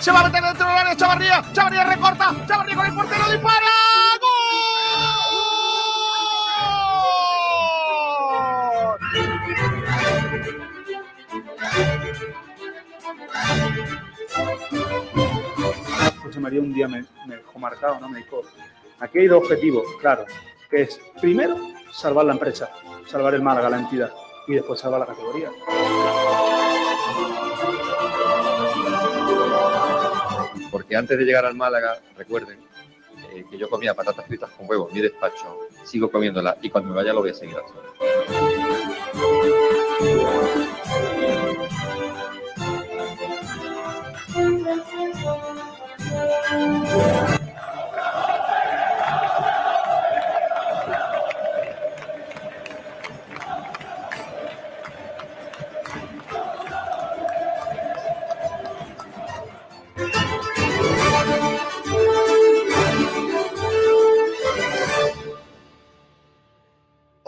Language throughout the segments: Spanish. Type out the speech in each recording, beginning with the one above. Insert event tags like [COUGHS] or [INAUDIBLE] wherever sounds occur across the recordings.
Se va a meter dentro del área Chavarría. Chavarría recorta. Chavarría con el portero dispara. José María un día me, me marcado, ¿no? Me dijo, aquí hay dos objetivos, claro, que es, primero, salvar la empresa, salvar el Málaga, la entidad, y después salvar la categoría. Porque antes de llegar al Málaga, recuerden eh, que yo comía patatas fritas con huevo en mi despacho, sigo comiéndolas y cuando me vaya lo voy a seguir haciendo.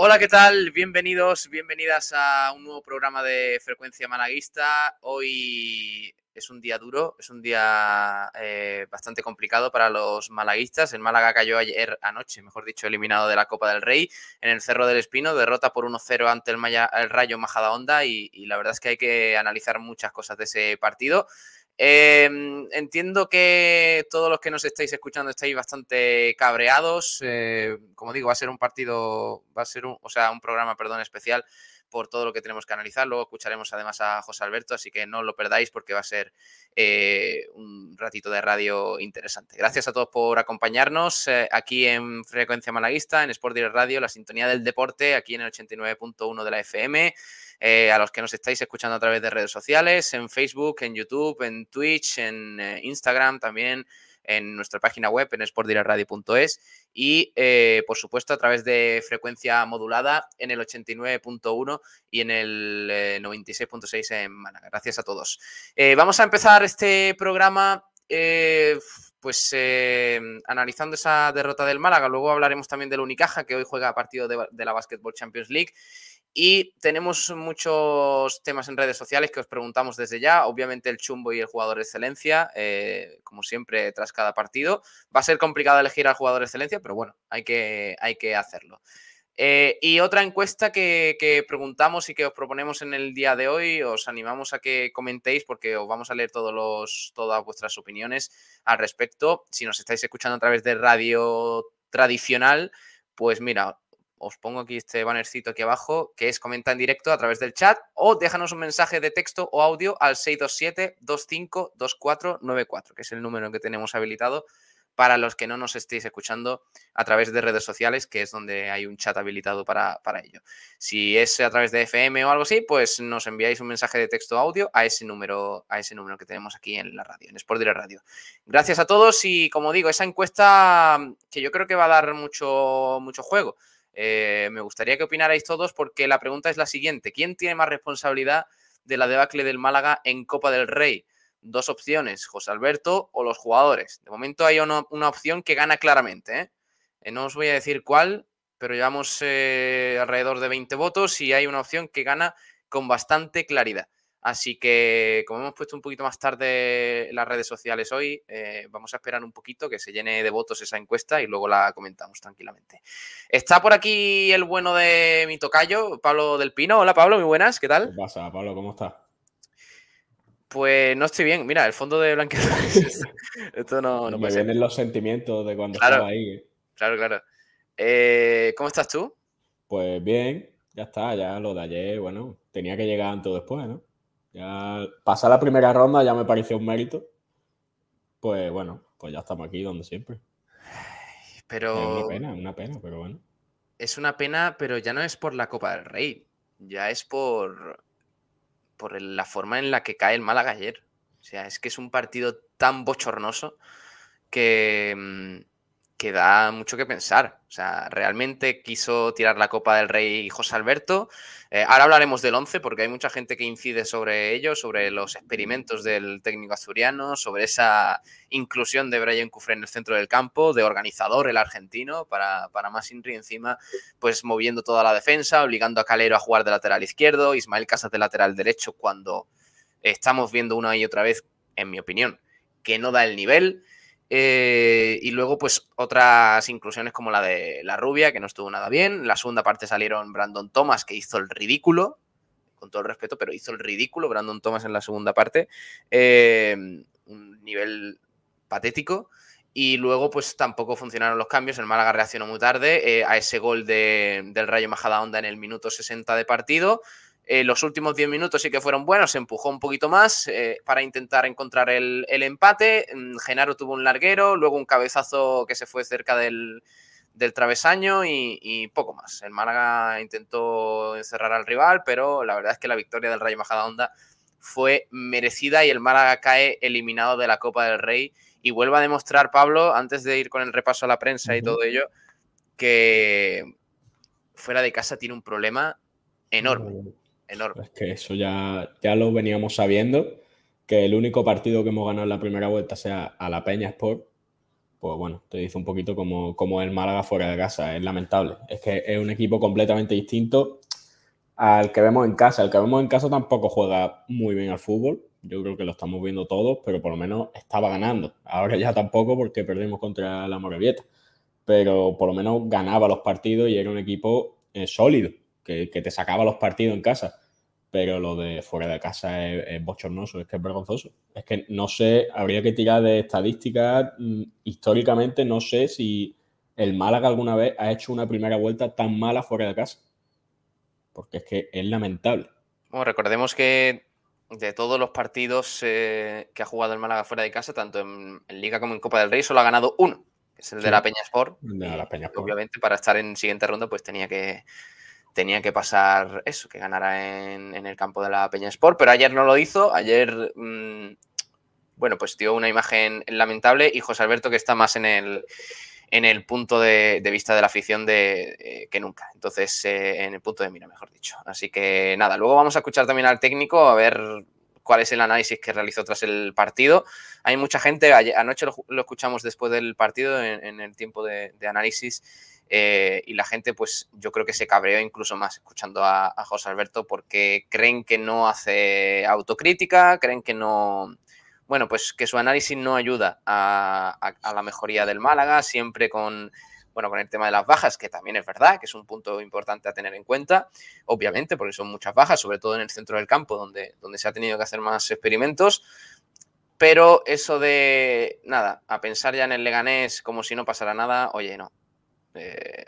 Hola, ¿qué tal? Bienvenidos, bienvenidas a un nuevo programa de Frecuencia Malaguista. Hoy es un día duro, es un día eh, bastante complicado para los malaguistas. El Málaga cayó ayer anoche, mejor dicho, eliminado de la Copa del Rey en el Cerro del Espino, derrota por 1-0 ante el, Maya- el Rayo Majadahonda y, y la verdad es que hay que analizar muchas cosas de ese partido. Eh, entiendo que todos los que nos estáis escuchando estáis bastante cabreados. eh, como digo, va a ser un partido, va a ser un, o sea, un programa, perdón, especial por todo lo que tenemos que analizar. Luego escucharemos además a José Alberto, así que no lo perdáis porque va a ser eh, un ratito de radio interesante. Gracias a todos por acompañarnos eh, aquí en Frecuencia Malaguista, en Sport Direct Radio, la sintonía del deporte, aquí en el 89.1 de la FM. Eh, a los que nos estáis escuchando a través de redes sociales, en Facebook, en YouTube, en Twitch, en eh, Instagram también, en nuestra página web, en sportdirectradio.es y, eh, por supuesto, a través de frecuencia modulada en el 89.1 y en el eh, 96.6 en Málaga. Gracias a todos. Vamos a empezar este programa. pues analizando esa derrota del Málaga, luego hablaremos también del Unicaja, que hoy juega partido de, de la Basketball Champions League. Y tenemos muchos temas en redes sociales que os preguntamos desde ya. Obviamente el chumbo y el jugador de excelencia, eh, como siempre, tras cada partido. Va a ser complicado elegir al jugador de excelencia, pero bueno, hay que, hay que hacerlo. Eh, y otra encuesta que, que preguntamos y que os proponemos en el día de hoy, os animamos a que comentéis porque os vamos a leer todos los, todas vuestras opiniones al respecto. Si nos estáis escuchando a través de radio tradicional, pues mira, os pongo aquí este bannercito aquí abajo, que es comenta en directo a través del chat o déjanos un mensaje de texto o audio al 627-252494, que es el número que tenemos habilitado para los que no nos estéis escuchando a través de redes sociales, que es donde hay un chat habilitado para, para ello. Si es a través de FM o algo así, pues nos enviáis un mensaje de texto o audio a ese número, a ese número que tenemos aquí en la radio, en Sport Direct Radio. Gracias a todos y como digo, esa encuesta que yo creo que va a dar mucho, mucho juego. Eh, me gustaría que opinarais todos porque la pregunta es la siguiente. ¿Quién tiene más responsabilidad de la debacle del Málaga en Copa del Rey? Dos opciones, José Alberto o los jugadores. De momento hay una, opción que gana claramente. ¿eh? Eh, no os voy a decir cuál, pero llevamos alrededor de 20 votos y hay una opción que gana con bastante claridad. Así que, como hemos puesto un poquito más tarde las redes sociales hoy, eh, vamos a esperar un poquito que se llene de votos esa encuesta y luego la comentamos tranquilamente. Está por aquí el bueno de mi tocayo, Pablo del Pino. Hola Pablo, muy buenas, ¿qué tal? ¿Qué pasa, Pablo? ¿Cómo estás? Pues no estoy bien. Mira, el fondo de blanqueado. [LAUGHS] Esto no, no Me ser. vienen los sentimientos de cuando Claro. estaba ahí. Claro, claro. Eh, ¿Cómo estás tú? Pues bien, ya está, ya lo de ayer, bueno, tenía que llegar antes o después, ¿no? Ya pasar la primera ronda ya me pareció un mérito. Pues bueno, pues ya estamos aquí donde siempre. Es Pero una pena, una pena, pero bueno. es una pena, pero ya no es por la Copa del Rey. Ya es por, por la forma en la que cae el Málaga ayer. O sea, es que es un partido tan bochornoso que, mm, que da mucho que pensar. O sea, realmente quiso tirar la Copa del Rey José Alberto. Eh, ahora hablaremos del 11 porque hay mucha gente que incide sobre ello, sobre los experimentos del técnico asturiano, sobre esa inclusión de Brian Cufré en el centro del campo, de organizador el argentino, para, para más Inri encima, pues moviendo toda la defensa, obligando a Calero a jugar de lateral izquierdo, Ismael Casas de lateral derecho, cuando estamos viendo una y otra vez, en mi opinión, que no da el nivel. Eh, y luego, pues otras inclusiones como la de la rubia, que no estuvo nada bien. En la segunda parte salieron Brandon Thomas, que hizo el ridículo, con todo el respeto, pero hizo el ridículo Brandon Thomas en la segunda parte. Eh, un nivel patético. Y luego, pues tampoco funcionaron los cambios. El Málaga reaccionó muy tarde eh, a ese gol de, del Rayo Majadahonda en el minuto 60 de partido. Eh, los últimos 10 minutos sí que fueron buenos, se empujó un poquito más eh, para intentar encontrar el, el, empate. Mm, Genaro tuvo un larguero, luego un cabezazo que se fue cerca del, del travesaño y, y, poco más. El Málaga intentó encerrar al rival, pero la verdad es que la victoria del Rayo Majadahonda fue merecida y el Málaga cae eliminado de la Copa del Rey. Y vuelvo a demostrar, Pablo, antes de ir con el repaso a la prensa y todo ello, que fuera de casa tiene un problema enorme. Enorme. Es que eso ya, ya lo veníamos sabiendo, que el único partido que hemos ganado en la primera vuelta sea a la Peña Sport, pues bueno, te dice un poquito como, como el Málaga fuera de casa, es lamentable. Es que es un equipo completamente distinto al que vemos en casa. El que vemos en casa tampoco juega muy bien al fútbol, yo creo que lo estamos viendo todos, pero por lo menos estaba ganando. Ahora ya tampoco porque perdimos contra la Morevieta, pero por lo menos ganaba los partidos y era un equipo eh, sólido, que, que, te sacaba los partidos en casa. Pero lo de fuera de casa es, es, bochornoso, es que es vergonzoso. Es que no sé, habría que tirar de estadísticas. Mm, históricamente no sé si el Málaga alguna vez ha hecho una primera vuelta tan mala fuera de casa. Porque es que es lamentable. Bueno, recordemos que de todos los partidos eh, que ha jugado el Málaga fuera de casa, tanto en, en, Liga como en Copa del Rey, solo ha ganado uno, que es el sí. de la Peña Sport. De la Peña Sport. Obviamente, para estar en siguiente ronda, pues tenía que, tenía que pasar eso, que ganara en, en, el campo de la Peña Sport, pero ayer no lo hizo. Ayer, mmm, bueno, pues dio una imagen lamentable y José Alberto, que está más en el, en el punto de, vista de la afición de, eh, que nunca. Entonces, eh, en el punto de mira, mejor dicho. Así que nada, luego vamos a escuchar también al técnico a ver cuál es el análisis que realizó tras el partido. Hay mucha gente, anoche lo, escuchamos después del partido en, el tiempo de análisis. Eh, y la gente, pues yo creo que se cabreó incluso más escuchando a, José Alberto porque creen que no hace autocrítica, creen que no, bueno, pues que su análisis no ayuda a, a, a, la mejoría del Málaga, siempre con, bueno, con el tema de las bajas, que también es verdad, que es un punto importante a tener en cuenta, obviamente, porque son muchas bajas, sobre todo en el centro del campo, donde, donde se ha tenido que hacer más experimentos. Pero eso de, nada, a pensar ya en el Leganés como si no pasara nada, oye, no. Eh,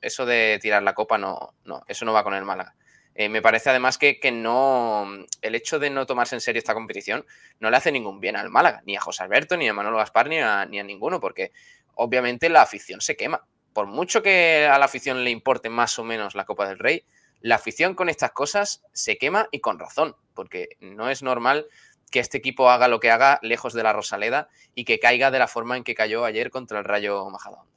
eso de tirar la copa no, no, eso no va con el Málaga. Eh, me parece además que, no. El hecho de no tomarse en serio esta competición no le hace ningún bien al Málaga, ni a José Alberto, ni a Manolo Gaspar, ni a, ni a ninguno, porque obviamente la afición se quema. Por mucho que a la afición le importe más o menos la Copa del Rey, la afición con estas cosas se quema y con razón, porque no es normal que este equipo haga lo que haga lejos de la Rosaleda y que caiga de la forma en que cayó ayer contra el Rayo Majadahonda.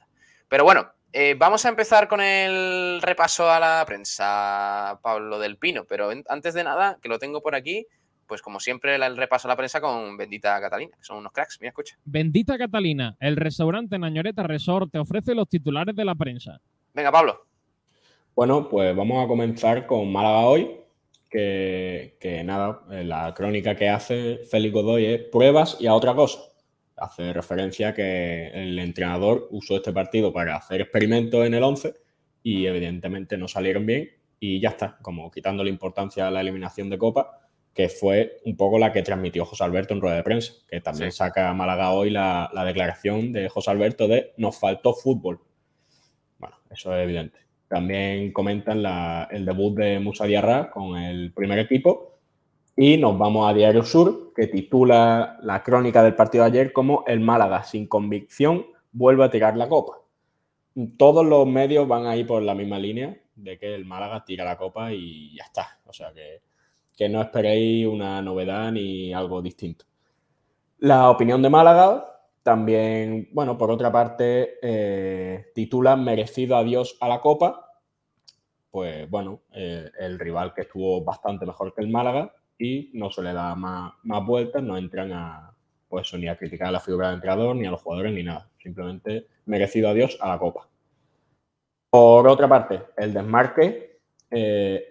Pero bueno, eh, vamos a empezar con el repaso a la prensa, Pablo del Pino, pero en, antes de nada, que lo tengo por aquí, pues como siempre, el repaso a la prensa con Bendita Catalina, que son unos cracks. Mira, escucha. Bendita Catalina, el restaurante Nañoreta Resort te ofrece los titulares de la prensa. Venga, Pablo. Bueno, pues vamos a comenzar con Málaga hoy, que, que nada, la crónica que hace Félix Godoy es pruebas y a otra cosa. Hace referencia a que el entrenador usó este partido para hacer experimentos en el 11 y evidentemente no salieron bien y ya está, como quitándole importancia a la eliminación de Copa que fue un poco la que transmitió José Alberto en rueda de prensa, que también sí. saca a Málaga hoy la, la, declaración de José Alberto de nos faltó fútbol. Bueno, eso es evidente. También comentan la, el debut de Musa Diarra con el primer equipo y nos vamos a Diario Sur, que titula la crónica del partido de ayer como El Málaga sin convicción vuelve a tirar la copa. Todos los medios van a ir por la misma línea de que el Málaga tira la copa y ya está. O sea que que no esperéis una novedad ni algo distinto. La opinión de Málaga también, bueno, por otra parte, eh, titula Merecido adiós a la Copa. Pues bueno, eh, el rival que estuvo bastante mejor que el Málaga y no se le da más, más vueltas, no entran a, pues, ni a criticar a la figura del entrenador, ni a los jugadores, ni nada. Simplemente merecido adiós a la Copa. Por otra parte, el desmarque. Eh,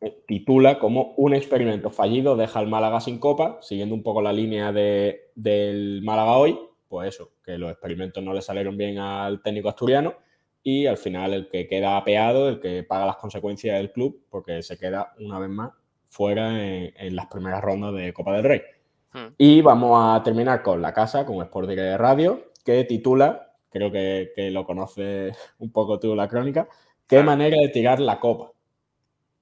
eh, titula como un experimento fallido deja al Málaga sin copa, siguiendo un poco la línea de, del Málaga hoy, pues eso, que los experimentos no le salieron bien al técnico asturiano y al final el que queda apeado, el que paga las consecuencias del club, porque se queda una vez más fuera en, en las primeras rondas de Copa del Rey. Hmm. Y vamos a terminar con la casa, con Sport de Radio, que titula, creo que, que lo conoces [LAUGHS] un poco tú la crónica, ¿Qué Claro. manera de tirar la copa?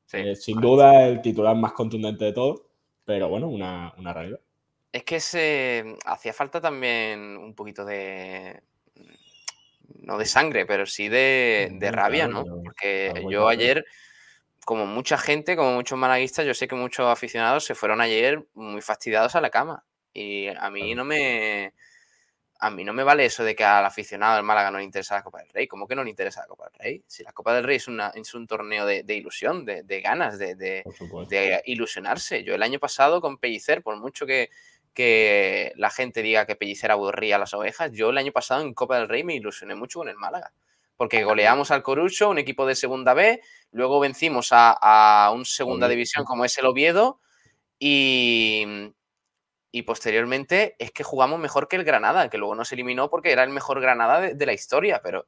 Sí. Eh, sin duda el titular más contundente de todo, pero bueno, una, una realidad. Es que se hacía falta también un poquito de. No de sangre, pero sí de, de Mm, rabia, claro, ¿no? Porque yo ayer, como mucha gente, como muchos malaguistas, yo sé que muchos aficionados se fueron ayer muy fastidiados a la cama. Y a mí no me. A mí no me vale eso de que al aficionado del Málaga no le interesa la Copa del Rey. ¿Cómo que no le interesa la Copa del Rey? Si la Copa del Rey es, una, es un torneo de, de ilusión, de, de ganas, de, de- de ilusionarse. Yo el año pasado con Pellicer, por mucho que, que la gente diga que Pellicer aburría a las ovejas, yo el año pasado en Copa del Rey me ilusioné mucho con el Málaga. Porque goleamos al Corucho, un equipo de segunda B, luego vencimos a, a un segunda división como es el Oviedo y, y posteriormente es que jugamos mejor que el Granada, que luego nos eliminó porque era el mejor Granada de, de la historia, pero,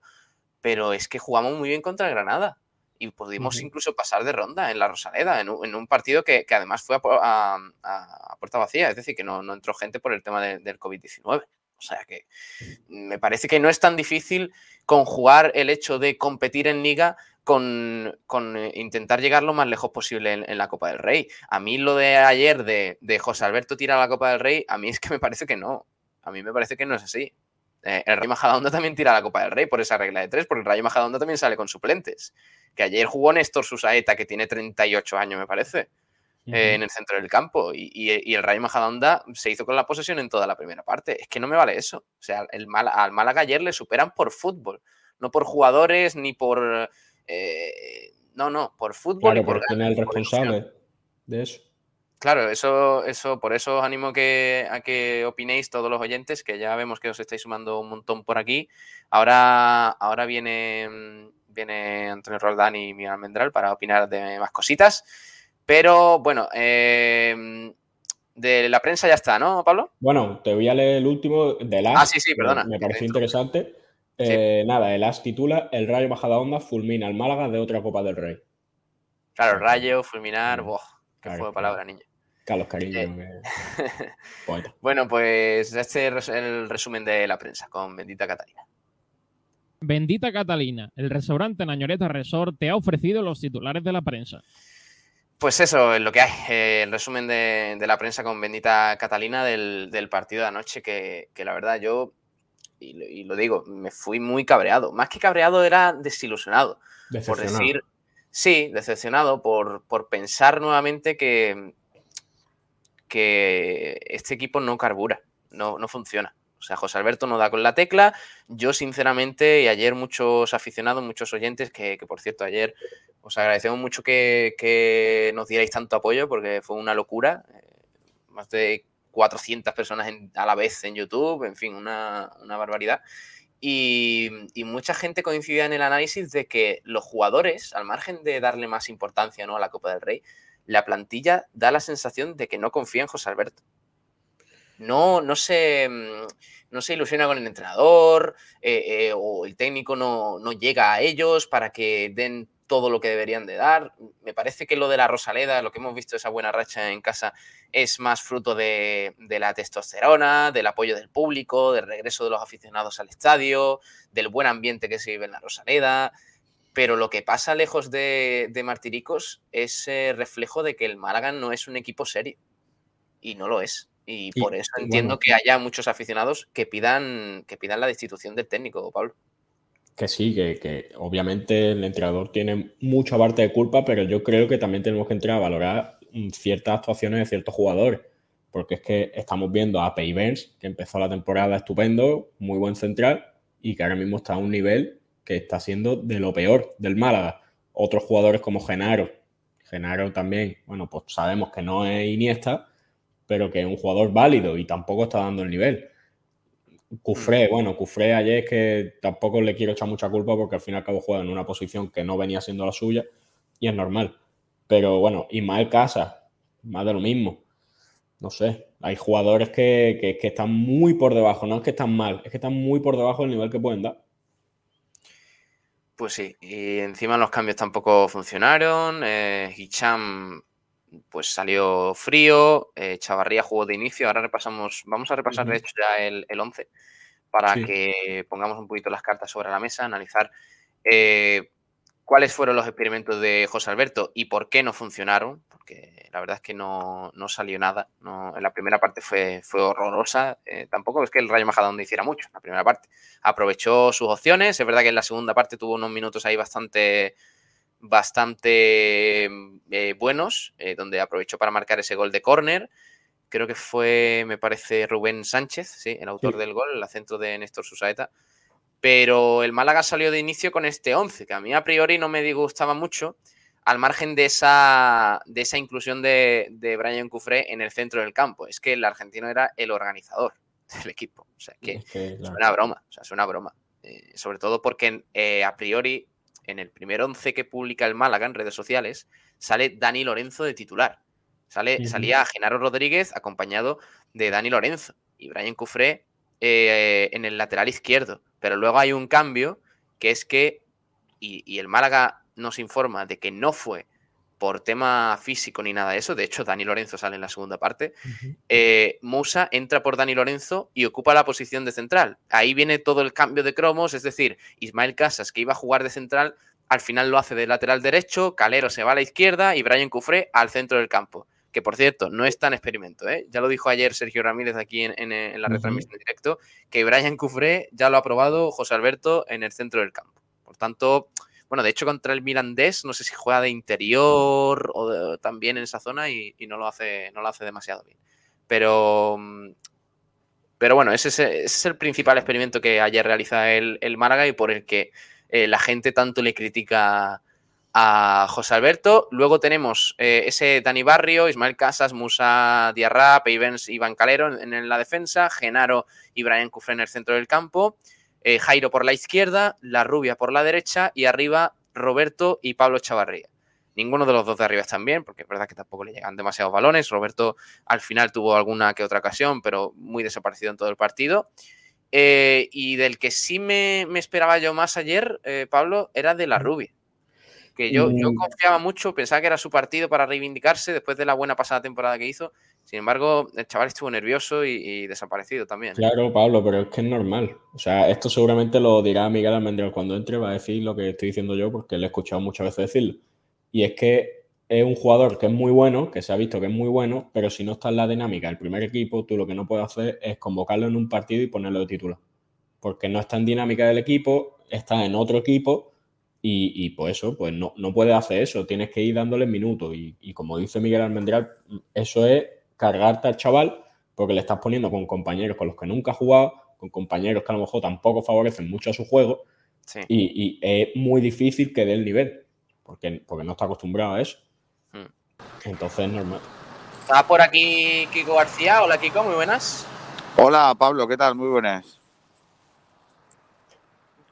pero es que jugamos muy bien contra el Granada y pudimos incluso pasar de ronda en la Rosaleda, en un, en un partido que, que además fue a, pu- a- a- a puerta vacía, es decir, que no, no entró gente por el tema de- del COVID-19. O sea que me parece que no es tan difícil conjugar el hecho de competir en liga con, eh, intentar llegar lo más lejos posible en, la Copa del Rey. A mí lo de ayer de, José Alberto tirar la Copa del Rey, a mí [LAUGHS] es que me parece que no. A mí me parece que no es así. Eh, el Rayo Majadahonda también tira la Copa del Rey por esa regla de tres, porque el Rayo Majadahonda también sale con suplentes. Que ayer jugó Néstor Susaeta, que tiene 38 años, me parece, eh, en el centro del campo. Y, y- y el Rayo Majadahonda se hizo con la posesión en toda la primera parte. Es que no me vale eso. O sea, el Mal- al Málaga ayer le superan por fútbol, no por jugadores ni por. eh, no, no, por fútbol y Claro, por pero ¿quién es el responsable de eso? Claro, eso, eso, por eso os animo que, a que opinéis todos los oyentes, que ya vemos que os estáis sumando un montón por aquí. Ahora, ahora viene, viene Antonio Roldán y Miguel Almendral para opinar de más cositas. Pero bueno, eh, de la prensa ya está, ¿no, Pablo? Bueno, te voy a leer el último del AS. Ah, sí, sí, perdona. Me pareció interesante. Eh, Nada, el AS titula El Rayo Majadahonda fulmina al Málaga de otra Copa del Rey. Claro, rayo, fulminar, boh, qué claro, juego de claro. palabras, niño. Carlos Cariño. Eh. que- [LAUGHS] poeta. Bueno, pues este es el resumen de la prensa con Bendita Catalina. Bendita Catalina, el restaurante Nañoreta Resort te ha ofrecido los titulares de la prensa. Pues eso es lo que hay. eh, el resumen de, de la prensa con bendita Catalina del, del partido de anoche, que, que la verdad yo, y lo, y lo digo, me fui muy cabreado. Más que cabreado era desilusionado. Por decir, sí, decepcionado por, por pensar nuevamente que, que este equipo no carbura, no, no funciona. O sea, José Alberto no da con la tecla. Yo, sinceramente, y ayer muchos aficionados, muchos oyentes, que, que, por cierto, ayer os agradecemos mucho que, que nos dierais tanto apoyo porque fue una locura. eh, más de 400 personas a la vez en YouTube, en fin, una, una barbaridad. Y, y mucha gente coincidía en el análisis de que los jugadores, al margen de darle más importancia ¿no? a la Copa del Rey, la plantilla da la sensación de que no confía en José Alberto. No, no, se, mm, no se ilusiona con el entrenador eh, eh, o el técnico no, no llega a ellos para que den todo lo que deberían de dar. Me parece que lo de la Rosaleda, lo que hemos visto, esa buena racha en casa, es más fruto de, la testosterona, del apoyo del público, del regreso de los aficionados al estadio, del buen ambiente que se vive en la Rosaleda. Pero lo que pasa lejos de, de Martiricos es eh, reflejo de que el Málaga no es un equipo serio. Y no lo es. Y, Y, por eso entiendo que haya muchos aficionados que pidan, que pidan la destitución del técnico, Pablo. Que sí, que, que obviamente el entrenador tiene mucha parte de culpa, pero yo creo que también tenemos que entrar a valorar mm, ciertas actuaciones de ciertos jugadores. Porque es que estamos viendo a Pei Burns, que empezó la temporada estupendo, muy buen central, y que ahora mismo está a un nivel que está siendo de lo peor del Málaga. Otros jugadores como Genaro, Genaro también, bueno, pues sabemos que no es Iniesta, pero que es un jugador válido y tampoco está dando el nivel. Cufré, bueno, Cufré ayer es que tampoco le quiero echar mucha culpa porque al fin y al cabo juega en una posición que no venía siendo la suya y es normal. Pero bueno, Ismael Casa, más de lo mismo. No sé, hay jugadores que, que, que están muy por debajo, no es que están mal, es que están muy por debajo del nivel que pueden dar. Pues sí, y encima los cambios tampoco funcionaron. Eh, Hicham pues salió frío, eh, Chavarría jugó de inicio. Ahora repasamos, vamos a repasar de hecho ya el, el 11 para Sí. que pongamos un poquito las cartas sobre la mesa, analizar eh, cuáles fueron los experimentos de José Alberto y por qué no funcionaron, porque la verdad es que no, no salió nada. No, en la primera parte fue, fue horrorosa. eh, tampoco es que el Rayo Majadahonda hiciera mucho en la primera parte. Aprovechó sus opciones. Es verdad que en la segunda parte tuvo unos minutos ahí bastante bastante eh, buenos, eh, donde aprovechó para marcar ese gol de córner. Creo que fue, me parece, Rubén Sánchez, sí, el autor Sí. del gol, el acento de Néstor Susaeta. Pero el Málaga salió de inicio con este 11, que a mí a priori no me disgustaba mucho, al margen de esa, de esa inclusión de, de Brian Cufré en el centro del campo. Es que el argentino era el organizador [LAUGHS] del equipo. O sea, que Es que, claro. Suena a broma, o sea, suena a broma. Eh, sobre todo porque a priori, en el primer 11 que publica el Málaga en redes sociales, sale Dani Lorenzo de titular. Sale. Salía Genaro Rodríguez acompañado de Dani Lorenzo y Brian Cufré eh, en el lateral izquierdo. Pero luego hay un cambio que es que, y, y el Málaga nos informa de que no fue por tema físico ni nada de eso, de hecho Dani Lorenzo sale en la segunda parte, eh, Musa entra por Dani Lorenzo y ocupa la posición de central. Ahí viene todo el cambio de cromos, es decir, Ismael Casas, que iba a jugar de central, al final lo hace de lateral derecho, Calero se va a la izquierda y Brian Cufré al centro del campo. Que por cierto, no es tan experimento, ¿eh? Ya lo dijo ayer Sergio Ramírez aquí en, en- en la Ujú. retransmisión en directo, que Brian Cufré ya lo ha probado José Alberto en el centro del campo. Por tanto, bueno, de hecho contra el Mirandés, no sé si juega de interior o también en esa zona y, no, lo hace, no lo hace demasiado bien. Pero, mm, pero bueno, ese es, el principal experimento que ayer realiza el, el Málaga y por el que eh, la gente tanto le critica a José Alberto. Luego tenemos eh, ese Dani Barrio, Ismael Casas, Musa Diarra, Peivens Iván Calero en, en la defensa, Genaro y Brian Cufré en el centro del campo, eh, Jairo por la izquierda, La Rubia por la derecha y arriba Roberto y Pablo Chavarría. Ninguno de los dos de arriba están bien, porque es verdad que tampoco le llegan demasiados balones. Roberto al final tuvo alguna que otra ocasión, pero muy desaparecido en todo el partido. Eh, y del que sí me, me esperaba yo más ayer, eh, Pablo, era de la Rubia. Que yo, yo Mm. confiaba mucho, pensaba que era su partido para reivindicarse después de la buena pasada temporada que hizo. Sin embargo, el chaval estuvo nervioso y, desaparecido también. Claro, Pablo, pero es que es normal. O sea, esto seguramente lo dirá Miguel Almendral cuando entre, va a decir lo que estoy diciendo yo porque le he escuchado muchas veces decirlo. Y es que es un jugador que es muy bueno, que se ha visto que es muy bueno, pero si no está en la dinámica del primer equipo, tú lo que no puedes hacer es convocarlo en un partido y ponerlo de titular. Porque no está en dinámica del equipo, está en otro equipo y, y pues eso, pues no, no puedes hacer eso, tienes que ir dándole minutos. Y, y como dice Miguel Almendral, eso es cargarte al chaval porque le estás poniendo con compañeros con los que nunca ha jugado, con compañeros que a lo mejor tampoco favorecen mucho a su juego Sí. y, y es muy difícil que dé el nivel porque, porque no está acostumbrado a eso. Hmm. Entonces es normal. Está por aquí Kiko García. Hola Kiko, muy buenas. Hola Pablo, ¿qué tal? Muy buenas.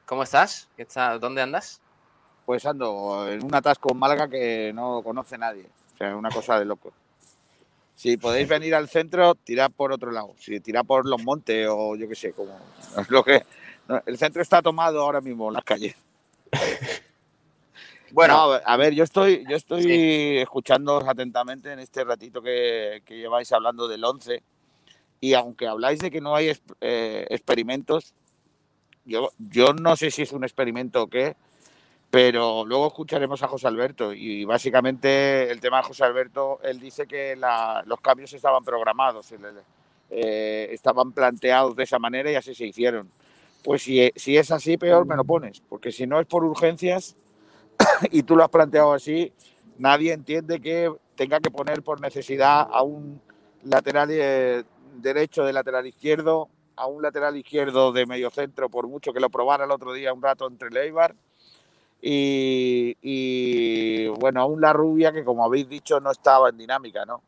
¿Cómo estás? ¿Qué está- ¿Dónde andas? Pues ando en un atasco en Málaga que no conoce nadie. O sea, una cosa de loco. Si podéis venir al centro, tirad por otro lado. Si tirad por los montes o yo qué sé, como lo que no, el centro está tomado ahora mismo en las calles. [LAUGHS] Bueno, No, a ver, yo estoy, yo estoy Sí. escuchando atentamente en este ratito que, que lleváis hablando del 11 y aunque habláis de que no hay eh, experimentos, yo, yo no sé si es un experimento o qué, pero luego escucharemos a José Alberto y básicamente el tema de José Alberto, él dice que la- los cambios estaban programados, eh, estaban planteados de esa manera y así se hicieron. Pues si, si es así, peor me lo pones, porque si no es por urgencias [COUGHS] y tú lo has planteado así, nadie entiende que tenga que poner por necesidad a un lateral eh, derecho de lateral izquierdo, a un lateral izquierdo de medio centro, por mucho que lo probara el otro día un rato entre Leibar, y, bueno, a un La Rubia que como habéis dicho no estaba en dinámica, ¿no?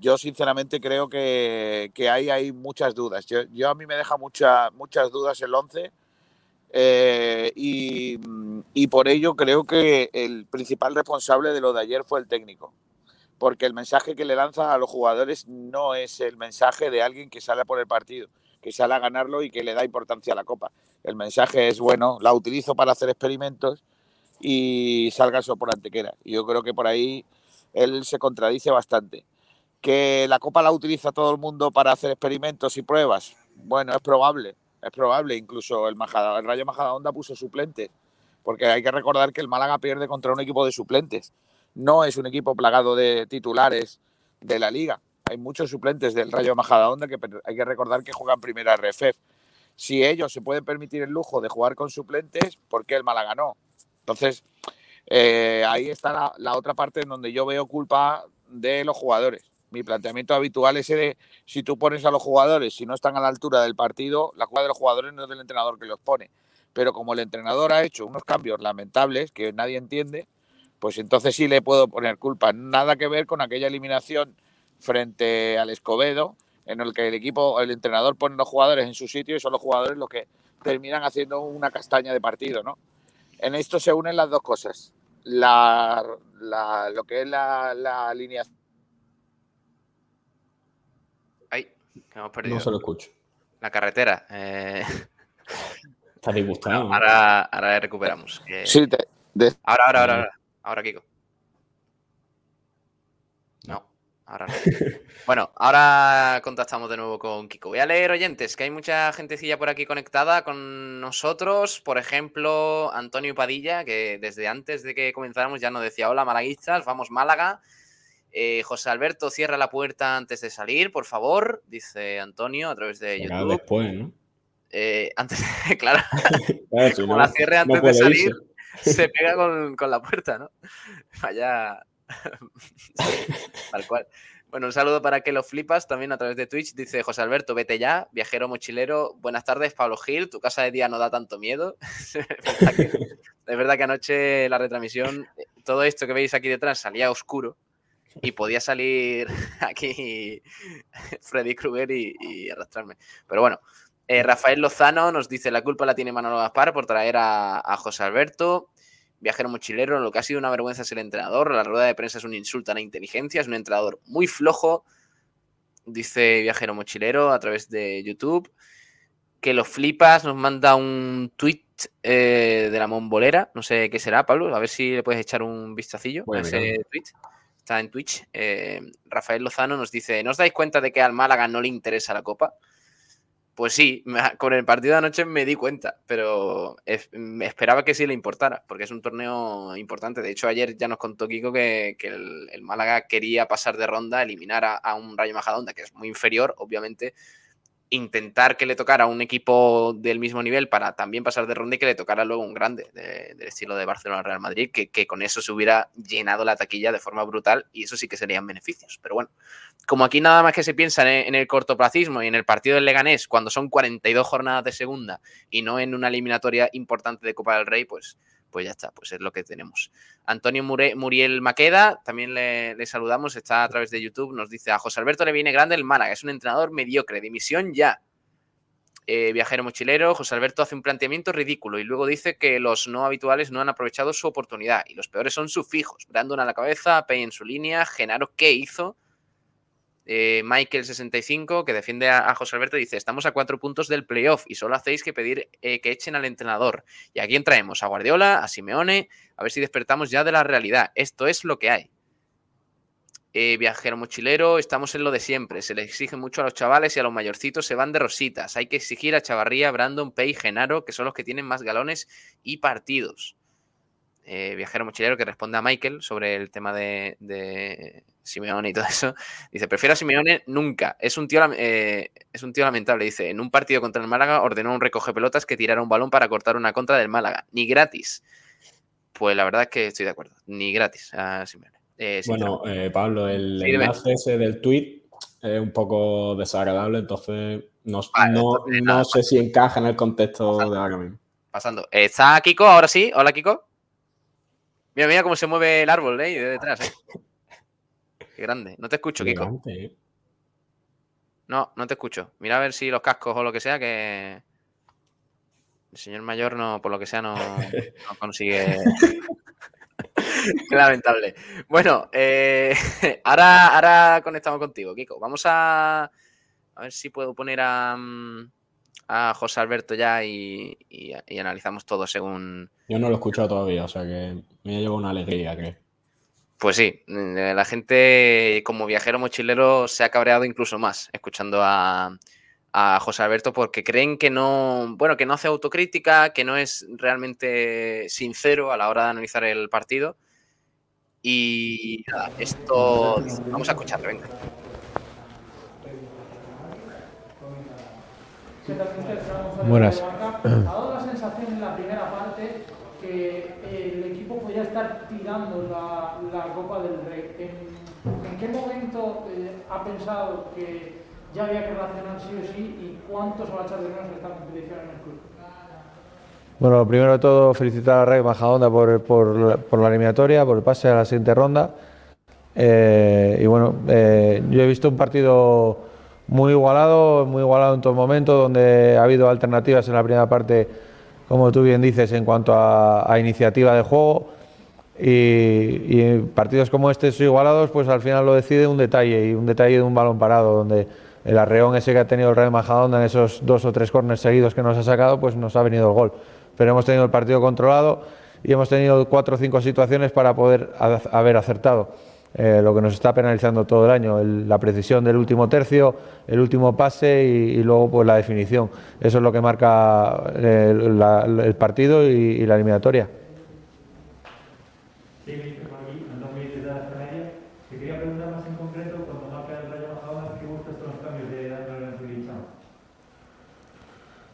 Yo sinceramente creo que, que hay muchas dudas. Yo, yo a mí me deja mucha, muchas dudas el 11 Eh, y, y por ello creo que el principal responsable de lo de ayer fue el técnico. Porque el mensaje que le lanza a los jugadores no es el mensaje de alguien que sale por el partido, que sale a ganarlo y que le da importancia a la copa. El mensaje es, bueno, la utilizo para hacer experimentos y salga eso por antequera. Yo creo que por ahí él se contradice bastante. ¿Que la copa la utiliza todo el mundo para hacer experimentos y pruebas? Bueno, es probable, es probable. Incluso el, Majada, el Rayo Majadahonda puso suplentes, porque hay que recordar que el Málaga pierde contra un equipo de suplentes. No es un equipo plagado de titulares de la liga. Hay muchos suplentes del Rayo Majadahonda que hay que recordar que juegan primera RFF. Si ellos se pueden permitir el lujo de jugar con suplentes, ¿por qué el Málaga no? Entonces, eh, ahí está la, la, otra parte en donde yo veo culpa de los jugadores. Mi planteamiento habitual es de si tú pones a los jugadores, si no están a la altura del partido, la culpa de los jugadores no es del entrenador que los pone. Pero como el entrenador ha hecho unos cambios lamentables que nadie entiende, pues entonces sí le puedo poner culpa. Nada que ver con aquella eliminación frente al Escobedo, en el que el equipo, el entrenador pone los jugadores en su sitio y son los jugadores los que terminan haciendo una castaña de partido, ¿no? En esto se unen las dos cosas. La, la, lo que es la, la alineación. Ay, que hemos perdido. No se lo escucho. La carretera. Eh... Está disgustado. Ahora, ahora recuperamos. Eh, Sí, de- de- Ahora, ahora, ahora, ahora. Ahora, Kiko. No, ahora no. Bueno, ahora contactamos de nuevo con Kiko. Voy a leer oyentes, que hay mucha gentecilla por aquí conectada con nosotros. Por ejemplo, Antonio Padilla, que desde antes de que comenzáramos ya nos decía: Hola, malaguistas, vamos Málaga. Eh, José Alberto, cierra la puerta antes de salir, por favor, dice Antonio a través de YouTube. después, ¿no? Eh, antes, [LAUGHS] claro, [LAUGHS] Claro, si [LAUGHS] como no, la cierre no antes de salir, irse. se pega con, con la puerta, ¿no? Vaya. [LAUGHS] Tal cual. Bueno, un saludo para que lo flipas también a través de Twitch. Dice José Alberto, vete ya, viajero mochilero. Buenas tardes, Pablo Gil. Tu casa de día no da tanto miedo. [LAUGHS] es, verdad que, anoche la retransmisión, todo esto que veis aquí detrás salía oscuro y podía salir [LAUGHS] aquí Freddy Krueger y, arrastrarme. Pero bueno, eh, Rafael Lozano nos dice: La culpa la tiene Manolo Gaspar por traer a José Alberto. Viajero mochilero, lo que ha sido una vergüenza es el entrenador. La rueda de prensa es un insulto a la inteligencia, es un entrenador muy flojo. Dice Viajero Mochilero a través de YouTube. Que lo flipas, nos manda un tweet eh, de la Mombolera. No sé qué será, Pablo. A ver si le puedes echar un vistacillo a ese tweet. Está en Twitch. Eh, Rafael Lozano nos dice: ¿No os dais cuenta de que al Málaga no le interesa la copa? Pues sí, con el partido de anoche me di cuenta, pero me esperaba que sí le importara, porque es un torneo importante. De hecho, ayer ya nos contó Kiko que, el Málaga quería pasar de ronda, eliminar a, a un Rayo Majadahonda, que es muy inferior, obviamente, intentar que le tocara un equipo del mismo nivel para también pasar de ronda y que le tocara luego un grande de- del estilo de Barcelona-Real Madrid, que, que con eso se hubiera llenado la taquilla de forma brutal y eso sí que serían beneficios. Pero bueno, como aquí nada más que se piensa en, en el cortoplacismo y en el partido del Leganés cuando son 42 jornadas de segunda y no en una eliminatoria importante de Copa del Rey, pues, pues ya está, pues es lo que tenemos. Antonio Muriel Maqueda, también le, le saludamos, está a través de YouTube, nos dice a José Alberto le viene grande el Málaga, es un entrenador mediocre, dimisión ya. Eh, viajero mochilero, José Alberto hace un planteamiento ridículo y luego dice que los no habituales no han aprovechado su oportunidad y los peores son sus fijos. Brandon a la cabeza, Pei en su línea, Genaro, ¿qué hizo? Eh, Michael65, que defiende a, José Alberto, dice: Estamos a cuatro puntos del playoff y solo hacéis que pedir eh, que echen al entrenador. ¿Y a quién traemos? A Guardiola, a Simeone, a ver si despertamos ya de la realidad. Esto es lo que hay. Eh, viajero mochilero, estamos en lo de siempre. Se le exige mucho a los chavales y a los mayorcitos se van de rositas. Hay que exigir a Chavarría, Brandon, Pei, Genaro, que son los que tienen más galones y partidos. Eh, viajero mochilero que responde a Michael sobre el tema de, de Simeone y todo eso. [LAUGHS] Dice, prefiero a Simeone nunca. Es un, tío, eh, es un tío lamentable. Dice, en un partido contra el Málaga ordenó a un recoge pelotas que tirara un balón para cortar una contra del Málaga. Ni gratis. Pues la verdad es que estoy de acuerdo. Ni gratis a Simeone. Eh, Bueno, Pablo, el Sí, enlace ese del tweet es un poco desagradable, entonces no, Vale, no, entonces no nada. sé si encaja en el contexto de ahora mismo. pasando. ¿Está Kiko ahora sí? Hola, Kiko. Mira, mira cómo se mueve el árbol, ¿eh? De detrás, ¿eh? [LAUGHS] Qué grande. No te escucho, Kiko. ¿eh? No, no te escucho. Mira a ver si los cascos o lo que sea que. El señor mayor no, por lo que sea, no, no [LAUGHS] consigue. [LAUGHS] Qué lamentable. Bueno, eh, ahora, ahora conectamos contigo, Kiko. Vamos a, a ver si puedo poner a, mm, a José Alberto ya y, y- y analizamos todo según. Yo no lo he escuchado todavía, o sea que me ha llevado una alegría, creo. Pues sí, eh, la gente como viajero mochilero se ha cabreado incluso más escuchando a, a José Alberto porque creen que no, bueno, que no hace autocrítica, que no es realmente sincero a la hora de analizar el partido. Y nada, esto vamos a escucharlo, venga. Buenas. Ha dado la sensación en la primera parte que el equipo podía estar tirando la, la Copa del Rey. ¿En, en qué momento eh, ha pensado que ya había que reaccionar sí o sí y cuánto se va a echar de menos esta competición en el club? Bueno, lo primero de todo, felicitar a Rey Majadonda por, por, la- por la eliminatoria, por el pase a la siguiente ronda. Eh, y bueno, eh, yo he visto un partido muy igualado, muy igualado en todo momento, donde ha habido alternativas en la primera parte, como tú bien dices, en cuanto a, a iniciativa de juego. Y, y partidos como este igualados, pues al final lo decide un detalle y un detalle de un balón parado, donde el arreón ese que ha tenido el Real Majadahonda en esos dos o tres corners seguidos que nos ha sacado, pues nos ha venido el gol. Pero hemos tenido el partido controlado y hemos tenido cuatro o cinco situaciones para poder ha- haber acertado. Eh, lo que nos está penalizando todo el año, el- la precisión del último tercio, el último pase y, y luego pues la definición. Eso es lo que marca eh, la- el partido y- y la eliminatoria. Sí, el.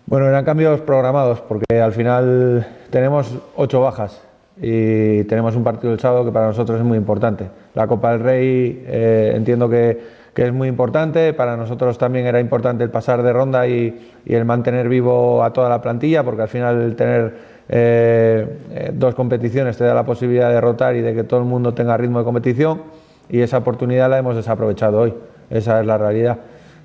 Bueno, eran cambios programados porque al final tenemos ocho bajas y tenemos un partido el sábado que para nosotros es muy importante. La Copa del Rey eh, entiendo que, que es muy importante, para nosotros también era importante el pasar de ronda y, el mantener vivo a toda la plantilla porque al final tener eh, eh, dos competiciones te da la posibilidad de rotar y de que todo el mundo tenga ritmo de competición. Y esa oportunidad la hemos desaprovechado hoy, esa es la realidad.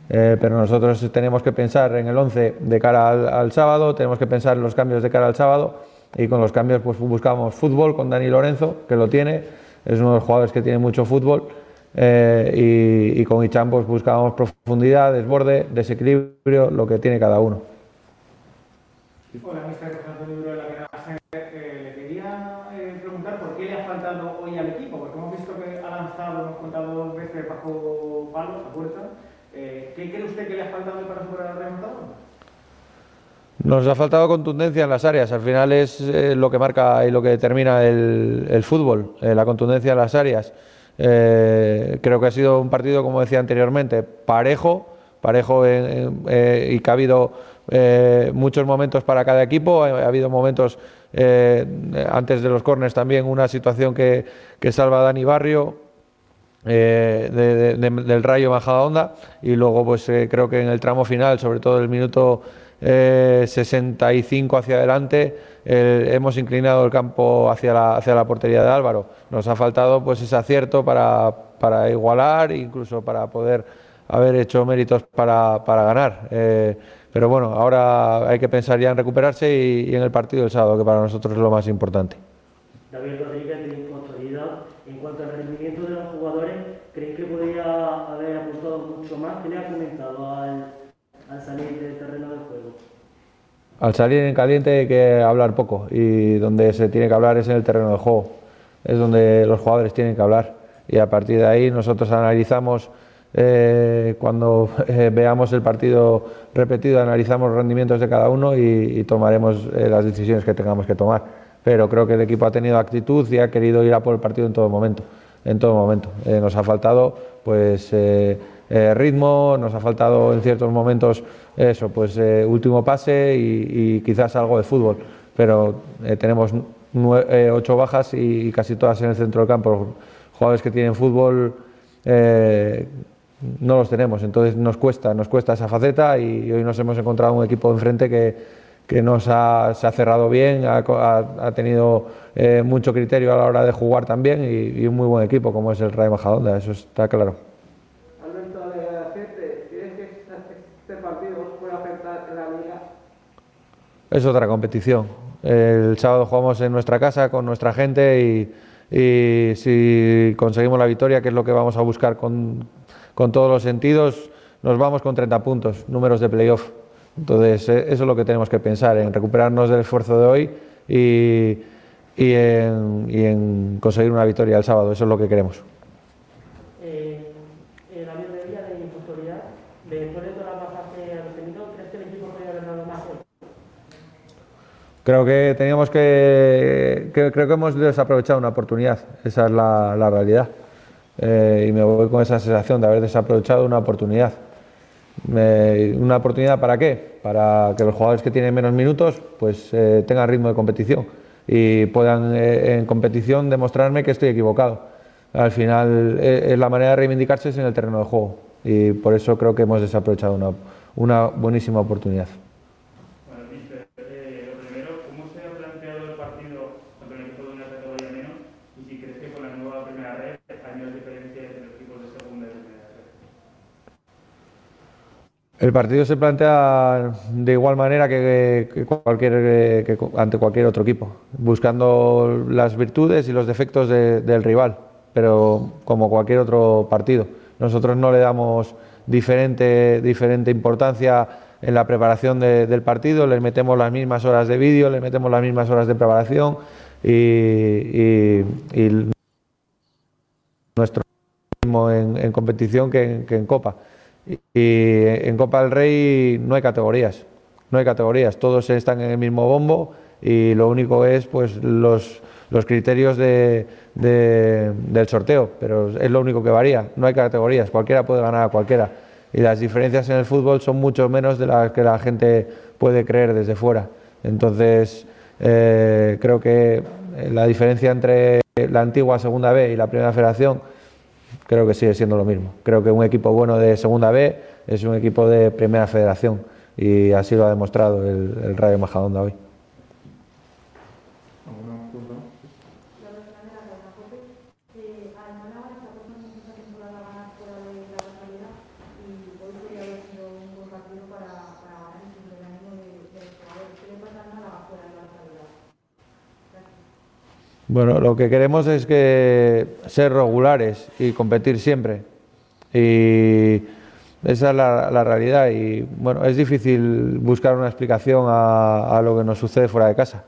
Pero nosotros tenemos que pensar en el 11 de cara al, al sábado, tenemos que pensar en los cambios de cara al sábado. Y con los cambios pues buscamos fútbol con Dani Lorenzo, que lo tiene, es uno de los jugadores que tiene mucho fútbol eh, y, con Ichan pues buscábamos profundidad, desborde, desequilibrio, lo que tiene cada uno. Hola, Cadena eh, Le quería eh, preguntar por qué le ha faltado hoy al equipo, porque hemos visto que ha lanzado, hemos contado dos veces bajo palos, a puerta. Eh, ¿Qué cree usted que le ha faltado hoy para superar al remontado? Nos ha faltado contundencia en las áreas, al final es eh, lo que marca y lo que determina el, fútbol, eh, la contundencia en las áreas. Eh, creo que ha sido un partido, como decía anteriormente, parejo, parejo en- y que ha habido muchos momentos para cada equipo, ha, ha habido momentos antes de los corners también, una situación que, que salva a Dani Barrio, de- de- de- del Rayo Majadahonda y luego pues creo que en el tramo final, sobre todo el minuto eh, 65 hacia adelante, eh, hemos inclinado el campo hacia la, hacia la portería de Álvaro. Nos ha faltado pues ese acierto para, para igualar, incluso para poder haber hecho méritos para, para ganar. Eh, pero bueno, ahora hay que pensar ya en recuperarse y, y en el partido del sábado, que para nosotros es lo más importante. David Rodríguez de. En cuanto al rendimiento de los jugadores, ¿crees que podría haber apuntado mucho más? ¿Qué le ha comentado al, al salir del terreno del juego? Al salir en caliente hay que hablar poco y donde se tiene que hablar es en el terreno de juego. Es donde los jugadores tienen que hablar y a partir de ahí nosotros analizamos eh, cuando [LAUGHS] eh, veamos el partido repetido, analizamos los rendimientos de cada uno y, y tomaremos eh, las decisiones que tengamos que tomar. Pero creo que el equipo ha tenido actitud y ha querido ir a por el partido en todo momento. En todo momento. Eh, nos ha faltado pues eh, ritmo, nos ha faltado en ciertos momentos eso, pues eh, último pase y, quizás algo de fútbol. Pero eh, tenemos nue- eh, ocho bajas y, casi todas en el centro del campo. Jugadores que tienen fútbol eh, no los tenemos, entonces nos cuesta, nos cuesta esa faceta y hoy nos hemos encontrado un equipo enfrente que, que nos ha, se ha cerrado bien, ha, ha- ha tenido eh, mucho criterio a la hora de jugar también y, un muy buen equipo como es el Rayo Majadahonda, eso está claro. Alberto de Acete, ¿crees que este partido os puede afectar en la liga? Es otra competición. El sábado jugamos en nuestra casa con nuestra gente y, y si conseguimos la victoria, que es lo que vamos a buscar con, con todos los sentidos, nos vamos con 30 puntos, números de playoff. Entonces, eh, eso es lo que tenemos que pensar, en recuperarnos del esfuerzo de hoy y, y, en, y en conseguir una victoria el sábado. Eso es lo que queremos. Eh, el avión de día de impuntualidad, después de todas las bajas que han tenido, ¿crees que el equipo podría haber dado más hoy? Creo que teníamos que, creo que hemos desaprovechado una oportunidad, esa es la, realidad. Eh, y me voy con esa sensación de haber desaprovechado una oportunidad. ¿Una oportunidad para qué? Para que los jugadores que tienen menos minutos pues eh, tengan ritmo de competición y puedan eh, en competición demostrarme que estoy equivocado. Al final es la manera de reivindicarse es en el terreno de juego y por eso creo que hemos desaprovechado una, una buenísima oportunidad. Bueno, Mister, eh, lo primero, ¿cómo se ha planteado el partido una categoría menos? Y si crees que con la nueva primera red hay menos diferencias entre los equipos de segunda y primera. El partido se plantea de igual manera que, que cualquier, que ante cualquier otro equipo, buscando las virtudes y los defectos de- del rival, pero como cualquier otro partido. Nosotros no le damos diferente, diferente importancia en la preparación de- del partido, le metemos las mismas horas de vídeo, le metemos las mismas horas de preparación y- y nuestro ritmo en, competición que en- Copa. Y, en Copa del Rey no hay categorías, no hay categorías, todos están en el mismo bombo y lo único es pues los, los criterios de- del sorteo, pero es lo único que varía, no hay categorías, cualquiera puede ganar a cualquiera y las diferencias en el fútbol son mucho menos de las que la gente puede creer desde fuera. Entonces eh, creo que eh, la diferencia entre la antigua Segunda B y la Primera Federación creo que sigue siendo lo mismo. Creo que un equipo bueno de Segunda B es un equipo de Primera Federación y así lo ha demostrado el, el Rayo Majadahonda hoy. Bueno, lo que queremos es que ser regulares y competir siempre. Y esa es la, realidad. Y bueno, es difícil buscar una explicación a, a lo que nos sucede fuera de casa.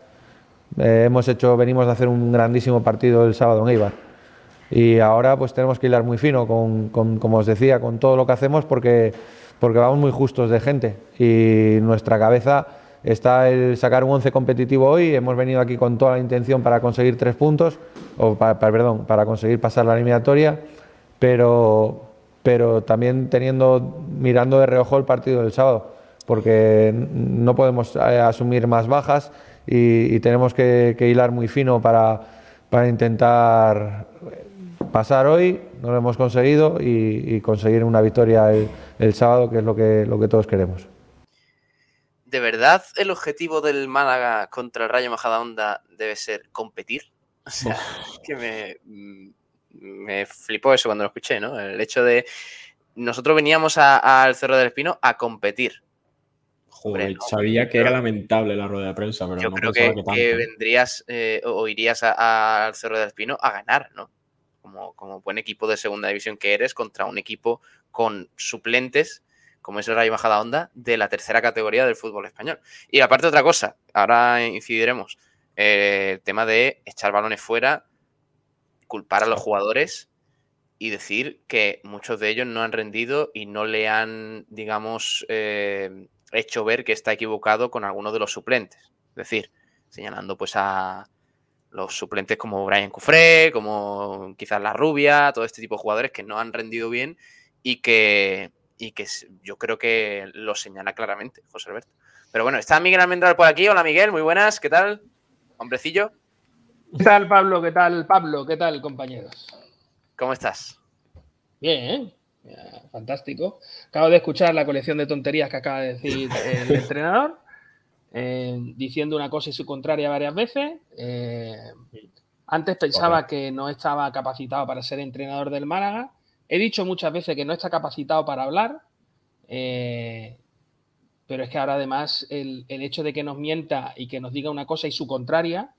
Eh, hemos hecho, venimos de hacer un grandísimo partido el sábado en Eibar. Y ahora pues tenemos que hilar muy fino con, con, como os decía, con todo lo que hacemos porque, porque vamos muy justos de gente. Y nuestra cabeza está el sacar un 11 competitivo hoy. Hemos venido aquí con toda la intención para conseguir tres puntos, o pa- pa- perdón, para conseguir pasar la eliminatoria, pero, pero también teniendo, mirando de reojo el partido del sábado, porque no podemos eh, asumir más bajas y, tenemos que, hilar muy fino para, para intentar pasar hoy, no lo hemos conseguido y, y conseguir una victoria el, el sábado, que es lo que, lo que todos queremos. ¿De verdad el objetivo del Málaga contra el Rayo Majadahonda debe ser competir? O sea, es que me, mm, me flipó eso cuando lo escuché, ¿no? El hecho de nosotros veníamos al Cerro del Espino a competir. Joder, no, sabía que era lamentable la rueda de prensa, pero Yo no creo que, que, que vendrías eh, o irías al Cerro del Espino a ganar, ¿no? Como, como buen equipo de segunda división que eres contra un equipo con suplentes, como es el Rayo Majadahonda, de la tercera categoría del fútbol español. Y aparte otra cosa, ahora incidiremos, eh, el tema de echar balones fuera, culpar a los jugadores y decir que muchos de ellos no han rendido y no le han, digamos, eh, hecho ver que está equivocado con algunos de los suplentes. Es decir, señalando pues a los suplentes como Brian Cufré, como quizás La Rubia, todo este tipo de jugadores que no han rendido bien y que, y que yo creo que lo señala claramente José Alberto. Pero bueno, está Miguel Almendral por aquí. Hola Miguel, muy buenas, ¿qué tal? Hombrecillo, ¿Qué tal, Pablo? ¿Qué tal, Pablo? ¿Qué tal, compañeros? ¿cómo estás? Bien, ¿eh? Fantástico. Acabo de escuchar la colección de tonterías que acaba de decir el [LAUGHS] entrenador, eh, diciendo una cosa y su contraria varias veces. Eh, antes pensaba que no estaba capacitado para ser entrenador del Málaga. He dicho muchas veces que no está capacitado para hablar. Eh, pero es que ahora además el, el hecho de que nos mienta y que nos diga una cosa y su contraria,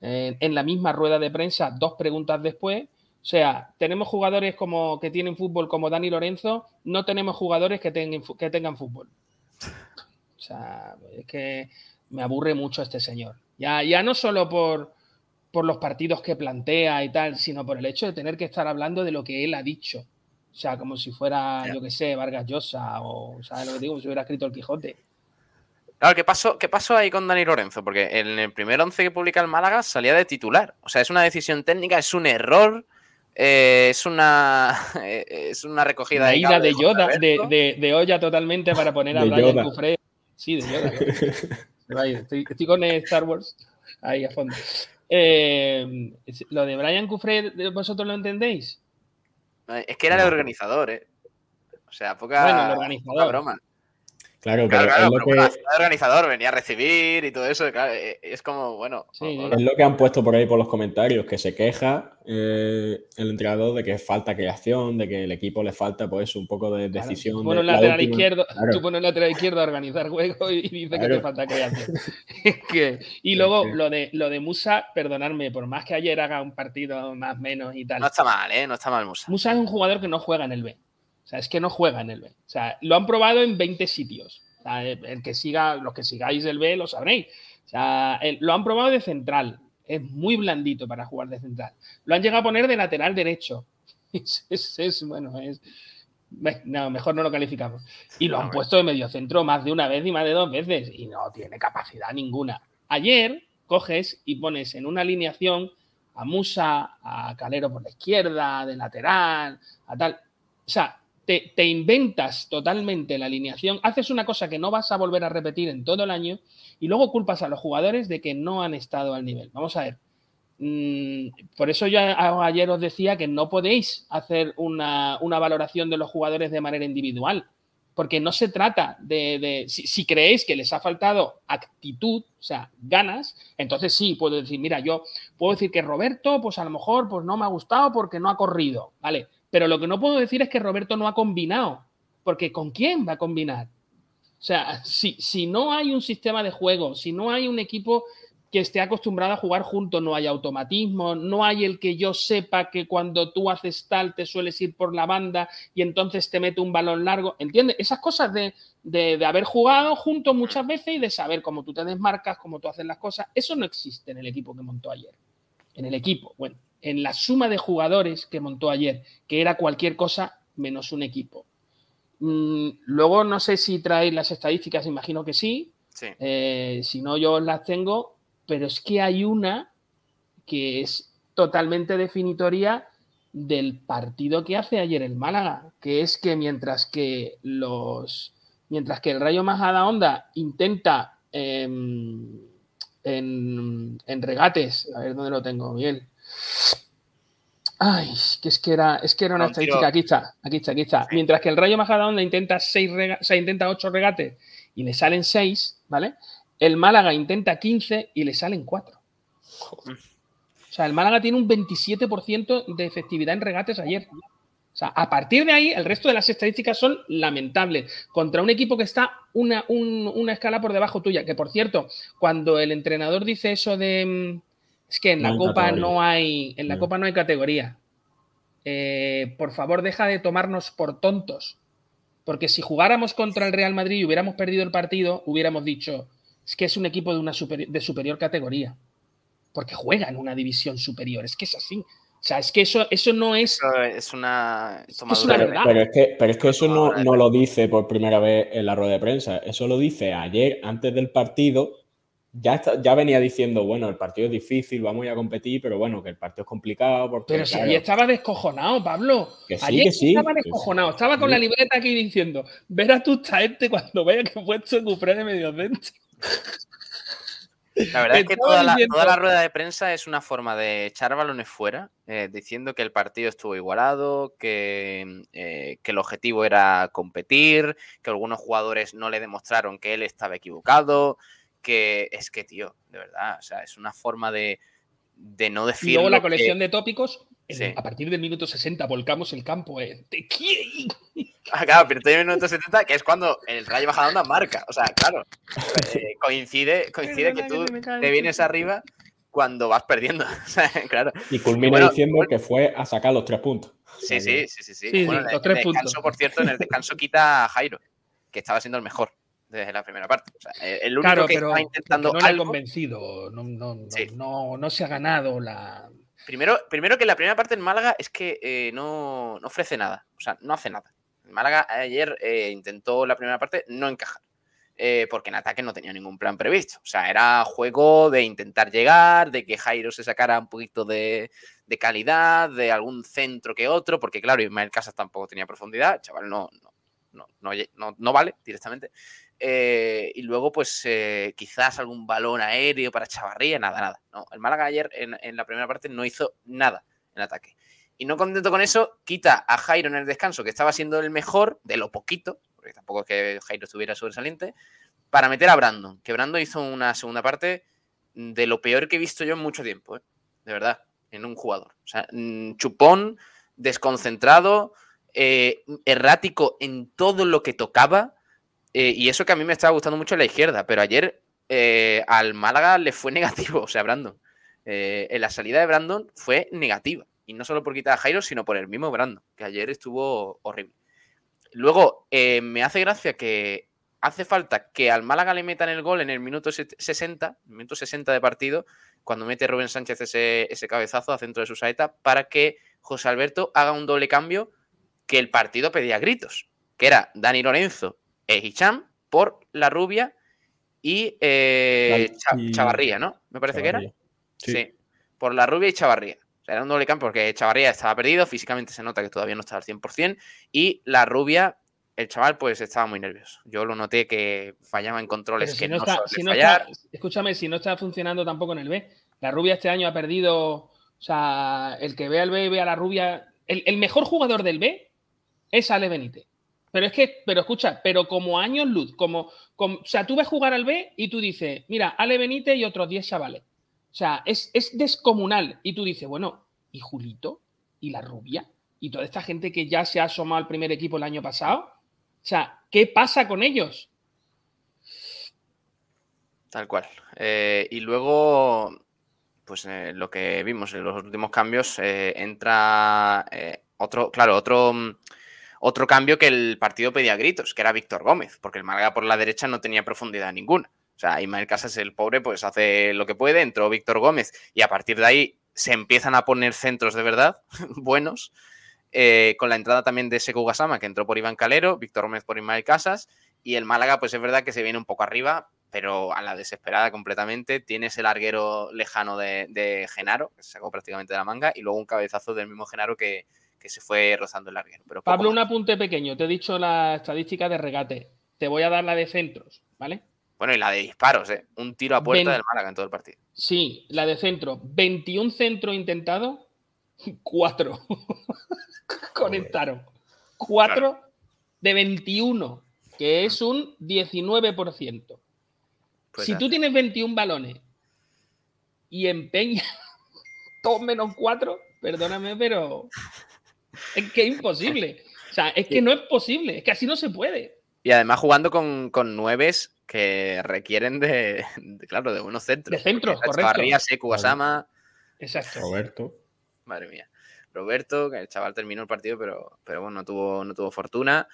eh, en la misma rueda de prensa, dos preguntas después, o sea, tenemos jugadores como que tienen fútbol como Dani Lorenzo, no tenemos jugadores que, tengan que tengan fútbol. O sea, es que me aburre mucho este señor. Ya, ya no solo por, por los partidos que plantea y tal, sino por el hecho de tener que estar hablando de lo que él ha dicho. O sea, como si fuera, yo que sé, Vargas Llosa o, ¿sabes lo que digo? Como si hubiera escrito el Quijote. Claro, ¿qué pasó, ¿qué pasó ahí con Dani Lorenzo? Porque en el primer once que publica el Málaga salía de titular. O sea, es una decisión técnica, es un error, eh, es una [LAUGHS] eh, es una recogida de ida de Yoda, de, de- de olla totalmente para poner a Brian. Cufré. Sí, de Yoda. [LAUGHS] Estoy con Star Wars ahí a fondo. Eh, es- lo de Brian Cufré, ¿vosotros lo entendéis? Es que era el organizador, ¿eh? O sea, poca, Bueno, el poca broma. Claro, Claro, pero claro, es, lo pero que, de organizador venía a recibir y todo eso. claro, eh, es como, bueno, es lo que han puesto por ahí por los comentarios, que se queja eh, el entrenador de que falta creación, de que el equipo le falta pues un poco de Claro, decisión. Tú de pones un la lateral última- izquierdo, Claro. tú pones lateral izquierdo a organizar juego y dices que te falta creación. [LAUGHS] Que- y luego lo de lo de Musa, perdonadme, por más que ayer haga un partido más o menos y tal. No está mal, ¿eh? No está mal Musa. Musa es un jugador que no juega en el B. O sea, es que no juega en el B. O sea, lo han probado en 20 sitios. O sea, el que siga, los que sigáis el B lo sabréis. O sea, el- lo han probado de central. Es muy blandito para jugar de central. Lo han llegado a poner de lateral derecho. [LAUGHS] Es, es- es, bueno, es. No, mejor no lo calificamos. Y lo han puesto de medio centro más de una vez y más de dos veces. Y no tiene capacidad ninguna. Ayer coges y pones en una alineación a Musa, a Calero por la izquierda, de lateral, a tal. O sea, te, inventas totalmente la alineación, haces una cosa que no vas a volver a repetir en todo el año y luego culpas a los jugadores de que no han estado al nivel. Vamos a ver. Mm, por eso yo ayer os decía que no podéis hacer una, una valoración de los jugadores de manera individual, porque no se trata de, si creéis que les ha faltado actitud, o sea, ganas, entonces sí, puedo decir, mira, yo puedo decir que Roberto, pues a lo mejor pues no me ha gustado porque no ha corrido, ¿vale? Pero lo que no puedo decir es que Roberto no ha combinado, porque ¿con quién va a combinar? O sea, si, si no hay un sistema de juego, si no hay un equipo que esté acostumbrado a jugar juntos, no hay automatismo, no hay el que yo sepa que cuando tú haces tal te sueles ir por la banda y entonces te mete un balón largo, ¿entiendes? Esas cosas de, de, de haber jugado juntos muchas veces y de saber cómo tú te desmarcas, cómo tú haces las cosas, eso no existe en el equipo que montó ayer. En el equipo, bueno, en la suma de jugadores que montó ayer, que era cualquier cosa menos un equipo. Mm, luego no sé si traéis las estadísticas, imagino que sí. Sí. Eh, si no, yo las tengo, pero es que hay una que es totalmente definitoria del partido que hace ayer el Málaga, que es que mientras que los mientras que el Rayo Majadahonda intenta em, en, en regates, a ver dónde lo tengo, Miguel. Ay, que es que era, es que era una No, estadística. Aquí está, aquí está, aquí está. Mientras que el Rayo Majadahonda intenta seis rega- o sea, intenta ocho regates y le salen seis, ¿vale? El Málaga intenta 15 y le salen 4. O sea, el Málaga tiene un 27% de efectividad en regates ayer. O sea, a partir de ahí, el resto de las estadísticas son lamentables. Contra un equipo que está una, un- una escala por debajo tuya. Que por cierto, cuando el entrenador dice eso de. Mm, Es que en la No Copa categoría. no hay. En la No. Copa no hay categoría. Eh, por favor, deja de tomarnos por tontos. Porque si jugáramos contra el Real Madrid y hubiéramos perdido el partido, hubiéramos dicho, es que es un equipo de, una superi- de superior categoría. Porque juega en una división superior. Es que es así. O sea, es que eso, eso no es... Es una es una verdad. Pero es que, pero es que eso no, no lo dice por primera vez en la rueda de prensa. Eso lo dice ayer, antes del partido. Ya, está- ya venía diciendo, bueno, el partido es difícil, vamos a ir a competir, pero bueno, que el partido es complicado. Porque, Pero si claro, ayer estaba descojonado, Pablo. Que sí, ayer que sí, estaba que sí. descojonado. Estaba con Sí. la libreta aquí diciendo, verás tú esta este cuando vaya que he puesto Cufré de medio centro. La verdad es que la, toda la rueda de prensa es una forma de echar balones fuera, eh, diciendo que el partido estuvo igualado, que, eh, que el objetivo era competir, que algunos jugadores no le demostraron que él estaba equivocado, que es que, tío, de verdad, o sea, es una forma de, de no decir. Y luego la que- colección de tópicos, a partir del minuto 60 volcamos el campo. eh. Te. Ah, claro, pero en el minuto 70, que es cuando el Rayo Majadahonda marca. O sea, claro, eh, coincide, coincide que tú te vienes arriba cuando vas perdiendo. [LAUGHS] Claro. Y culmina bueno, diciendo que fue a sacar los tres puntos. Sí, sí, sí, sí. sí. Sí, Bueno, sí, en los el tres descanso, puntos. por cierto, en el descanso quita a Jairo, que estaba siendo el mejor desde la primera parte. O sea, el único Claro, que pero intentando no le ha algo. convencido, no, no, no, Sí. no, no se ha ganado la... Primero, primero que la primera parte en Málaga es que eh, no, no ofrece nada. O sea, no hace nada. El Málaga ayer eh, intentó la primera parte no encajar. eh, porque en ataque no tenía ningún plan previsto. O sea, era juego de intentar llegar, de que Jairo se sacara un poquito de, de calidad, de algún centro que otro, porque claro, Ismael Casas tampoco tenía profundidad, el chaval no, no, no- no vale directamente. Eh, y luego, pues eh, quizás algún balón aéreo para Chavarría, nada, nada. No, el Málaga ayer en, en la primera parte no hizo nada en ataque. Y no contento con eso, quita a Jairo en el descanso, que estaba siendo el mejor, de lo poquito, porque tampoco es que Jairo estuviera sobresaliente, para meter a Brandon. Que Brandon hizo una segunda parte de lo peor que he visto yo en mucho tiempo, ¿eh? de verdad, en un jugador. O sea, mm, chupón, desconcentrado, errático en todo lo que tocaba. Eh, y eso que a mí me estaba gustando mucho la izquierda, pero ayer eh, al Málaga le fue [LAUGHS] negativo, o sea, Brandon. Eh, en la salida de Brandon fue negativa. Y no solo por quitar a Jairo, sino por el mismo Brandon, que ayer estuvo horrible. Luego, me hace gracia que hace falta que al Málaga le metan el gol en el minuto set- 60, minuto 60 de partido, cuando mete Rubén Sánchez ese, ese cabezazo a centro de su saeta, para que José Alberto haga un doble cambio que el partido pedía gritos, que era Dani Lorenzo e Hicham por la rubia y, eh, y- Chavarría, ¿no? Me parece que era. Sí. Sí. Por la rubia y Chavarría. O sea, era un doble cambio porque Chavarría estaba perdido, físicamente se nota que todavía no estaba al 100%, y la rubia, el chaval, pues estaba muy nervioso. Yo lo noté que fallaba en controles que no, está, si no fallar. está- escúchame, si no está funcionando tampoco en el B. La rubia este año ha perdido, o sea, el que ve al B y ve a la rubia, el, el mejor jugador del B es Ale Benítez. Pero es que, pero escucha, pero como años luz, como, como- o sea, tú ves jugar al B y tú dices, mira, Ale Benítez y otros 10 chavales. O sea, es, es descomunal. Y tú dices, bueno, ¿y Julito? ¿Y la rubia? ¿Y toda esta gente que ya se ha asomado al primer equipo el año pasado? O sea, ¿qué pasa con ellos? Tal cual. Eh, y luego, pues eh, lo que vimos en los últimos cambios, eh, entra otro, claro, otro, mm, otro cambio que el partido pedía gritos, que era Víctor Gómez, porque el Málaga por la derecha no tenía profundidad ninguna. O sea, Ismael Casas, el pobre, pues hace lo que puede, entró Víctor Gómez y a partir de ahí se empiezan a poner centros de verdad [LAUGHS] buenos. eh, con la entrada también de Sekou Gasama, que entró por Iván Calero, Víctor Gómez por Ismael Casas, y el Málaga, pues es verdad que se viene un poco arriba, pero a la desesperada completamente. Tienes el larguero lejano de, de Genaro, que se sacó prácticamente de la manga, y luego un cabezazo del mismo Genaro que, que se fue rozando el larguero. Pero Pablo, un apunte pequeño. Te he dicho la estadística de regate. Te voy a dar la de centros, ¿vale? Bueno, y la de disparos, ¿eh? Un tiro a puerta Ven- del Málaga en todo el partido. Sí, la de centro. 21 centros intentados, 4 conectaron. 4 de 21, que es un 19%. Pues si tú tienes 21 balones y empeñas [LAUGHS] todos menos 4, perdóname, pero es que es imposible. O sea, es que no es posible, es que así no se puede. Y además jugando con, con nueves que requieren de, de, claro, de buenos centros. De centros, correcto. Chavarría, Sekou Gasama, Exacto. Roberto. madre mía. Roberto, que el chaval terminó el partido, pero, pero bueno, no tuvo, no tuvo fortuna.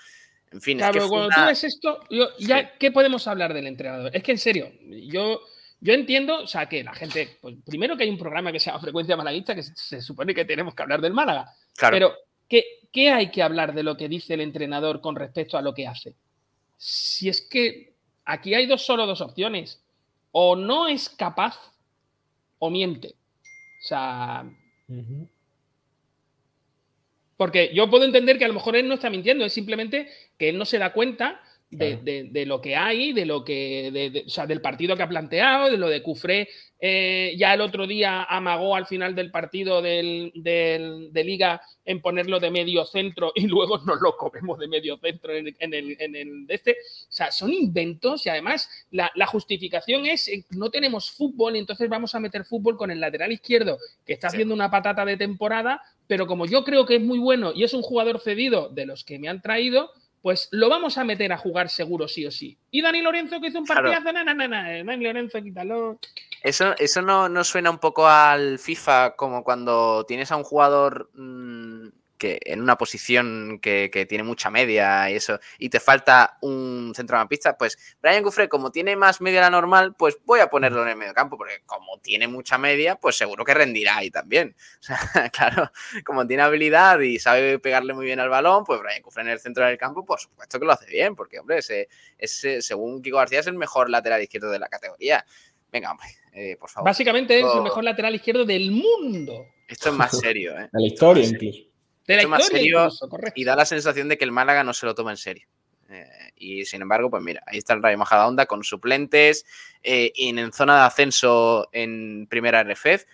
En fin, Claro, es que pero fue cuando una- tú ves esto, yo- ya, ¿qué podemos hablar del entrenador? Es que en serio, yo, yo entiendo, o sea, que la gente, pues primero que hay un programa que se llama Frecuencia Malaguista, que se, se supone que tenemos que hablar del Málaga, Claro. pero ¿qué, ¿qué hay que hablar de lo que dice el entrenador con respecto a lo que hace? Si es que aquí hay dos, solo dos opciones, o no es capaz o miente. O sea, porque yo puedo entender que a lo mejor él no está mintiendo, es simplemente que él no se da cuenta de, de- de lo que hay, de lo que, de- o sea, del partido que ha planteado, de lo de Cufré. eh, ya el otro día amagó al final del partido del, del- de Liga en ponerlo de medio centro [LAUGHS] y luego nos lo comemos de medio centro en el, en el- en el de este. O sea, son inventos y además la, la justificación es eh, no tenemos fútbol y entonces vamos a meter fútbol con el lateral izquierdo que está haciendo una patata de temporada, pero como yo creo que es muy bueno y es un jugador cedido de los que me han traído, pues lo vamos a meter a jugar seguro sí o sí. Y Dani Lorenzo que hizo un Claro. partidazo, na, na, na, na, Dani Lorenzo, quítalo. Eso, eso no, no suena un poco al FIFA como cuando tienes a un jugador mm, que en una posición que, que tiene mucha media y eso, y te falta un centrocampista, pues Brian Gouffre, como tiene más media de la normal, pues voy a ponerlo en el medio campo, porque como tiene mucha media, pues seguro que rendirá ahí también. [LAUGHS] O sea, claro, como tiene habilidad y sabe pegarle muy bien al balón, pues Brian Gouffre en el centro del campo, por supuesto que lo hace bien, porque, hombre, ese, ese, según Kiko García es el mejor lateral izquierdo de la categoría. Venga, hombre, eh, por favor. Básicamente es el mejor lateral izquierdo del mundo. Esto es más serio, ¿eh? [LAUGHS] De la historia, incluso. De la Esto es más historia, serio incluso, correcto. y da la sensación de que el Málaga no se lo toma en serio. Eh, y sin embargo, pues mira, ahí está el Rayo Majadahonda con suplentes eh, en, en zona de ascenso en primera RFEF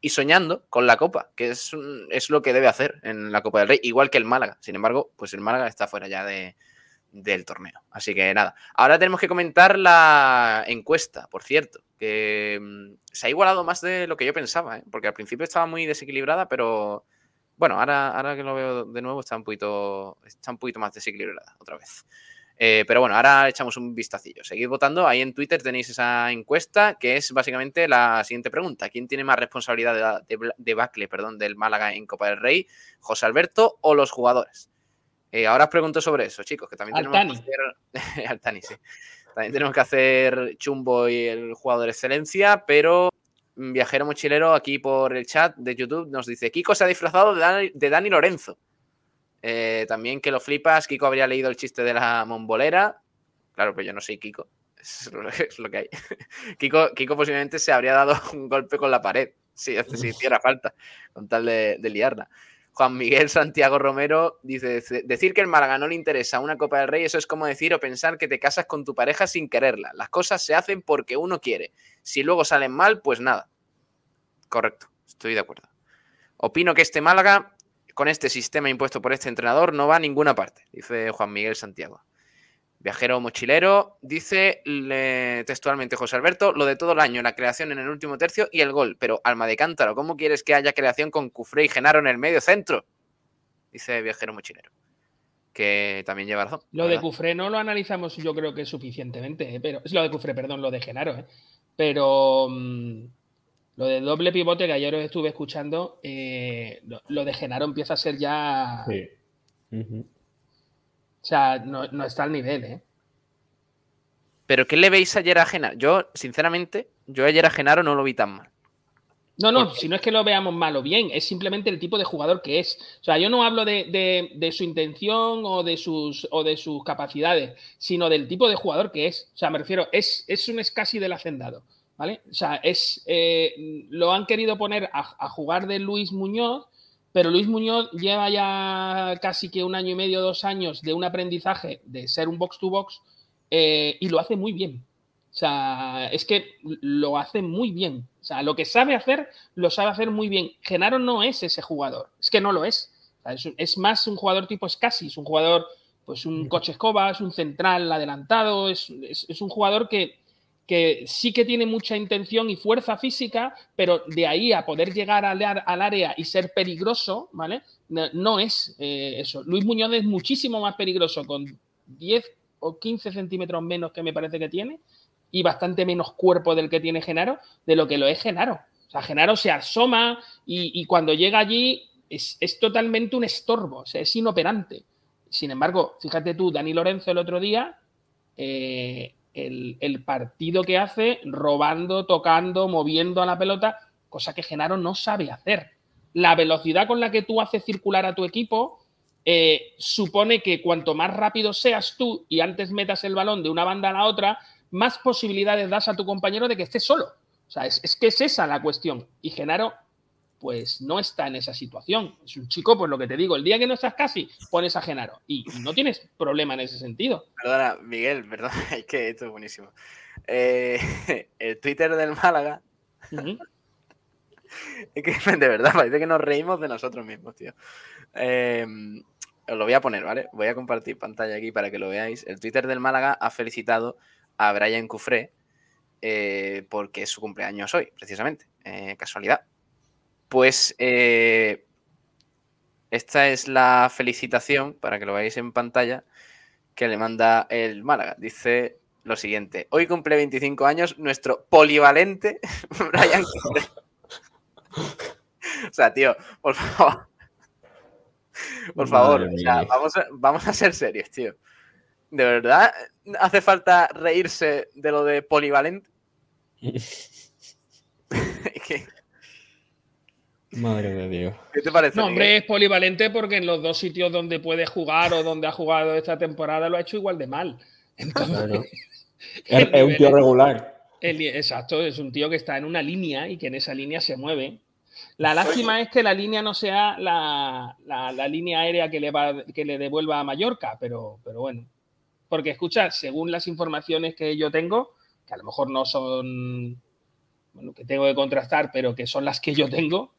y soñando con la Copa, que es, un- es lo que debe hacer en la Copa del Rey, igual que el Málaga. Sin embargo, pues el Málaga está fuera ya de, del torneo. Así que nada, ahora tenemos que comentar la encuesta, por cierto, que mm, se ha igualado más de lo que yo pensaba, ¿eh? porque al principio estaba muy desequilibrada, pero bueno, ahora, ahora que lo veo de nuevo está un poquito, está un poquito más desequilibrada otra vez. Eh, pero bueno, ahora echamos un vistacillo. Seguid votando. Ahí en Twitter tenéis esa encuesta que es básicamente la siguiente pregunta. ¿Quién tiene más responsabilidad de, la- de, de Bacle, perdón, del Málaga en Copa del Rey? ¿José Alberto o los jugadores? Eh, ahora os pregunto sobre eso, chicos, que también tenemos Altani. que hacer... [LAUGHS] Altani, sí. También tenemos que hacer Chumbo y el jugador de excelencia, pero Viajero Mochilero aquí por el chat de YouTube nos dice, Kiko se ha disfrazado de Dani, Lorenzo. Eh, también que lo flipas, Kiko habría leído el chiste de la mombolera. Claro, pero yo no soy Kiko. [LAUGHS] Es lo, que hay. [LAUGHS] Kiko, Kiko posiblemente se habría dado [LAUGHS] un golpe con la pared, si, si hiciera falta, con tal de, de liarla. Juan Miguel Santiago Romero dice, decir que el Málaga no le interesa una Copa del Rey, eso es como decir o pensar que te casas con tu pareja sin quererla. Las cosas se hacen porque uno quiere. Si luego salen mal, pues nada. Correcto, estoy de acuerdo. Opino que este Málaga, con este sistema impuesto por este entrenador, no va a ninguna parte, dice Juan Miguel Santiago. Viajero mochilero, dice le- textualmente José Alberto, lo de todo el año, la creación en el último tercio y el gol. Pero alma de cántaro, ¿cómo quieres que haya creación con Cufré y Genaro en el medio centro? Dice Viajero mochilero. Que también lleva razón. Lo de. Cufré no lo analizamos yo creo que suficientemente, ¿eh? pero es lo de Cufré, perdón, lo de Genaro, ¿eh? pero mm, lo de doble pivote que ayer os estuve escuchando, eh, lo, lo de Genaro empieza a ser ya, Sí. O sea, no, no está al nivel, ¿eh? Pero ¿qué le veis ayer a Genaro? Yo, sinceramente, yo ayer a Genaro no lo vi tan mal. No, no, si no es que lo veamos mal o bien, es simplemente el tipo de jugador que es. O sea, yo no hablo de, de- de su intención o de, sus, o de sus capacidades, sino del tipo de jugador que es. O sea, me refiero, es, es un es casi del hacendado, ¿vale? O sea, es, eh, lo han querido poner a, a jugar de Luis Muñoz, pero Luis Muñoz lleva ya casi que un año y medio, dos años de un aprendizaje de ser un box-to-box eh, y lo hace muy bien. O sea, es que lo hace muy bien. O sea, lo que sabe hacer, lo sabe hacer muy bien. Genaro no es ese jugador. Es que no lo es. O sea, es, es más un jugador tipo Scassi, un jugador, pues un coche escoba, es un central adelantado, es, es- es un jugador que, que sí que tiene mucha intención y fuerza física, pero de ahí a poder llegar al, al área y ser peligroso, ¿vale? No, es eh, eso. Luis Muñoz es muchísimo más peligroso con 10 o 15 centímetros menos que me parece que tiene y bastante menos cuerpo del que tiene Genaro de lo que lo es Genaro. O sea, Genaro se asoma y, cuando llega allí es, es totalmente un estorbo, o sea, es inoperante. Sin embargo, fíjate tú, Dani Lorenzo el otro día, eh, el, partido que hace robando, tocando, moviendo a la pelota, cosa que Genaro no sabe hacer. La velocidad con la que tú haces circular a tu equipo eh, supone que cuanto más rápido seas tú y antes metas el balón de una banda a la otra, más posibilidades das a tu compañero de que esté solo. O sea, es, es que es esa la cuestión. Y Genaro, pues no está en esa situación. Es un chico, pues lo que te digo, el día que no estás casi, pones a Genaro. Y no tienes problema en ese sentido. Perdona, Miguel, perdona, [LAUGHS] es que esto es buenísimo. Eh, [LAUGHS] el Twitter del Málaga. [LAUGHS] es que de verdad parece que nos reímos de nosotros mismos, tío. Eh, os lo voy a poner, ¿vale? Voy a compartir pantalla aquí para que lo veáis. El Twitter del Málaga ha felicitado a Brian Cufré eh, porque es su cumpleaños hoy, precisamente. Casualidad. Pues eh, esta es la felicitación, para que lo veáis en pantalla, que le manda el Málaga. Dice lo siguiente. Hoy cumple 25 años nuestro polivalente [LAUGHS] Brian. O sea, tío, por favor. Por favor, o sea, vamos, a, vamos a ser serios, tío. ¿De verdad hace falta reírse de lo de polivalente? [LAUGHS] [LAUGHS] ¿Qué, Madre de Dios. qué te parece? No, Miguel? hombre, es polivalente porque en los dos sitios donde puede jugar o donde ha jugado esta temporada lo ha hecho igual de mal. Entonces, Claro. [LAUGHS] el Es, es un tío regular. el exacto, es un tío que está en una línea y que en esa línea se mueve. La lástima es que la línea no sea la, la- la línea aérea que le, va, que le devuelva a Mallorca, pero, pero bueno. Porque escucha, según las informaciones que yo tengo, que a lo mejor no son, bueno, que tengo que contrastar, pero que son las que yo tengo,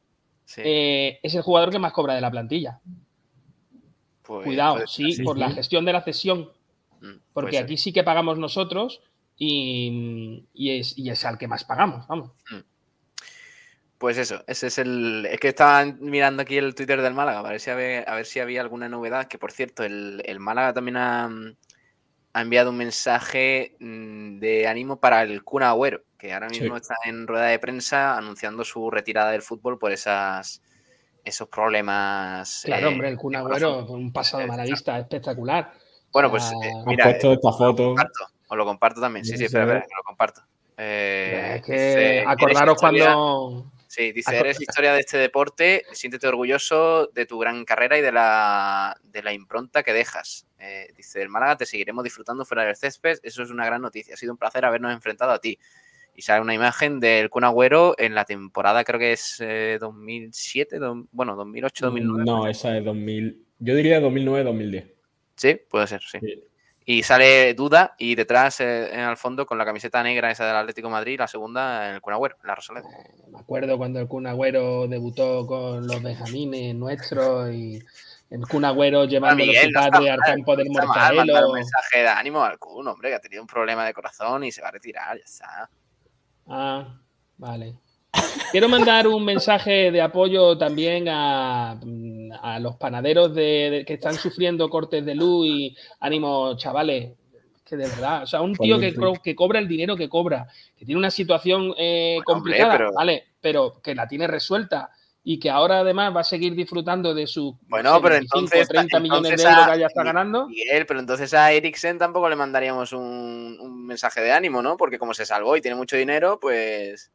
Sí, eh, es el jugador que más cobra de la plantilla. pues, Cuidado, puede- sí, sí, por la gestión de la cesión, mm, porque aquí sí que pagamos nosotros y, y es, y es al que más pagamos, vamos. Pues eso, ese es el. Es que estaba mirando aquí el Twitter del Málaga, a ver si había, a ver si había alguna novedad. Que por cierto, el, el Málaga también ha, ha enviado un mensaje mm, de ánimo para el Kun Agüero, que ahora mismo Sí. está en rueda de prensa anunciando su retirada del fútbol por esas esos problemas. Claro, eh, hombre, el Kun de Agüero, con un pasado Eh, malaguista espectacular. Bueno, pues Ah, eh, mira, puesto eh, esta os lo foto. comparto, os lo comparto también. Sí, Sí, sí, sí, espera, se ve. espera, que lo comparto. Eh, es que dice, "Eres acordaros historia- cuando. Sí, dice, eres historia de este deporte, siéntete orgulloso de tu gran carrera y de la, de la impronta que dejas. Eh, dice, el Málaga te seguiremos disfrutando fuera del césped, eso es una gran noticia, ha sido un placer habernos enfrentado a ti. Y sale una imagen del Kun Agüero en la temporada, creo que es eh, 2007, do- bueno, 2008, 2009. No, esa es 2000. Yo diría 2009-2010. Sí, puede ser, sí. Sí. Y sale Duda y detrás, eh, en el fondo, con la camiseta negra esa del Atlético de Madrid, la segunda, el Kun Agüero, la Rosaleda. Me acuerdo cuando el Kun Agüero debutó con los Benjamines nuestros y el Kun Agüero llevándolo Miguel, su no padre al campo del no Mortadelo. un mensaje de ánimo al Kun, hombre, que ha tenido un problema de corazón y se va a retirar, ya está. Ah, vale. Quiero mandar un mensaje de apoyo también a, a los panaderos de, de- que están sufriendo cortes de luz y ánimo, chavales. Que de verdad, o sea, un tío que, que cobra el dinero que cobra, que tiene una situación eh, Bueno, hombre, complicada, pero- ¿vale? Pero que la tiene resuelta y que ahora además va a seguir disfrutando de sus Bueno, pero 25, entonces. 30 millones de euros que haya está ganando. Miguel, pero entonces a Eriksen tampoco le mandaríamos un, un mensaje de ánimo, ¿no? Porque como se salvó y tiene mucho dinero, pues.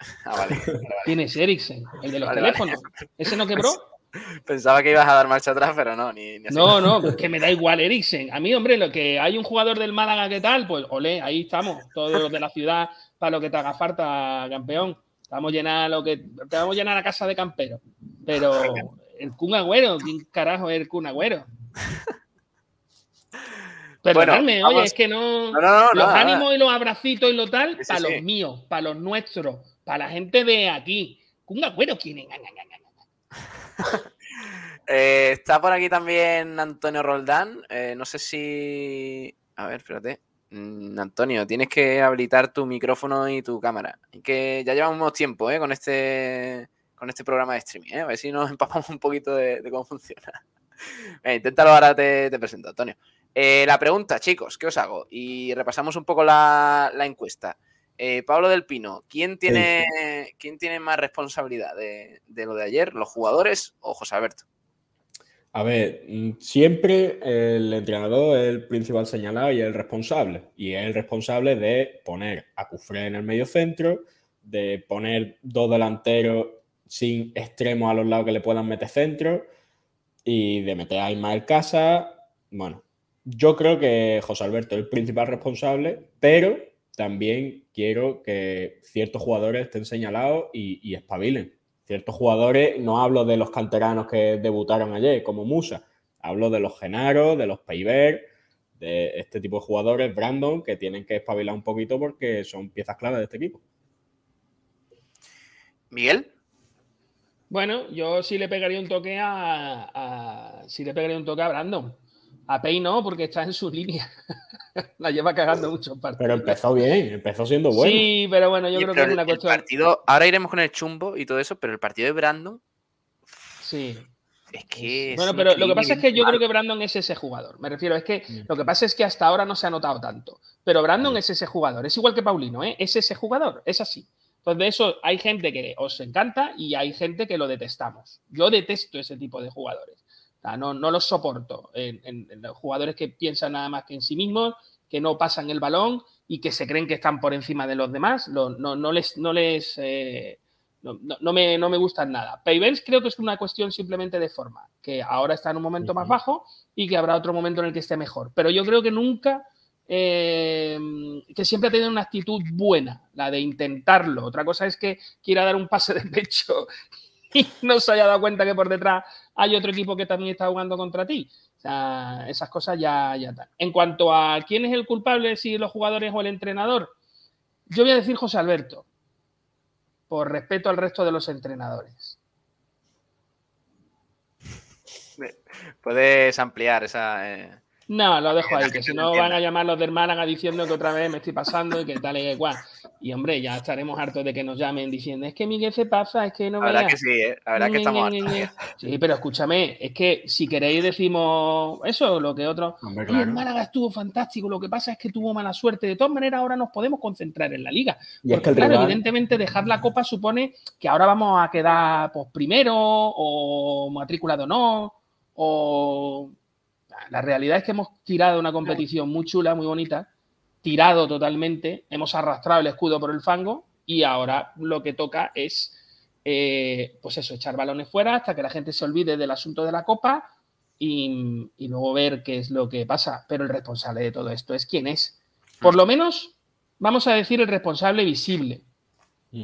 [LAUGHS] Ah, vale. vale, vale. Tienes Eriksen, el de los Vale, teléfonos. ¿Ese no quebró? [LAUGHS] Pensaba que ibas a dar marcha atrás, pero no, ni, ni así. No, no, pues [LAUGHS] que me da igual Eriksen. A mí, hombre, lo que hay un jugador del Málaga que tal, pues olé, ahí estamos, todos los de la ciudad, para lo que te haga falta, campeón. Te vamos a llenar lo que te vamos a llenar la casa de campero. Pero el Kun Agüero, ¿quién carajo es el Kun Agüero? Perdonadme, oye, es que no. No, no, no, los ánimos y los abracitos y lo tal, Sí, para sí. los míos, para los nuestros, para la gente de aquí. Kun Agüero, ¿quién es? Eh, está por aquí también Antonio Roldán. eh, no sé si. A ver, espérate. Mm, Antonio, tienes que habilitar tu micrófono y tu cámara. Que ya llevamos tiempo ¿eh? con este con este programa de streaming. ¿eh? A ver si nos [LAUGHS] empapamos un poquito de, cómo funciona. Inténtalo ahora, te, te presento, Antonio. La pregunta, chicos, ¿qué os hago? Y repasamos un poco la, la encuesta. Eh, Pablo del Pino, ¿quién tiene, ¿quién tiene más responsabilidad de, de lo de ayer? ¿Los jugadores o José Alberto? A ver, mm, siempre el entrenador es el principal señalado y el responsable. Y es el responsable de poner a Cufré en el medio centro, de poner dos delanteros sin extremos a los lados que le puedan meter centro y de meter a Ismael Casa. Bueno, yo creo que José Alberto es el principal responsable, pero también quiero que ciertos jugadores estén señalados y, y espabilen ciertos jugadores, no hablo de los canteranos que debutaron ayer, como Musa, hablo de los Genaro, de los Peiber, de este tipo de jugadores, Brandon, que tienen que espabilar un poquito porque son piezas clave de este equipo. Miguel. Bueno, yo sí le pegaría un toque a, a- sí le pegaría un toque a Brandon. A Pei no, porque está en su línea. [LAUGHS] La lleva cagando mucho partidos. Pero empezó bien, empezó siendo bueno. Sí, pero bueno, yo creo que es una el cuestión. partido, ahora iremos con el chumbo y todo eso, pero el partido de Brandon. Sí. Es que. Bueno, pero lo que pasa es que yo mal. creo que Brandon es ese jugador. Me refiero, es que lo que pasa es que hasta ahora no se ha notado tanto. Pero Brandon es ese jugador. Es igual que Paulino, ¿eh? Es ese jugador. Es así. Entonces, de eso hay gente que os encanta y hay gente que lo detestamos. Yo detesto ese tipo de jugadores. O sea, no, no los soporto. En, en- en los jugadores que piensan nada más que en sí mismos, que no pasan el balón y que se creen que están por encima de los demás. Lo- no, no les. No les eh, no, me, no me gustan nada. Payvens creo que es una cuestión simplemente de forma, que ahora está en un momento más bajo y que habrá otro momento en el que esté mejor. Pero yo creo que nunca, eh, que siempre ha tenido una actitud buena, la de intentarlo. Otra cosa es que quiera dar un pase de pecho [LAUGHS] y no se haya dado cuenta que por detrás hay otro equipo que también está jugando contra ti. O sea, esas cosas ya, ya están. En cuanto a quién es el culpable, si los jugadores o el entrenador, yo voy a decir José Alberto, por respeto al resto de los entrenadores. Puedes ampliar esa. eh, No, lo dejo ahí, que si no van a llamar los del Málaga diciendo que otra vez me estoy pasando y que tal y que cual. Y hombre, ya estaremos hartos de que nos llamen diciendo, es que Miguel se pasa, es que no La verdad veas". que sí, ¿eh? La verdad que estamos hartos. Sí, pero escúchame, es que si queréis decimos eso, lo que otro. Hombre, "Oye, claro. el Málaga estuvo fantástico, lo que pasa es que tuvo mala suerte. De todas maneras, ahora nos podemos concentrar en la liga. Y es Porque, que el claro, rival- evidentemente, dejar la copa supone que ahora vamos a quedar pues, primero, o matrícula de honor, o. La realidad es que hemos tirado una competición muy chula, muy bonita, tirado totalmente, hemos arrastrado el escudo por el fango y ahora lo que toca es, eh, pues eso, echar balones fuera hasta que la gente se olvide del asunto de la copa y, y luego ver qué es lo que pasa. Pero el responsable de todo esto es quién es. Por lo menos, vamos a decir el responsable visible.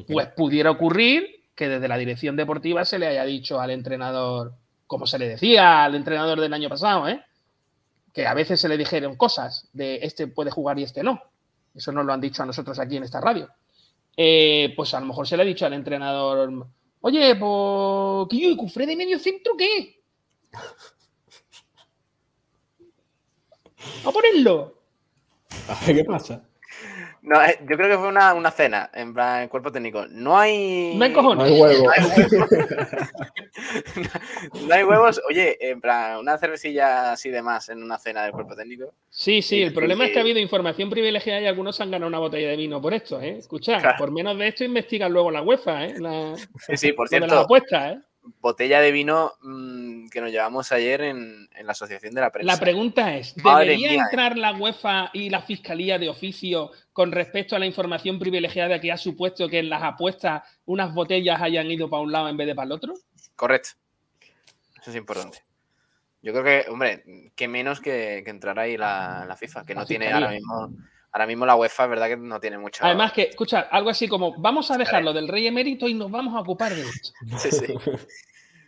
Pues pudiera ocurrir que desde la dirección deportiva se le haya dicho al entrenador, como se le decía al entrenador del año pasado, ¿eh? Que a veces se le dijeron cosas de este puede jugar y este no. Eso nos lo han dicho a nosotros aquí en esta radio. Eh, pues a lo mejor se le ha dicho al entrenador, oye, pues, ¿qué yo, Cufré de medio centro qué? [LAUGHS] A ponerlo. [LAUGHS] ¿Qué pasa? No, eh, yo creo que fue una, una cena, en plan, el cuerpo técnico. No hay. No hay cojones. No huevos. [LAUGHS] No hay huevos. Oye, en plan, una cervecilla así de más en una cena del cuerpo técnico. Sí, sí, el problema es que ha habido información privilegiada y algunos han ganado una botella de vino por esto, ¿eh? Escucha, Claro. por menos de esto investigan luego la UEFA, ¿eh? La, Sí, sí, por de las cierto, apuestas, ¿eh? Botella de vino mm, que nos llevamos ayer en, en la Asociación de la Prensa. La pregunta es, ¿debería mía, entrar la UEFA y la Fiscalía de oficio con respecto a la información privilegiada que ha supuesto que en las apuestas unas botellas hayan ido para un lado en vez de para el otro? Correcto. Eso es importante. Yo creo que, hombre, que menos que, que entrar ahí la, la FIFA, que La no tiene ahora mismo. Ahora mismo la UEFA es verdad que no tiene mucho. Además que, escucha, algo así como, vamos a dejarlo del rey emérito y nos vamos a ocupar de esto. [LAUGHS] Sí, sí.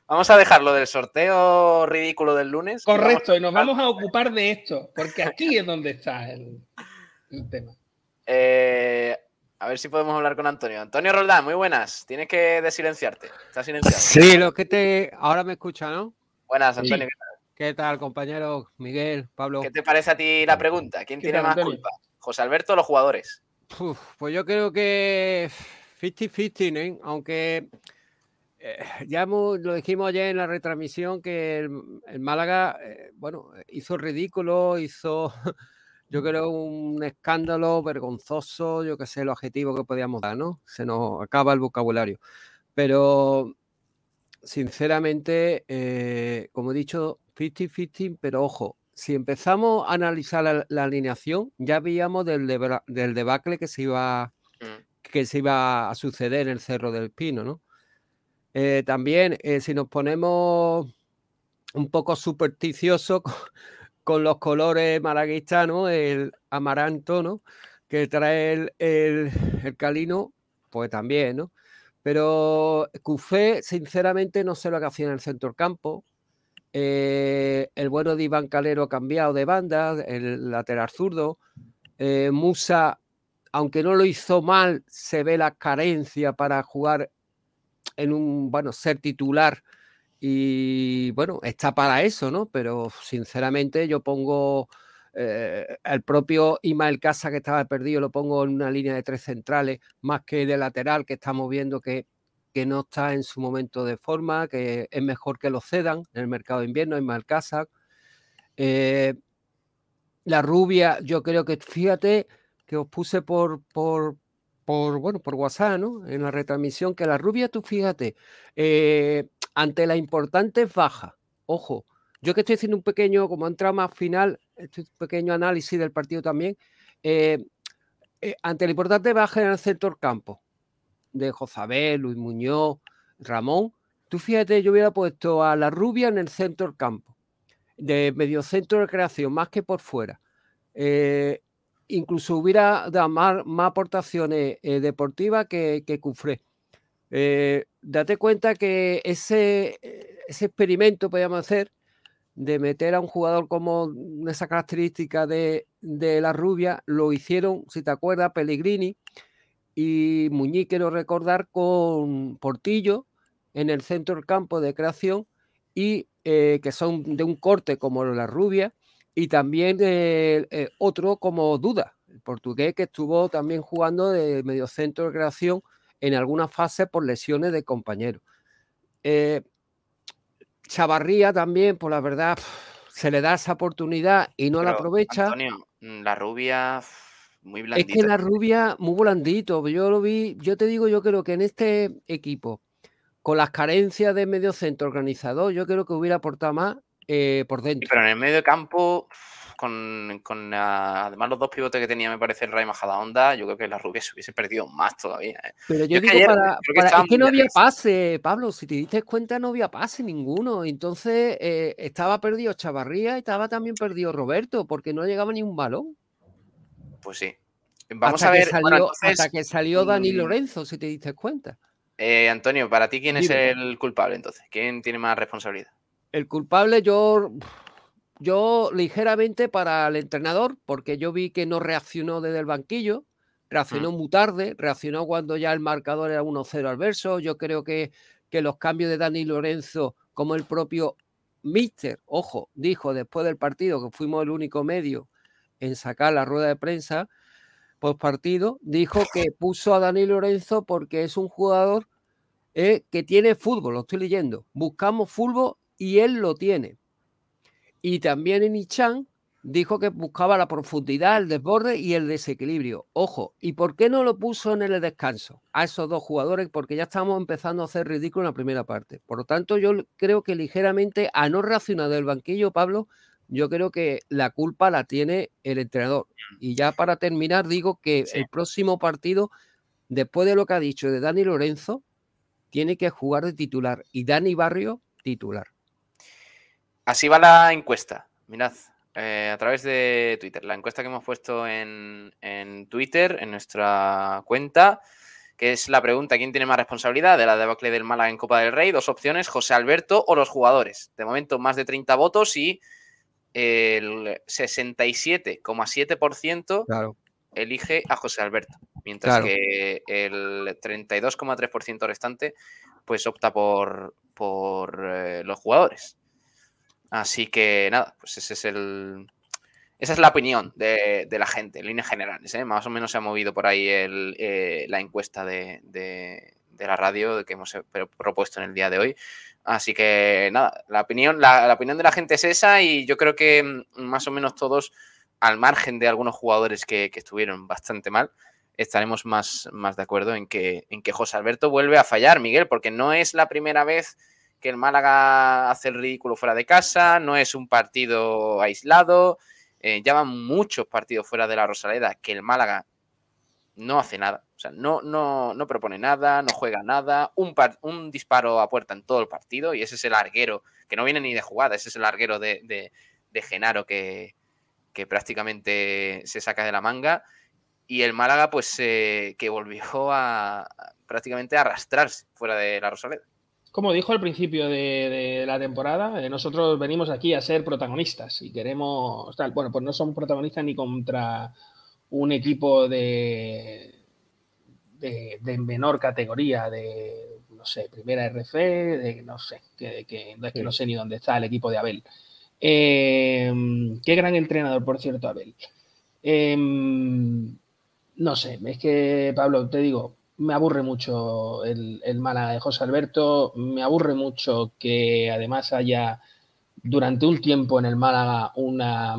Vamos a dejarlo del sorteo ridículo del lunes. Correcto, y vamos nos vamos a ocupar de esto, porque aquí es donde está el, el tema. Eh, a ver si podemos hablar con Antonio. Antonio Roldán, muy buenas. Tienes que desilenciarte. Estás silenciado. Sí, lo que te. Ahora me escucha, ¿no? Buenas, Antonio. ¿qué tal? ¿Qué tal, compañero? Miguel, Pablo. ¿Qué te parece a ti la pregunta? ¿Quién ¿Qué tiene tal, más Antonio? culpa? ¿José Alberto los jugadores? Uf, pues yo creo que 50-50, ¿eh? aunque ya lo dijimos ayer en la retransmisión que el, Málaga, eh, bueno, hizo ridículo, hizo, [LAUGHS] yo creo, un escándalo vergonzoso, yo qué sé, el adjetivo que podíamos dar, ¿no? Se nos acaba el vocabulario. Pero, sinceramente, eh, como he dicho, 50-50, pero ojo, si empezamos a analizar la, la alineación, ya veíamos del, debacle que se iba que se iba a suceder en el Cerro del Pino, ¿no? Eh, también, eh, si nos ponemos un poco supersticiosos [LAUGHS] con, con los colores malaguistas, ¿no? El amaranto, ¿no? Que trae el, el, el calino, pues también, ¿no? Pero Cufé, sinceramente, no sé lo que hacía en el centro del campo. Eh, el bueno de Iván Calero ha cambiado de banda, el lateral zurdo. Eh, Musa, aunque no lo hizo mal, se ve la carencia para jugar en un, bueno, ser titular. Y bueno, está para eso, ¿no? Pero sinceramente yo pongo eh, el propio Ismael Casa que estaba perdido, lo pongo en una línea de tres centrales, más que de lateral, que estamos viendo que, que no está en su momento de forma, que es mejor que lo cedan en el mercado de invierno, en Malcasa. Eh, la rubia, yo creo que, fíjate, que os puse por, por, por, bueno, por WhatsApp. En la retransmisión, que la rubia, tú fíjate, eh, ante la importante baja, ojo, yo que estoy haciendo un pequeño, como entrada más final, este pequeño análisis del partido también, eh, ante la importante baja en el centro campo de Josabel, Luis Muñoz, Ramón, tú fíjate, yo hubiera puesto a la rubia en el centro campo, de medio centro de creación, más que por fuera. Eh, incluso hubiera dado más, aportaciones deportivas que, que Cufré. date cuenta que ese, ese experimento, podríamos hacer, de meter a un jugador como esa característica de, la rubia, lo hicieron, si te acuerdas, Pellegrini y Muñiz, quiero recordar, con Portillo en el centro del campo de creación y eh, que son de un corte como la rubia y también eh, eh, otro como Duda, el portugués que estuvo también jugando de medio centro de creación en algunas fases por lesiones de compañeros. Chavarría también, por la verdad, se le da esa oportunidad y no la aprovecha. Antonio, mm, la rubia muy blandita. Es que la rubia muy blandito. Yo lo vi, yo te digo, yo creo que en este equipo, con las carencias de medio centro organizador, yo creo que hubiera aportado más eh, por dentro. pero en el medio campo con, además los dos pivotes que tenía, me parece, el Ray Majadahonda, yo creo que la rubia se hubiese perdido más todavía. ¿eh? Pero yo, digo, para, es que no había pase, Pablo, si te diste cuenta, no había pase ninguno. Entonces eh, estaba perdido Chavarría y estaba también perdido Roberto, porque no llegaba ni un balón. Pues sí. Vamos a ver. Que salió, hasta que salió Dani mm, Lorenzo, si te diste cuenta. Eh, Antonio, para ti, ¿quién es el culpable entonces? ¿Quién tiene más responsabilidad? El culpable, yo yo ligeramente para el entrenador, porque yo vi que no reaccionó desde el banquillo, reaccionó muy tarde, reaccionó cuando ya el marcador era 1-0 al verso. Yo creo que, que los cambios de Dani Lorenzo, como el propio Mister, ojo, dijo después del partido que fuimos el único medio en sacar la rueda de prensa post partido, dijo que puso a Dani Lorenzo porque es un jugador eh, que tiene fútbol, lo estoy leyendo. Buscamos fútbol y él lo tiene. Y también en Ichan dijo que buscaba la profundidad, el desborde y el desequilibrio. Ojo, ¿y por qué no lo puso en el descanso a esos dos jugadores? Porque ya estamos empezando a hacer ridículo en la primera parte. Por lo tanto, yo creo que ligeramente a no reaccionar del banquillo, Pablo, yo creo que la culpa la tiene el entrenador. Y ya para terminar, digo que el próximo partido, después de lo que ha dicho de Dani Lorenzo, tiene que jugar de titular y Dani Barrio titular. Así va la encuesta. Mirad, eh, a través de Twitter. La encuesta que hemos puesto en, Twitter, en nuestra cuenta, que es la pregunta: ¿quién tiene más responsabilidad de la debacle del Málaga en Copa del Rey? Dos opciones: José Alberto o los jugadores. De momento, más de 30 votos y el 67,7% elige a José Alberto, mientras que el 32,3% restante pues opta por, por eh, los jugadores. Así que nada, pues ese es el. Esa es la opinión de, la gente, en líneas generales. ¿eh? Más o menos se ha movido por ahí eh, la encuesta de, la radio que hemos propuesto en el día de hoy. Así que nada, la opinión, la, opinión de la gente es esa y yo creo que mm, más o menos todos, al margen de algunos jugadores que, estuvieron bastante mal, estaremos más, más de acuerdo en que, en que José Alberto vuelve a fallar, Miguel, porque no es la primera vez que el Málaga hace el ridículo fuera de casa, no es un partido aislado, eh, ya van muchos partidos fuera de la Rosaleda que el Málaga no hace nada, o sea, no, no, no propone nada, no juega nada, un, un disparo a puerta en todo el partido y ese es el larguero, que no viene ni de jugada, ese es el larguero de, Genaro que, prácticamente se saca de la manga y el Málaga pues eh, que volvió a, prácticamente a arrastrarse fuera de la Rosaleda. Como dijo al principio de, la temporada, eh, nosotros venimos aquí a ser protagonistas y queremos. bueno, pues no somos protagonistas ni contra un equipo de, de, menor categoría, de no sé, primera RF, de no sé, que, que, no sé ni dónde está el equipo de Abel. Em, qué gran entrenador, por cierto, Abel. Em, no sé, es que, Pablo, te digo, me aburre mucho el, el Málaga de José Alberto, me aburre mucho que además haya durante un tiempo en el Málaga una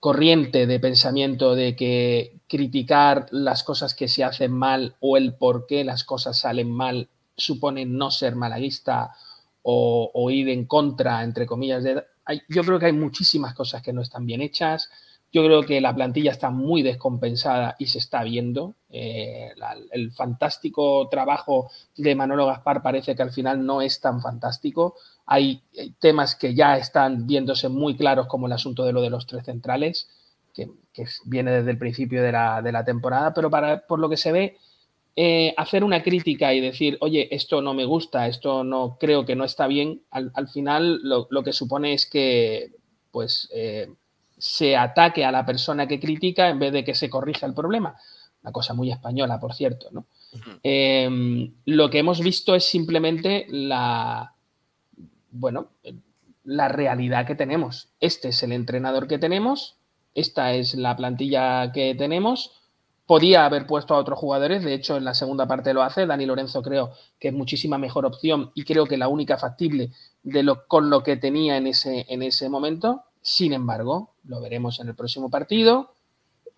corriente de pensamiento de que criticar las cosas que se hacen mal o el por qué las cosas salen mal supone no ser malaguista o, o ir en contra, entre comillas, de... hay- yo creo que hay muchísimas cosas que no están bien hechas. Yo creo que la plantilla está muy descompensada y se está viendo. Eh, el fantástico trabajo de Manolo Gaspar parece que al final no es tan fantástico. Hay eh, temas que ya están viéndose muy claros, como el asunto de lo de los tres centrales, que, que viene desde el principio de la, de la temporada, pero para, por lo que se ve, eh, hacer una crítica y decir, oye, esto no me gusta, esto no creo que no está bien, al, al final lo, lo que supone es que pues eh, se ataque a la persona que critica en vez de que se corrija el problema. Una cosa muy española, por cierto. ¿no? Eh, lo que hemos visto es simplemente la, bueno, la realidad que tenemos. Este es el entrenador que tenemos, esta es la plantilla que tenemos. Podía haber puesto a otros jugadores, de hecho en la segunda parte lo hace. Dani Lorenzo creo que es muchísima mejor opción y creo que la única factible de lo, con lo que tenía en ese, en ese momento. Sin embargo, lo veremos en el próximo partido.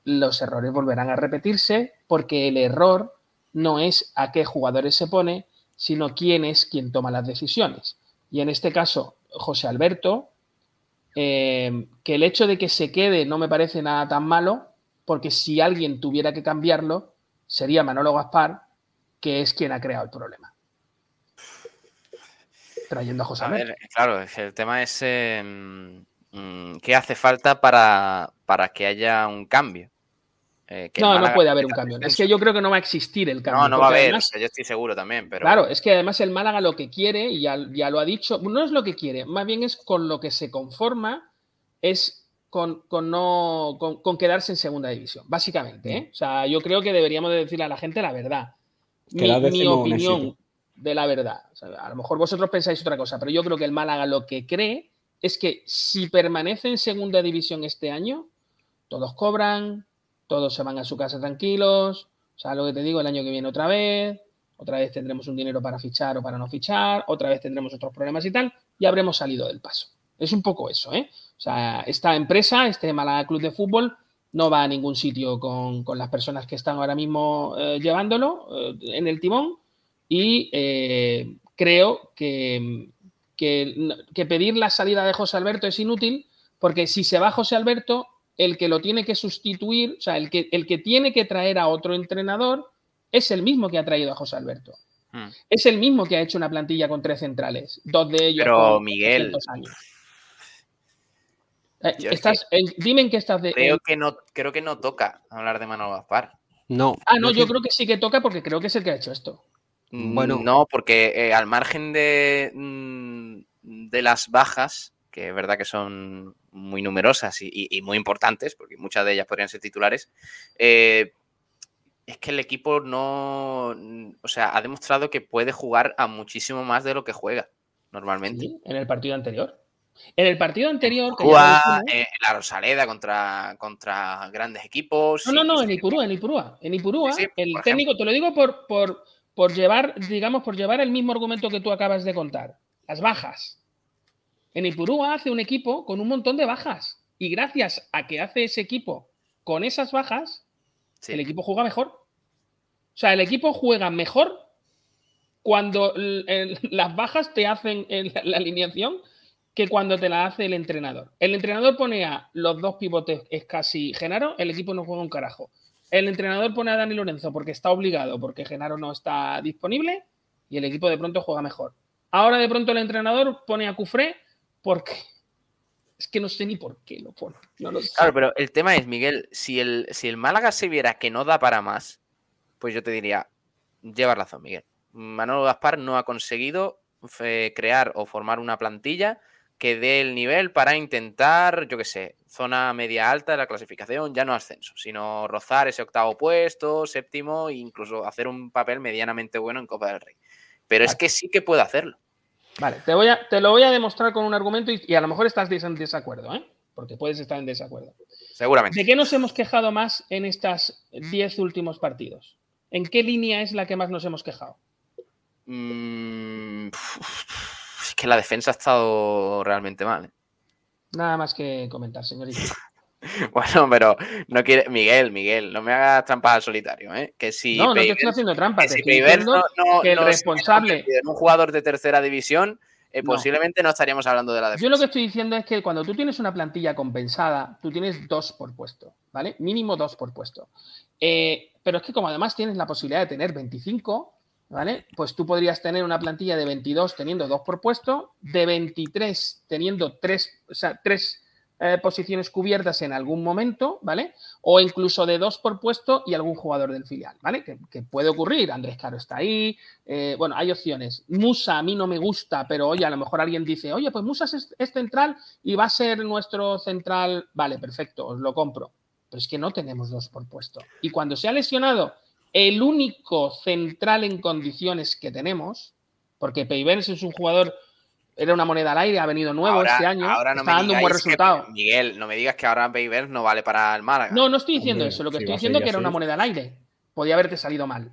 Los errores volverán a repetirse porque el error no es a qué jugadores se pone, sino quién es quien toma las decisiones. Y en este caso, José Alberto, eh, que el hecho de que se quede no me parece nada tan malo, porque si alguien tuviera que cambiarlo, sería Manolo Gaspar, que es quien ha creado el problema. Trayendo a José A Alberto. ver, claro, el tema es eh, mm, qué hace falta para, para que haya un cambio. Eh, que No, no puede haber un cambio. Es que yo creo que no va a existir el cambio. No, no va a haber, además- o sea, yo estoy seguro también, pero Claro, es que además el Málaga lo que quiere, y ya, ya lo ha dicho, no es lo que quiere, más bien es con lo que se conforma, es con, con no, con, con quedarse en segunda división, básicamente. ¿eh? O sea, yo creo que deberíamos de decirle a la gente la verdad. Mi, mi opinión de la verdad. O sea, a lo mejor vosotros pensáis otra cosa, pero yo creo que el Málaga lo que cree es que si permanece en segunda división este año, todos cobran, todos se van a su casa tranquilos. O sea, lo que te digo, el año que viene otra vez, otra vez tendremos un dinero para fichar o para no fichar, otra vez tendremos otros problemas y tal, y habremos salido del paso. Es un poco eso, ¿eh? O sea, esta empresa, este Málaga Club de Fútbol, no va a ningún sitio con, las personas que están ahora mismo eh, llevándolo eh, en el timón y eh, creo que, que, que pedir la salida de José Alberto es inútil porque si se va José Alberto, el que lo tiene que sustituir, o sea, el que, el que tiene que traer a otro entrenador es el mismo que ha traído a José Alberto. Mm. Es el mismo que ha hecho una plantilla con tres centrales, dos de ellos Pero, con Miguel, 800 años. Eh, en- dime en qué estás de. creo en- que no, creo que no toca hablar de Manolo Gaspar. No. Ah, no, yo creo que sí que toca porque creo que es el que ha hecho esto. Bueno. No, porque eh, al margen de, mm, de las bajas, que es verdad que son muy numerosas y, y- y muy importantes, porque muchas de ellas podrían ser titulares, eh, es que el equipo no, o sea, ha demostrado que puede jugar a muchísimo más de lo que juega normalmente. Sí, en el partido anterior. En el partido anterior. que dijimos- eh, la Rosaleda contra, contra grandes equipos. No, no, no, en Ipurúa, en Ipurúa. En Ipurúa, Sí, sí, el técnico, te lo digo por, por, por llevar, digamos, por llevar el mismo argumento que tú acabas de contar. Las bajas. En Ipurúa hace un equipo con un montón de bajas. Y gracias a que hace ese equipo con esas bajas, Sí. el equipo juega mejor. O sea, el equipo juega mejor cuando [LAUGHS] las bajas te hacen el- la alineación que cuando te la hace el entrenador. El entrenador pone a los dos pivotes, es casi Genaro, el equipo no juega un carajo. El entrenador pone a Dani Lorenzo porque está obligado, porque Genaro no está disponible y el equipo de pronto juega mejor. Ahora de pronto el entrenador pone a Cufré porque es que no sé ni por qué lo pone. No lo sé. Claro, pero el tema es, Miguel, si el, si el Málaga se viera que no da para más, pues yo te diría, llevas razón, Miguel. Manolo Gaspar no ha conseguido eh, crear o formar una plantilla que dé el nivel para intentar, yo qué sé, zona media alta de la clasificación, ya no ascenso, sino rozar ese octavo puesto, séptimo e incluso hacer un papel medianamente bueno en Copa del Rey. Pero es que sí que puede hacerlo. Vale, te, voy a, te lo voy a demostrar con un argumento y, y a lo mejor estás en desacuerdo, ¿eh? Porque puedes estar en desacuerdo. Seguramente. ¿De qué nos hemos quejado más en estos 10 últimos partidos? ¿En qué línea es la que más nos hemos quejado? Mm, es que la defensa ha estado realmente mal. ¿eh? Nada más que comentar, señorita. [LAUGHS] [LAUGHS] Bueno, pero no quiere. Miguel, Miguel, no me hagas trampas al solitario, ¿eh? Que si no, no te estoy haciendo trampa. que si no- no- que el no responsable. un jugador de tercera división, eh, posiblemente no estaríamos hablando de la defensa. Yo lo que estoy diciendo es que cuando tú tienes una plantilla compensada, tú tienes dos por puesto, ¿vale? Mínimo dos por puesto. Eh, pero es que como además tienes la posibilidad de tener 25, ¿vale? Pues tú podrías tener una plantilla de 22 teniendo dos por puesto, de 23 teniendo tres, o sea, tres eh, posiciones cubiertas en algún momento, ¿vale? O incluso de dos por puesto y algún jugador del filial, ¿vale? Que, puede ocurrir. Andrés Caro está ahí. eh, bueno, hay opciones. Musa a mí no me gusta, pero oye, a lo mejor alguien dice, oye, pues Musa es, central y va a ser nuestro central. Vale, perfecto, os lo compro. Pero es que no tenemos dos por puesto. Y cuando se ha lesionado el único central en condiciones que tenemos, porque Peivers es un jugador, era una moneda al aire, ha venido nuevo Ahora- este año, ahora no está me dando un buen que- resultado. Miguel, no me digas que ahora Peiber no vale para el Málaga. No, no estoy diciendo Hombre, eso. Lo que si estoy diciendo es que era una moneda al aire. Podía haberte salido mal.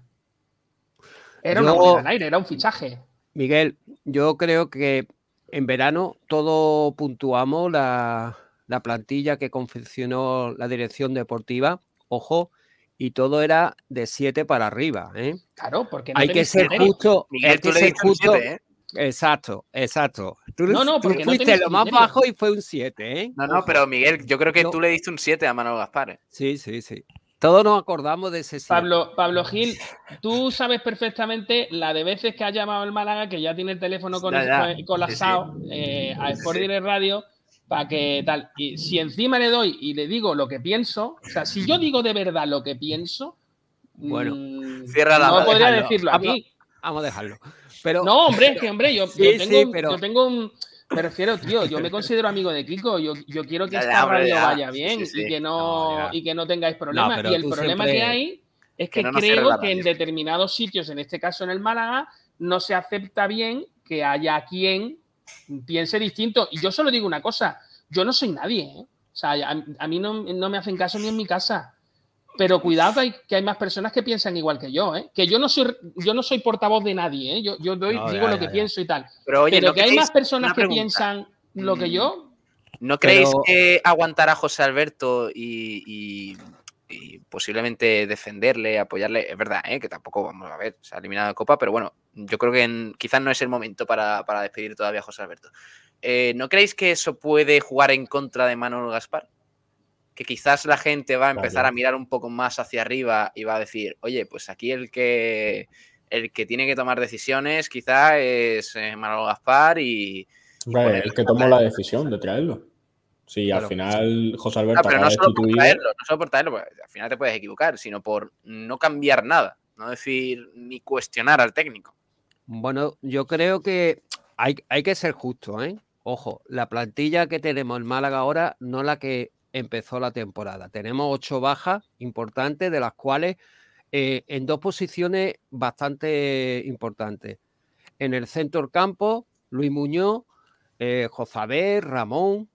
Era Yo- una moneda al aire, era un fichaje. Miguel, yo creo que en verano todo puntuamos la, la plantilla que confeccionó la dirección deportiva, ojo, y todo era de 7 para arriba. ¿eh? Claro, porque no hay que ser justo. Miguel, hay que ser justo. siete, ¿eh? Exacto, exacto. Tú, No, no, porque fuiste lo más criterio. bajo y fue un 7, ¿eh? No, no, pero Miguel, yo creo que No. tú le diste un 7 a Manuel Gaspar. ¿eh? Sí, sí, sí. Todos nos acordamos de ese 7. Pablo, Pablo Gil, tú sabes perfectamente la de veces que ha llamado el Málaga, que ya tiene el teléfono con, Ya, ya. con- colapsado eh, a Sport Direct Radio para que tal. Y si encima le doy y le digo lo que pienso, o sea, si yo digo de verdad lo que pienso, Bueno, mm, cierra la no podría déjalo. decirlo aquí. Vamos a dejarlo. Pero, No, hombre, es que hombre, yo, Sí, yo sí, tengo, un- pero- yo tengo un. Me refiero, tío, yo me considero amigo de Kiko. Yo, yo quiero que Ya, esta hombre, radio ya. vaya Sí, bien sí, sí. y que no, y que no tengáis problemas. y el problema siempre- que hay es Que no creo que en determinados sitios, en este caso en el Málaga, no se acepta bien que haya quien piense distinto. Y yo solo digo una cosa: yo no soy nadie. ¿eh? O sea, a, a mí no, no me hacen caso ni en mi casa. Pero cuidado hay- que hay más personas que piensan igual que yo, ¿eh? Que yo no soy, yo no soy portavoz de nadie, ¿eh? Yo, yo doy- No, digo ya, lo ya, que ya. pienso y tal. Pero oye, pero ¿no que hay más personas que piensan lo que Mm. yo. ¿No creéis Pero- que aguantar a José Alberto y, y- y posiblemente defenderle, apoyarle? Es verdad, ¿eh? que tampoco vamos a ver, se ha eliminado de Copa, pero bueno, yo creo que en- quizás no es el momento para, para despedir todavía a José Alberto. Eh, ¿No creéis que eso puede jugar en contra de Manuel Gaspar? Que quizás la gente va a empezar a mirar un poco más hacia arriba y va a decir, oye, pues aquí el que el que tiene que tomar decisiones quizás es eh, Manuel Gaspar y, el que tomó la decisión de traerlo. Sí, al final José Alberto pero no solo por traerlo, no solo por traerlo, porque al final te puedes equivocar, sino por no cambiar nada, no decir ni cuestionar al técnico. Bueno, yo creo que hay, hay que ser justo, ¿eh? Ojo, la plantilla que tenemos en Málaga ahora no la que empezó la temporada. Tenemos ocho bajas importantes, de las cuales eh, en dos posiciones bastante importantes. En el centro campo, Luis Muñoz, eh, Jozabé, Ramón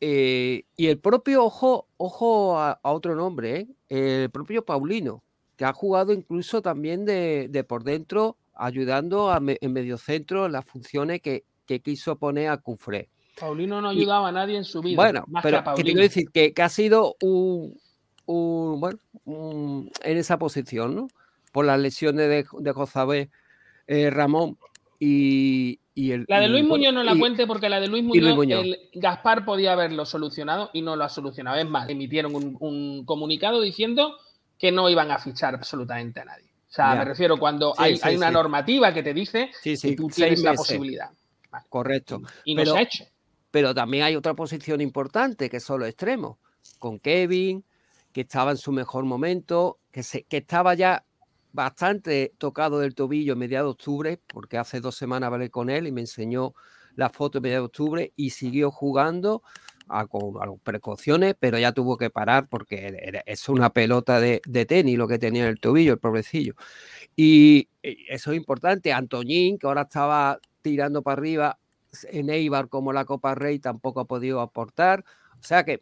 eh, y el propio, ojo, ojo a, a otro nombre, ¿eh? el propio Paulino, que ha jugado incluso también de, de por dentro, ayudando a me- en mediocentro en las funciones que, que quiso poner a Cufré. Paulino no Y- ayudaba a nadie en su vida. Bueno, más pero que a que te Paulino. quiero decir que, que ha sido un, un- bueno, un- en esa posición, ¿no? Por las lesiones de, de Jozabé, eh, Ramón y, y el. La de Luis Muñoz no la y- cuente porque la de Luis Muñoz, Luis Muñoz. el Gaspar podía haberlo solucionado y no lo ha solucionado. Es más, emitieron un, un comunicado diciendo que no iban a fichar absolutamente a nadie. O sea, Ya. me refiero cuando Sí, hay, sí, hay una sí. normativa que te dice que tú tienes la posibilidad. Correcto. Y no Pero- se ha hecho. Pero también hay otra posición importante, que son los extremos, con Kevin, que estaba en su mejor momento, que, se, que estaba ya bastante tocado del tobillo en mediados de octubre, porque hace dos semanas hablé con él y me enseñó la foto en mediados de octubre y siguió jugando con, precauciones, pero ya tuvo que parar porque es una pelota de, de tenis lo que tenía en el tobillo, el pobrecillo. Y y eso es importante. Antoñín, que ahora estaba tirando para arriba, en Eibar como la Copa Rey tampoco ha podido aportar. O sea que,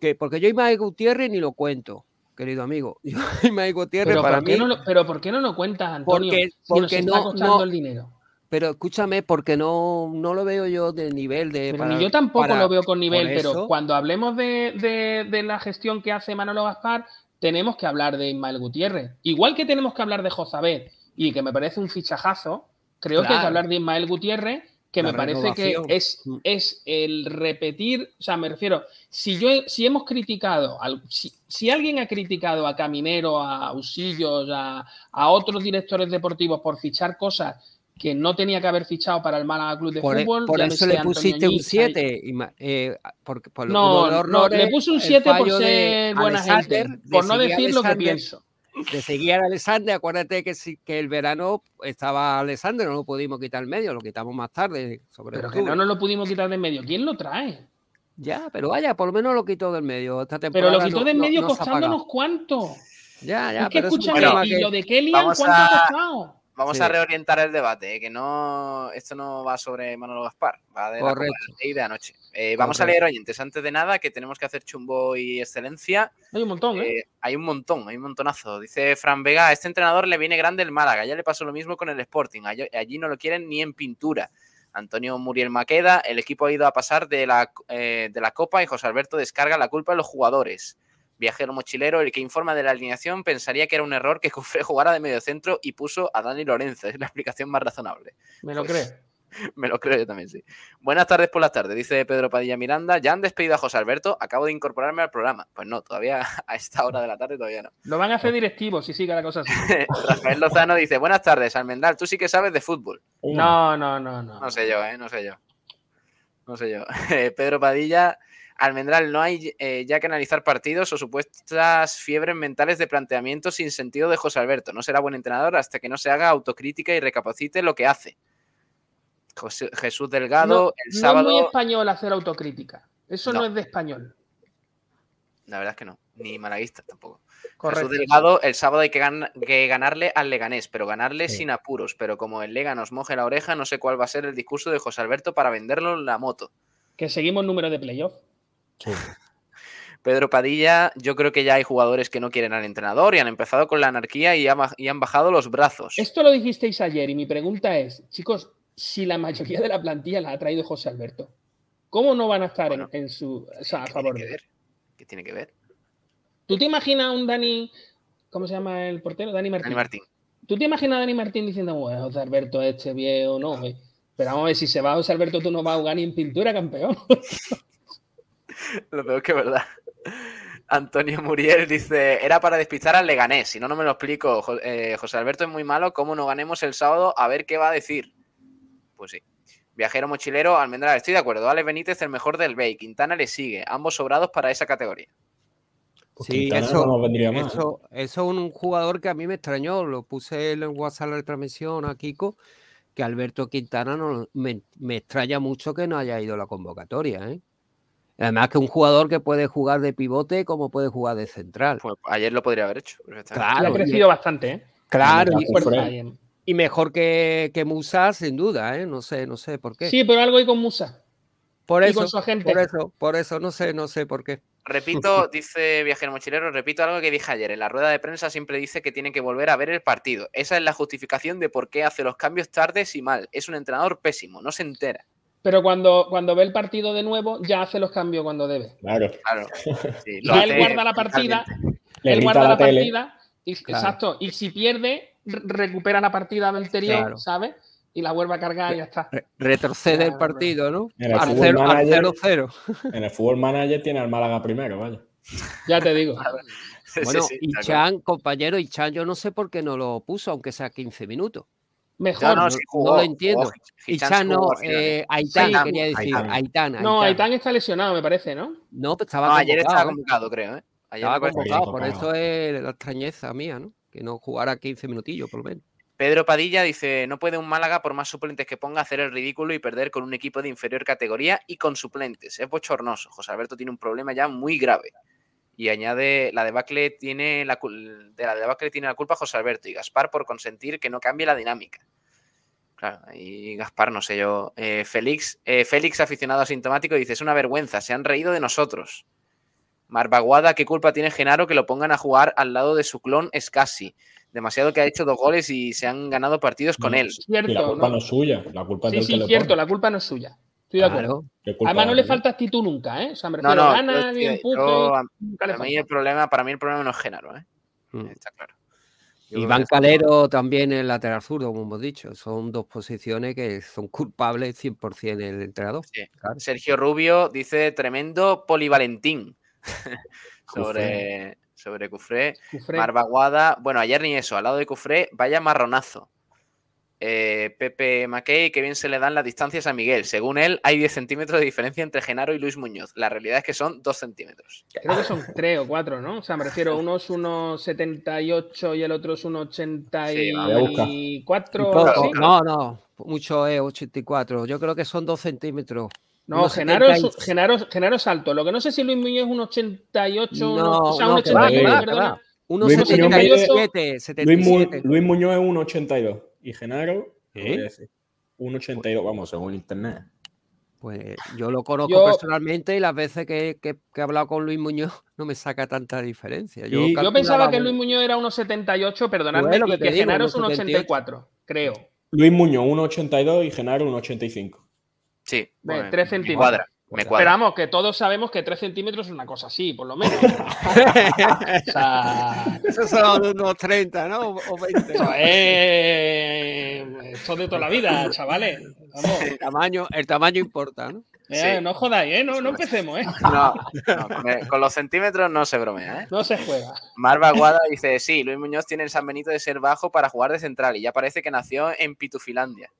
que porque yo Ismael Gutiérrez ni lo cuento. querido amigo. [LAUGHS] Yo, Ismael Gutiérrez, Pero para ¿por, qué mí. no, lo- pero ¿por qué no lo cuentas, Antonio? Porque- si nos está no- costando no- el dinero. Pero escúchame, porque no, no lo veo yo del nivel de. Pero para- ni yo tampoco para- lo veo con nivel, pero cuando hablemos de, de- de la gestión que hace Manolo Gaspar, tenemos que hablar de Ismael Gutiérrez. Igual que tenemos que hablar de Josabet y que me parece un fichajazo, creo que hay que hablar de Ismael Gutiérrez, que me parece que es, es el repetir, o sea, me refiero, si yo si hemos criticado, al- si, si alguien ha criticado a Caminero, a Usillos, a, a otros directores deportivos por fichar cosas que no tenía que haber fichado para el Málaga Club de Por, e- Fútbol, por eso le Antonio pusiste un Ñiza y- 7. eh, porque por no, no, le puse un el 7 por ser buena gente, por no decir lo que pienso. De seguir a Alexander, acuérdate que, sí, que el verano estaba Alexander, no lo pudimos quitar en medio, lo quitamos más tarde. Sobre Pero que no nos lo pudimos quitar de medio. ¿Quién lo trae? Ya, pero vaya, por lo menos lo quitó del medio. Esta Pero temporada lo quitó no- de en no- medio no ha costándonos cuánto. Ya, ya, es que pero es escúchame, tema y que- lo de Kellyan, Vamos ¿cuánto ha a- costado? Vamos Sí. a reorientar el debate, eh, que no esto no va sobre Manolo Gaspar, va de la Correcto. Rey de anoche. Eh, vamos a leer oyentes, antes de nada, que tenemos que hacer chumbo y excelencia. Hay un montón, ¿eh? Eh, hay un montón, hay un montonazo. Dice Fran Vega, a este entrenador le viene grande el Málaga, ya le pasó lo mismo con el Sporting, allí, allí no lo quieren ni en pintura. Antonio Muriel Maqueda, el equipo ha ido a pasar de la, eh, de la Copa y José Alberto descarga la culpa a los jugadores. Viajero mochilero, el que informa de la alineación, pensaría que era un error que [LAUGHS] Cufré jugara de medio centro y puso a Dani Lorenzo. Es la explicación más razonable. Me lo Pues, creo. [LAUGHS] Me lo creo yo también, sí. Buenas tardes por las tardes, dice Pedro Padilla Miranda. Ya han despedido a José Alberto, acabo de incorporarme al programa. Pues no, todavía [LAUGHS] a esta hora de la tarde todavía no. Lo van a hacer directivos si sigue la cosa así. Rafael Lozano dice, buenas tardes, Almendral, tú sí que sabes de fútbol. No, no, no, no. No sé yo, ¿eh? No sé yo. No sé yo. Pedro Padilla, Almendral, no hay eh, ya que analizar partidos o supuestas fiebres mentales de planteamiento sin sentido de José Alberto. No será buen entrenador hasta que no se haga autocrítica y recapacite lo que hace. José- Jesús Delgado, No, el no sábado... es muy español hacer autocrítica. Eso no, No. es de español. La verdad es que no, ni malaguista tampoco. Correcto. Jesús Delgado, el sábado hay que, gan- que ganarle al Leganés, pero ganarle Sí. sin apuros. Pero como el Lega nos moje la oreja, no sé cuál va a ser el discurso de José Alberto para venderlo en la moto. Que seguimos número de playoff. Pedro Padilla, yo creo que ya hay jugadores que no quieren al entrenador y han empezado con la anarquía y, ha baj- y han bajado los brazos. Esto lo dijisteis ayer y mi pregunta es, chicos, si la mayoría de la plantilla la ha traído José Alberto, ¿cómo no van a estar en- en, su o sea, a favor de él? ¿Qué tiene que ver? ¿Tú te imaginas a un Dani, ¿cómo se llama el portero? Dani Martín. Dani Martín. ¿Tú te imaginas a Dani Martín diciendo, bueno, José Alberto este viejo, no, güey"? Pero vamos a ver, si se va José Alberto, tú no vas a jugar ni en pintura, campeón. [LAUGHS] [LAUGHS] Lo peor que es verdad. Antonio Muriel dice, era para despistar al Leganés, si no, no me lo explico. Jo- eh, José Alberto es muy malo, ¿cómo no ganemos el sábado? A ver qué va a decir. Pues sí. Viajero mochilero, Almendral, estoy de acuerdo. Alex Benítez, el mejor del Bay. Quintana le sigue, ambos sobrados para esa categoría. Sí, Quintana eso, no mal, eso, eso es un jugador que a mí me extrañó. Lo puse en el WhatsApp la transmisión a Kiko, que Alberto Quintana no, me, me extraña mucho que no haya ido a la convocatoria. ¿eh? Además que un jugador que puede jugar de pivote como puede jugar de central. Pues ayer lo podría haber hecho. Y ha Claro, crecido bastante, ¿eh? Claro, y, mejor que, que Musa, sin duda, ¿eh? No sé, no sé por qué. Sí, pero algo hay con Musa. por y eso, con su agente. por eso, por eso, no sé, no sé por qué. Repito, [LAUGHS] dice Viajero Mochilero, repito algo que dije ayer. En la rueda de prensa siempre dice que tiene que volver a ver el partido. Esa es la justificación de por qué hace los cambios tardes y mal. Es un entrenador pésimo, no se entera. Pero cuando, cuando ve el partido de nuevo, ya hace los cambios cuando debe. Claro. Claro. [LAUGHS] Sí, lo él guarda la partida, él guarda la, partida, y, Claro. exacto, y si pierde, re- recupera la partida anterior, Claro. ¿sabes? Y la vuelve a cargar y ya está. Re- retrocede el partido, ¿no? El Al fútbol cero- al manager- 0-0. [LAUGHS] En el fútbol manager tiene al Málaga primero, vaya. Ya te digo. Bueno, sí, sí, y. Chan, compañero, y Chan, yo no sé por qué no lo puso, aunque sea 15 minutos. Mejor. No, lo entiendo. jugó. Y Hichan Chan no, jugó al final. eh, Aitán, Sí, quería decir. Aitán. Aitán. no, Aitán. Está lesionado, me parece, ¿no? No, pues estaba No, ayer estaba convocado, creo. ¿eh? Ayer Estaba convocado, por eso es la extrañeza mía, ¿no? Que no jugara 15 minutillos, por lo menos. Pedro Padilla dice, no puede un Málaga, por más suplentes que ponga, hacer el ridículo y perder con un equipo de inferior categoría y con suplentes. Es bochornoso. José Alberto tiene un problema ya muy grave. Y añade, la debacle tiene la, cul- de la debacle tiene la culpa José Alberto y Gaspar por consentir que no cambie la dinámica. Claro, y Gaspar, no sé yo. Eh, Félix, eh, Félix, aficionado asintomático, dice, es una vergüenza, se han reído de nosotros. Marvaguada, ¿qué culpa tiene Genaro que lo pongan a jugar al lado de su clon Scassi? Demasiado que ha hecho dos goles y se han ganado partidos con No, él. y la culpa no, es suya, la culpa es Sí, del sí, que cierto, pone. la culpa no es suya. Estoy de acuerdo. Claro. ¿Qué culpa Además, no le falta actitud nunca, ¿eh? O sea, me No, refiero no, a yo ganas, estoy- bien empuje, yo- a, nunca le a mí el problema, para mí el problema no es Genaro, ¿eh? Está claro. Iván Calero también en lateral zurdo, como hemos dicho. Son dos posiciones que son culpables 100% el entrenador. Sí. Claro. Sergio Rubio dice tremendo polivalentín [LAUGHS] sobre, sobre Cufré. Cufré. Marvaguada. Bueno, ayer ni eso. Al lado de Cufré, vaya marronazo. Eh, Pepe Mackey, que bien se le dan las distancias a Miguel. Según él, hay 10 centímetros de diferencia entre Genaro y Luis Muñoz. La realidad es que son 2 centímetros. Creo que son tres o cuatro, ¿no? O sea, me refiero, uno es 1,78 y el otro es 1,84 Un o poco. así. No, no, mucho es 84. Yo creo que son dos centímetros. No, Genaro es, 70 y- Genaro, Genaro es alto. Lo que no sé si Luis Muñoz es un 88, No, uno- o sea, un no, 89, que va, que perdona. va. Luis Muñoz 77, mide- Luis, Mu- 77. Luis Muñoz es 1,82 y Genaro, ¿Eh? ¿qué voy a decir? 1,82, vamos, según internet. Pues yo lo conozco Yo- personalmente y las veces que, que- que he hablado con Luis Muñoz [LAUGHS] no me saca tanta diferencia. Yo, Yo pensaba que un- Luis Muñoz era 1,78, perdonadme, Pues que y que digo, Genaro es 1,78. 1,84, creo. Luis Muñoz 1,82 y Genaro 1,85. Sí, bueno, 3 me centímetros. cuadra. Me Pero cuadra. vamos, que todos sabemos que 3 centímetros es una cosa así, por lo menos. [LAUGHS] o sea, Esos son unos 30, ¿no? O o 20. esto es esto de toda la vida, chavales. Vamos. El tamaño, el tamaño importa, ¿no? Eh, Sí. No jodáis, ¿eh? No, no empecemos, ¿eh? No, no, con, el- con los centímetros no se bromea, ¿eh? No se juega. Marva Guada dice, sí, Luis Muñoz tiene el San Benito de ser bajo para jugar de central y ya parece que nació en Pitufilandia.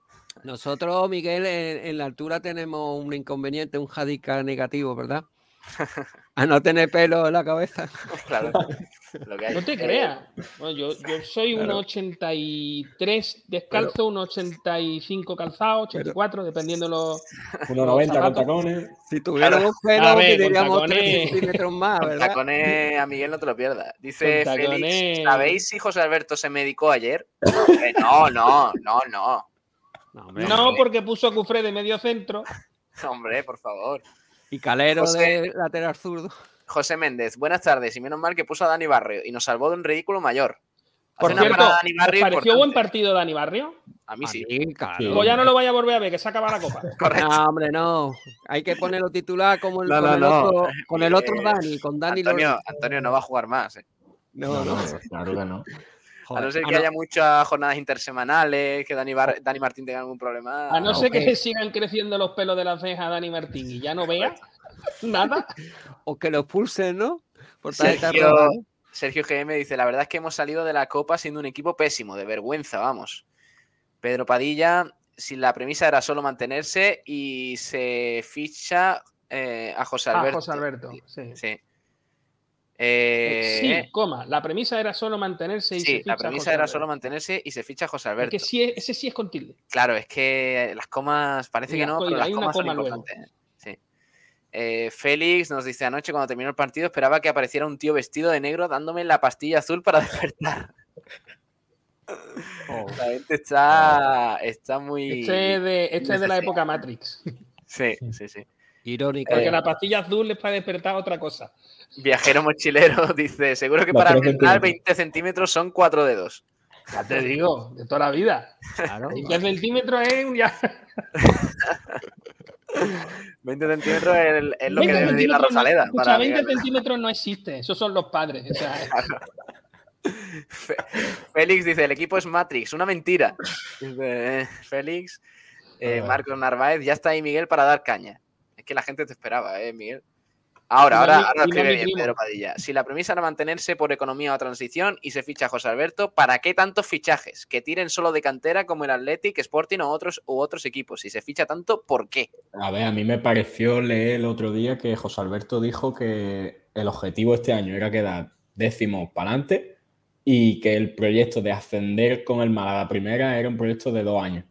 Nosotros, Miguel, en, en la altura tenemos un inconveniente, un handicap negativo, ¿verdad? [LAUGHS] A no tener pelo en la cabeza. [LAUGHS] Claro, lo que hay. No te Eh, creas. Bueno, yo, yo soy un Claro. 83 descalzo, un 85 calzado, 84, dependiendo de los. 1,90 con tacones. Si tuviéramos A pelo, tendríamos 3 tacones. centímetros más, Con ¿verdad? tacones a Miguel no te lo pierdas. Dice Félix. ¿sabéis si José Alberto se medicó ayer? [LAUGHS] Eh, no, no, no, no. No, hombre. No, porque puso a Cufré de medio centro. [LAUGHS] Hombre, por favor. Y Calero José- de lateral zurdo. José Méndez, buenas tardes. Y menos mal que puso a Dani Barrio y nos salvó de un ridículo mayor. Por cierto, Dani ¿os Barrio pareció buen partido Dani Barrio? A mí sí. Sí, claro. Sí. Luego ya no lo vaya a volver a ver, que se acaba la copa. [LAUGHS] Correcto. No, hombre, no. Hay que ponerlo titular como el, No, con, no, el no. Otro, [LAUGHS] con el otro Dani, con Dani Antonio. Antonio no va a jugar más. eh. No, no. Claro que no. A no ser Ah, que no. haya muchas jornadas intersemanales, que Dani, Bar- Dani Martín tenga algún problema. A no ser ok. que le sigan creciendo los pelos de la ceja a Dani Martín y ya no vea [LAUGHS] nada. O que lo expulsen, ¿no? Por Sergio, ¿no? Sergio GM dice: La verdad es que hemos salido de la Copa siendo un equipo pésimo, de vergüenza, vamos. Pedro Padilla, si la premisa era solo mantenerse y se ficha eh, a José A Alberto. José Alberto, sí. Sí. Eh, sí, coma. La premisa era solo mantenerse y se ficha la premisa José era Alberto. solo mantenerse y se ficha José Es Alberto. que sí, es- ese sí es con tilde. Claro, es que las comas, parece que no, pero las comas son coma luego. importantes. ¿eh? Sí. Eh, Félix nos dice anoche cuando terminó el partido esperaba que apareciera un tío vestido de negro dándome la pastilla azul para [LAUGHS] despertar. La gente está, está muy... Este es de, este es de la época Matrix. Sí, [LAUGHS] sí, sí. Irónica. Porque Eh, la pastilla azul es para despertar otra cosa. Viajero mochilero [LAUGHS] dice, seguro que Los para centímetros. 20 centímetros son cuatro dedos. Ya te digo, de toda la vida. Claro. [LAUGHS] Y 10 centímetros es un ya. [LAUGHS] 20 centímetros es, el- es lo que 20 debe decir la no- Rosaleda. escucha, para 20 ligar. centímetros no existe, esos son los padres. O sea, Fe- Félix dice, el equipo es Matrix, una mentira. Dice, eh, Félix, eh. Marcos Narváez, ya está ahí Miguel para dar caña. Es que la gente te esperaba, ¿eh, Miguel? Ahora, ahora, mi- ahora escribe bien. Pedro Padilla. Si la premisa era mantenerse por economía o transición y se ficha a José Alberto, ¿para qué tantos fichajes? Que tiren solo de cantera como el Athletic, Sporting o otros, u otros equipos. Si se ficha tanto, ¿por qué? A ver, a mí me pareció leer el otro día que José Alberto dijo que el objetivo este año era quedar décimo para adelante y que el proyecto de ascender con el Málaga primera era un proyecto de dos años.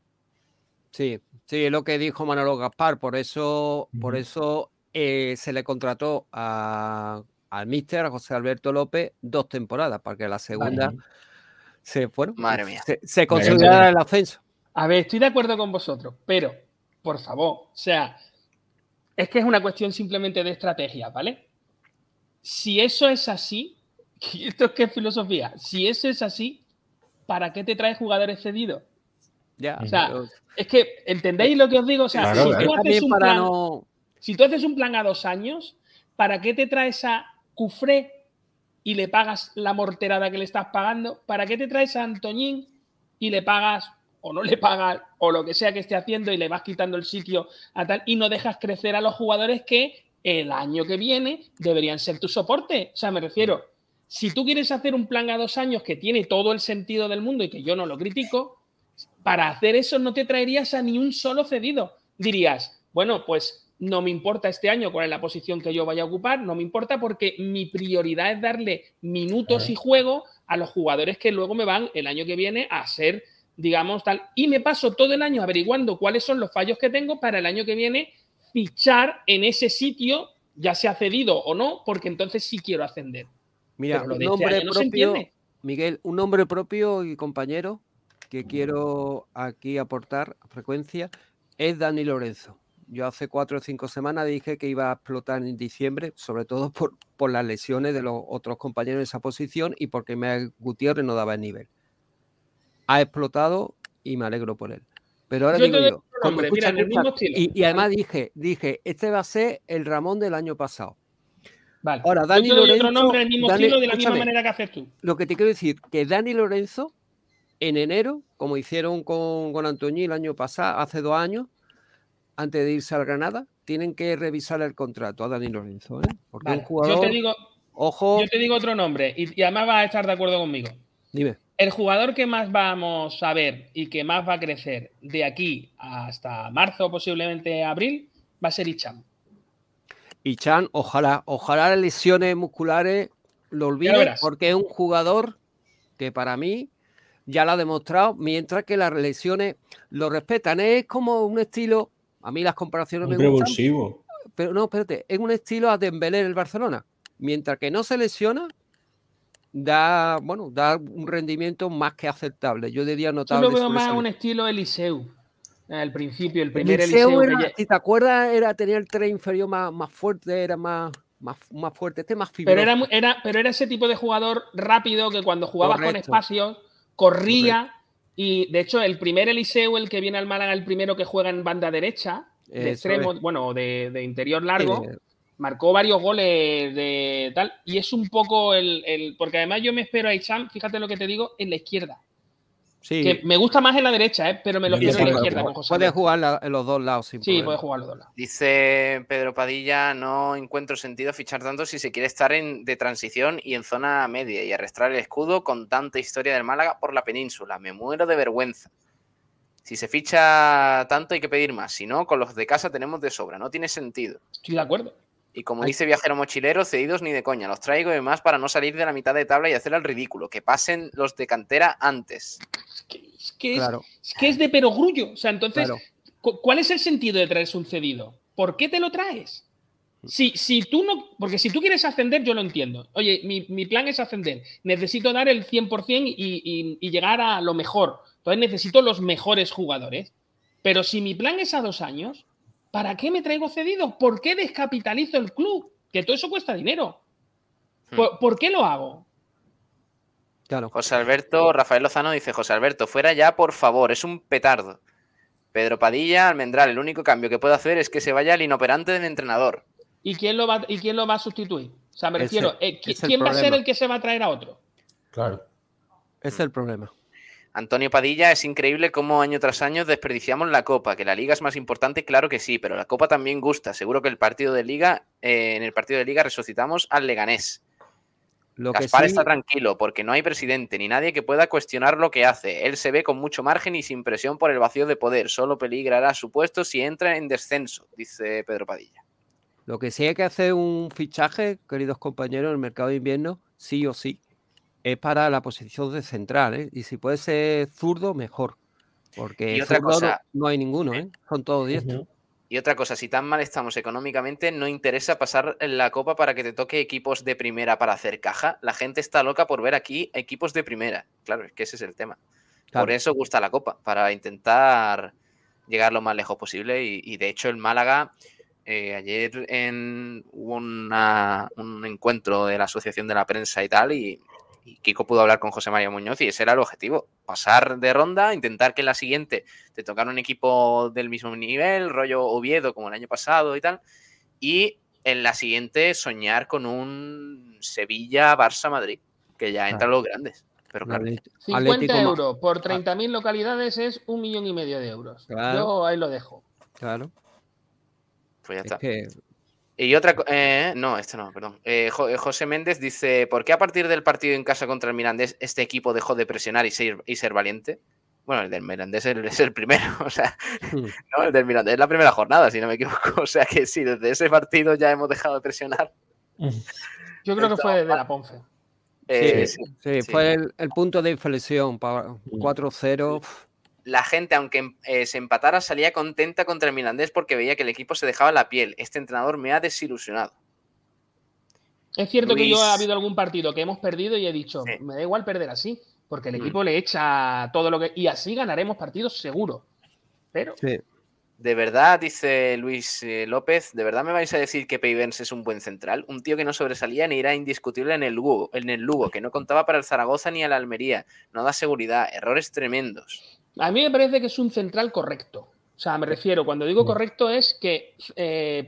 Sí, sí, es lo que dijo Manolo Gaspar. Por eso, por eso eh, se le contrató a, al míster, a José Alberto López, dos temporadas, para que la segunda Vale. se, bueno, Madre mía. se, se consolidara el ascenso. a ver, estoy de acuerdo con vosotros, pero, por favor, o sea, es que es una cuestión simplemente de estrategia, ¿vale? si eso es así, [LAUGHS] esto es que es filosofía, si eso es así, ¿para qué te traes jugadores cedidos? Ya, O sea, pero- es que, ¿entendéis lo que os digo? O sea, Claro, si, claro. tú haces También un para plan, no- si tú haces un plan a dos años, ¿para qué te traes a Cufré y le pagas la morterada que le estás pagando? ¿Para qué te traes a Antoñín y le pagas o no le pagas o lo que sea que esté haciendo y le vas quitando el sitio a tal y no dejas crecer a los jugadores que el año que viene deberían ser tu soporte? O sea, me refiero, si tú quieres hacer un plan a dos años que tiene todo el sentido del mundo y que yo no lo critico, para hacer eso no te traerías a ni un solo cedido. Dirías, bueno, pues no me importa este año cuál es la posición que yo vaya a ocupar, no me importa porque mi prioridad es darle minutos y juego a los jugadores que luego me van el año que viene a ser, digamos, tal. Y me paso todo el año averiguando cuáles son los fallos que tengo para el año que viene fichar en ese sitio, ya sea cedido o no, porque entonces sí quiero ascender. Mira, Pero lo un este nombre año no se propio. Miguel, un nombre propio y compañero que quiero aquí aportar a frecuencia es Dani Lorenzo. Yo hace cuatro o cinco semanas dije que iba a explotar en diciembre, sobre todo por, por las lesiones de los otros compañeros en esa posición y porque me Gutiérrez no daba el nivel. Ha explotado y me alegro por él. Pero ahora Yo te digo yo, mira, el mismo y, y además dije, dije, este va a ser el Ramón del año pasado. Vale. Ahora, Dani Lorenzo, otro nombre, el mismo Dani- estilo, de la misma manera que haces tú. lo que te quiero decir, que Dani Lorenzo, en enero, como hicieron con, con Antoñí el año pasado, hace dos años, antes de irse al Granada, tienen que revisar el contrato a Dani Lorenzo, ¿eh? Porque Vale, un jugador. Yo te digo, Ojo, yo te digo otro nombre y, y además vas a estar de acuerdo conmigo. dime. El jugador que más vamos a ver y que más va a crecer de aquí hasta marzo, posiblemente abril, va a ser Icham. Y Chan, ojalá, ojalá las lesiones musculares lo olvide, verás. porque es un jugador que para mí ya lo ha demostrado, mientras que las lesiones lo respetan. Es como un estilo, a mí las comparaciones Un me gustan, revulsivo. pero no, espérate, es un estilo a Dembélé en el Barcelona. Mientras que no se lesiona, da, bueno, da un rendimiento más que aceptable. Yo diría Yo notable. lo veo más un estilo Eliseu. Al principio, el primer Eliseu. era, lle- si te acuerdas, era, tenía el tren inferior más, más fuerte, era más, más, más fuerte, este más fibroso. Pero era, era, pero era ese tipo de jugador rápido que cuando jugabas con espacios corría. Y de hecho, el primer Eliseu, el que viene al Málaga, el primero que juega en banda derecha, de Eso extremo, es. bueno, de, de interior largo, de- marcó varios goles de tal. Y es un poco el, el- Porque además yo me espero a Icham, fíjate lo que te digo, en la izquierda. Sí. Que me gusta más en la derecha, ¿eh? pero me lo Sí, espero en la izquierda con puede jugar la- en los dos lados sin Sí, problema. puede jugar los dos lados. Dice Pedro Padilla, no encuentro sentido fichar tanto si se quiere estar en, de transición y en zona media y arrastrar el escudo con tanta historia del Málaga por la península. Me muero de vergüenza. Si se ficha tanto hay que pedir más, si no, con los de casa tenemos de sobra, no tiene sentido. Estoy de acuerdo. Y como dice Viajero Mochilero, cedidos ni de coña, los traigo y demás para no salir de la mitad de tabla y hacer el ridículo, que pasen los de cantera antes. Es que es, Claro. es que es de perogrullo. O sea, entonces, Claro. ¿cuál es el sentido de traerse un cedido? ¿Por qué te lo traes? Si, si tú no, porque si tú quieres ascender, yo lo entiendo. Oye, mi, mi plan es ascender. Necesito dar el 100% y, y- y llegar a lo mejor. Entonces necesito los mejores jugadores. Pero si mi plan es a dos años, ¿para qué me traigo cedidos? ¿Por qué descapitalizo el club? Que todo eso cuesta dinero. ¿Por, por qué lo hago? José Alberto, Rafael Lozano dice, José Alberto, fuera ya, por favor, es un petardo. Pedro Padilla, Almendral, el único cambio que puedo hacer es que se vaya el inoperante del entrenador. ¿Y quién lo va, y quién lo va a sustituir? O sea, me refiero, eh, ¿qui- ese es el ¿quién va a ser el que se va a traer a otro? Claro. Ese es el problema. Antonio Padilla, es increíble cómo año tras año desperdiciamos la Copa, que la Liga es más importante, claro que sí, pero la Copa también gusta. Seguro que el partido de Liga, eh, en el partido de Liga resucitamos al Leganés. Lo que Gaspar sí- está tranquilo porque no hay presidente ni nadie que pueda cuestionar lo que hace. Él se ve con mucho margen y sin presión por el vacío de poder. Solo peligrará su puesto si entra en descenso, dice Pedro Padilla. Lo que sí hay que hacer un fichaje, queridos compañeros, en el mercado de invierno, sí o sí, es para la posición de central, ¿eh? Y si puede ser zurdo, mejor. Porque Y otra zurdo no- hay ninguno, ¿eh? Son todos diestros. Y otra cosa, si tan mal estamos económicamente, no interesa pasar la copa para que te toque equipos de primera para hacer caja. La gente está loca por ver aquí equipos de primera. Claro, es que ese es el tema. Claro. Por eso gusta la copa, para intentar llegar lo más lejos posible. Y, y de hecho, el Málaga eh, ayer en, hubo una- un encuentro de la Asociación de la Prensa y tal, y, y Kiko pudo hablar con José María Muñoz y ese era el objetivo, pasar de ronda, intentar que en la siguiente te tocara un equipo del mismo nivel, rollo Oviedo como el año pasado y tal, y en la siguiente soñar con un Sevilla-Barça-Madrid, que ya entran los grandes. Pero claro, 50 euros por 30.000 localidades es un millón y medio de euros. Claro. Yo ahí lo dejo. Claro. pues ya Es está. que Y otra, co- eh, no, este no, perdón. Eh, eh, José Méndez dice, ¿por qué a partir del partido en casa contra el Mirandés este equipo dejó de presionar y ser, y ser valiente? Bueno, el del Mirandés es el, es el primero, [LAUGHS] o sea, no, el del Mirandés es la primera jornada, si no me equivoco. [LAUGHS] O sea que sí, desde ese partido ya hemos dejado de presionar. [LAUGHS] Yo creo que fue de la Ponce. Eh, sí, sí, sí, sí. fue el, el punto de inflexión para 4-0. La gente, aunque eh, se empatara, salía contenta contra el Mirandés porque veía que el equipo se dejaba la piel. Este entrenador me ha desilusionado. Es cierto que yo ha habido algún partido que hemos perdido y he dicho, me da igual perder así, porque el Mm. equipo le echa todo lo que... Y así ganaremos partidos seguro. Pero De verdad, dice Luis eh, López, ¿de verdad me vais a decir que Peivens es un buen central? Un tío que no sobresalía ni era indiscutible en el Lugo, en el Lugo que no contaba para el Zaragoza ni a la Almería, no da seguridad, errores tremendos. A mí me parece que es un central correcto. O sea, me refiero, cuando digo correcto es que eh,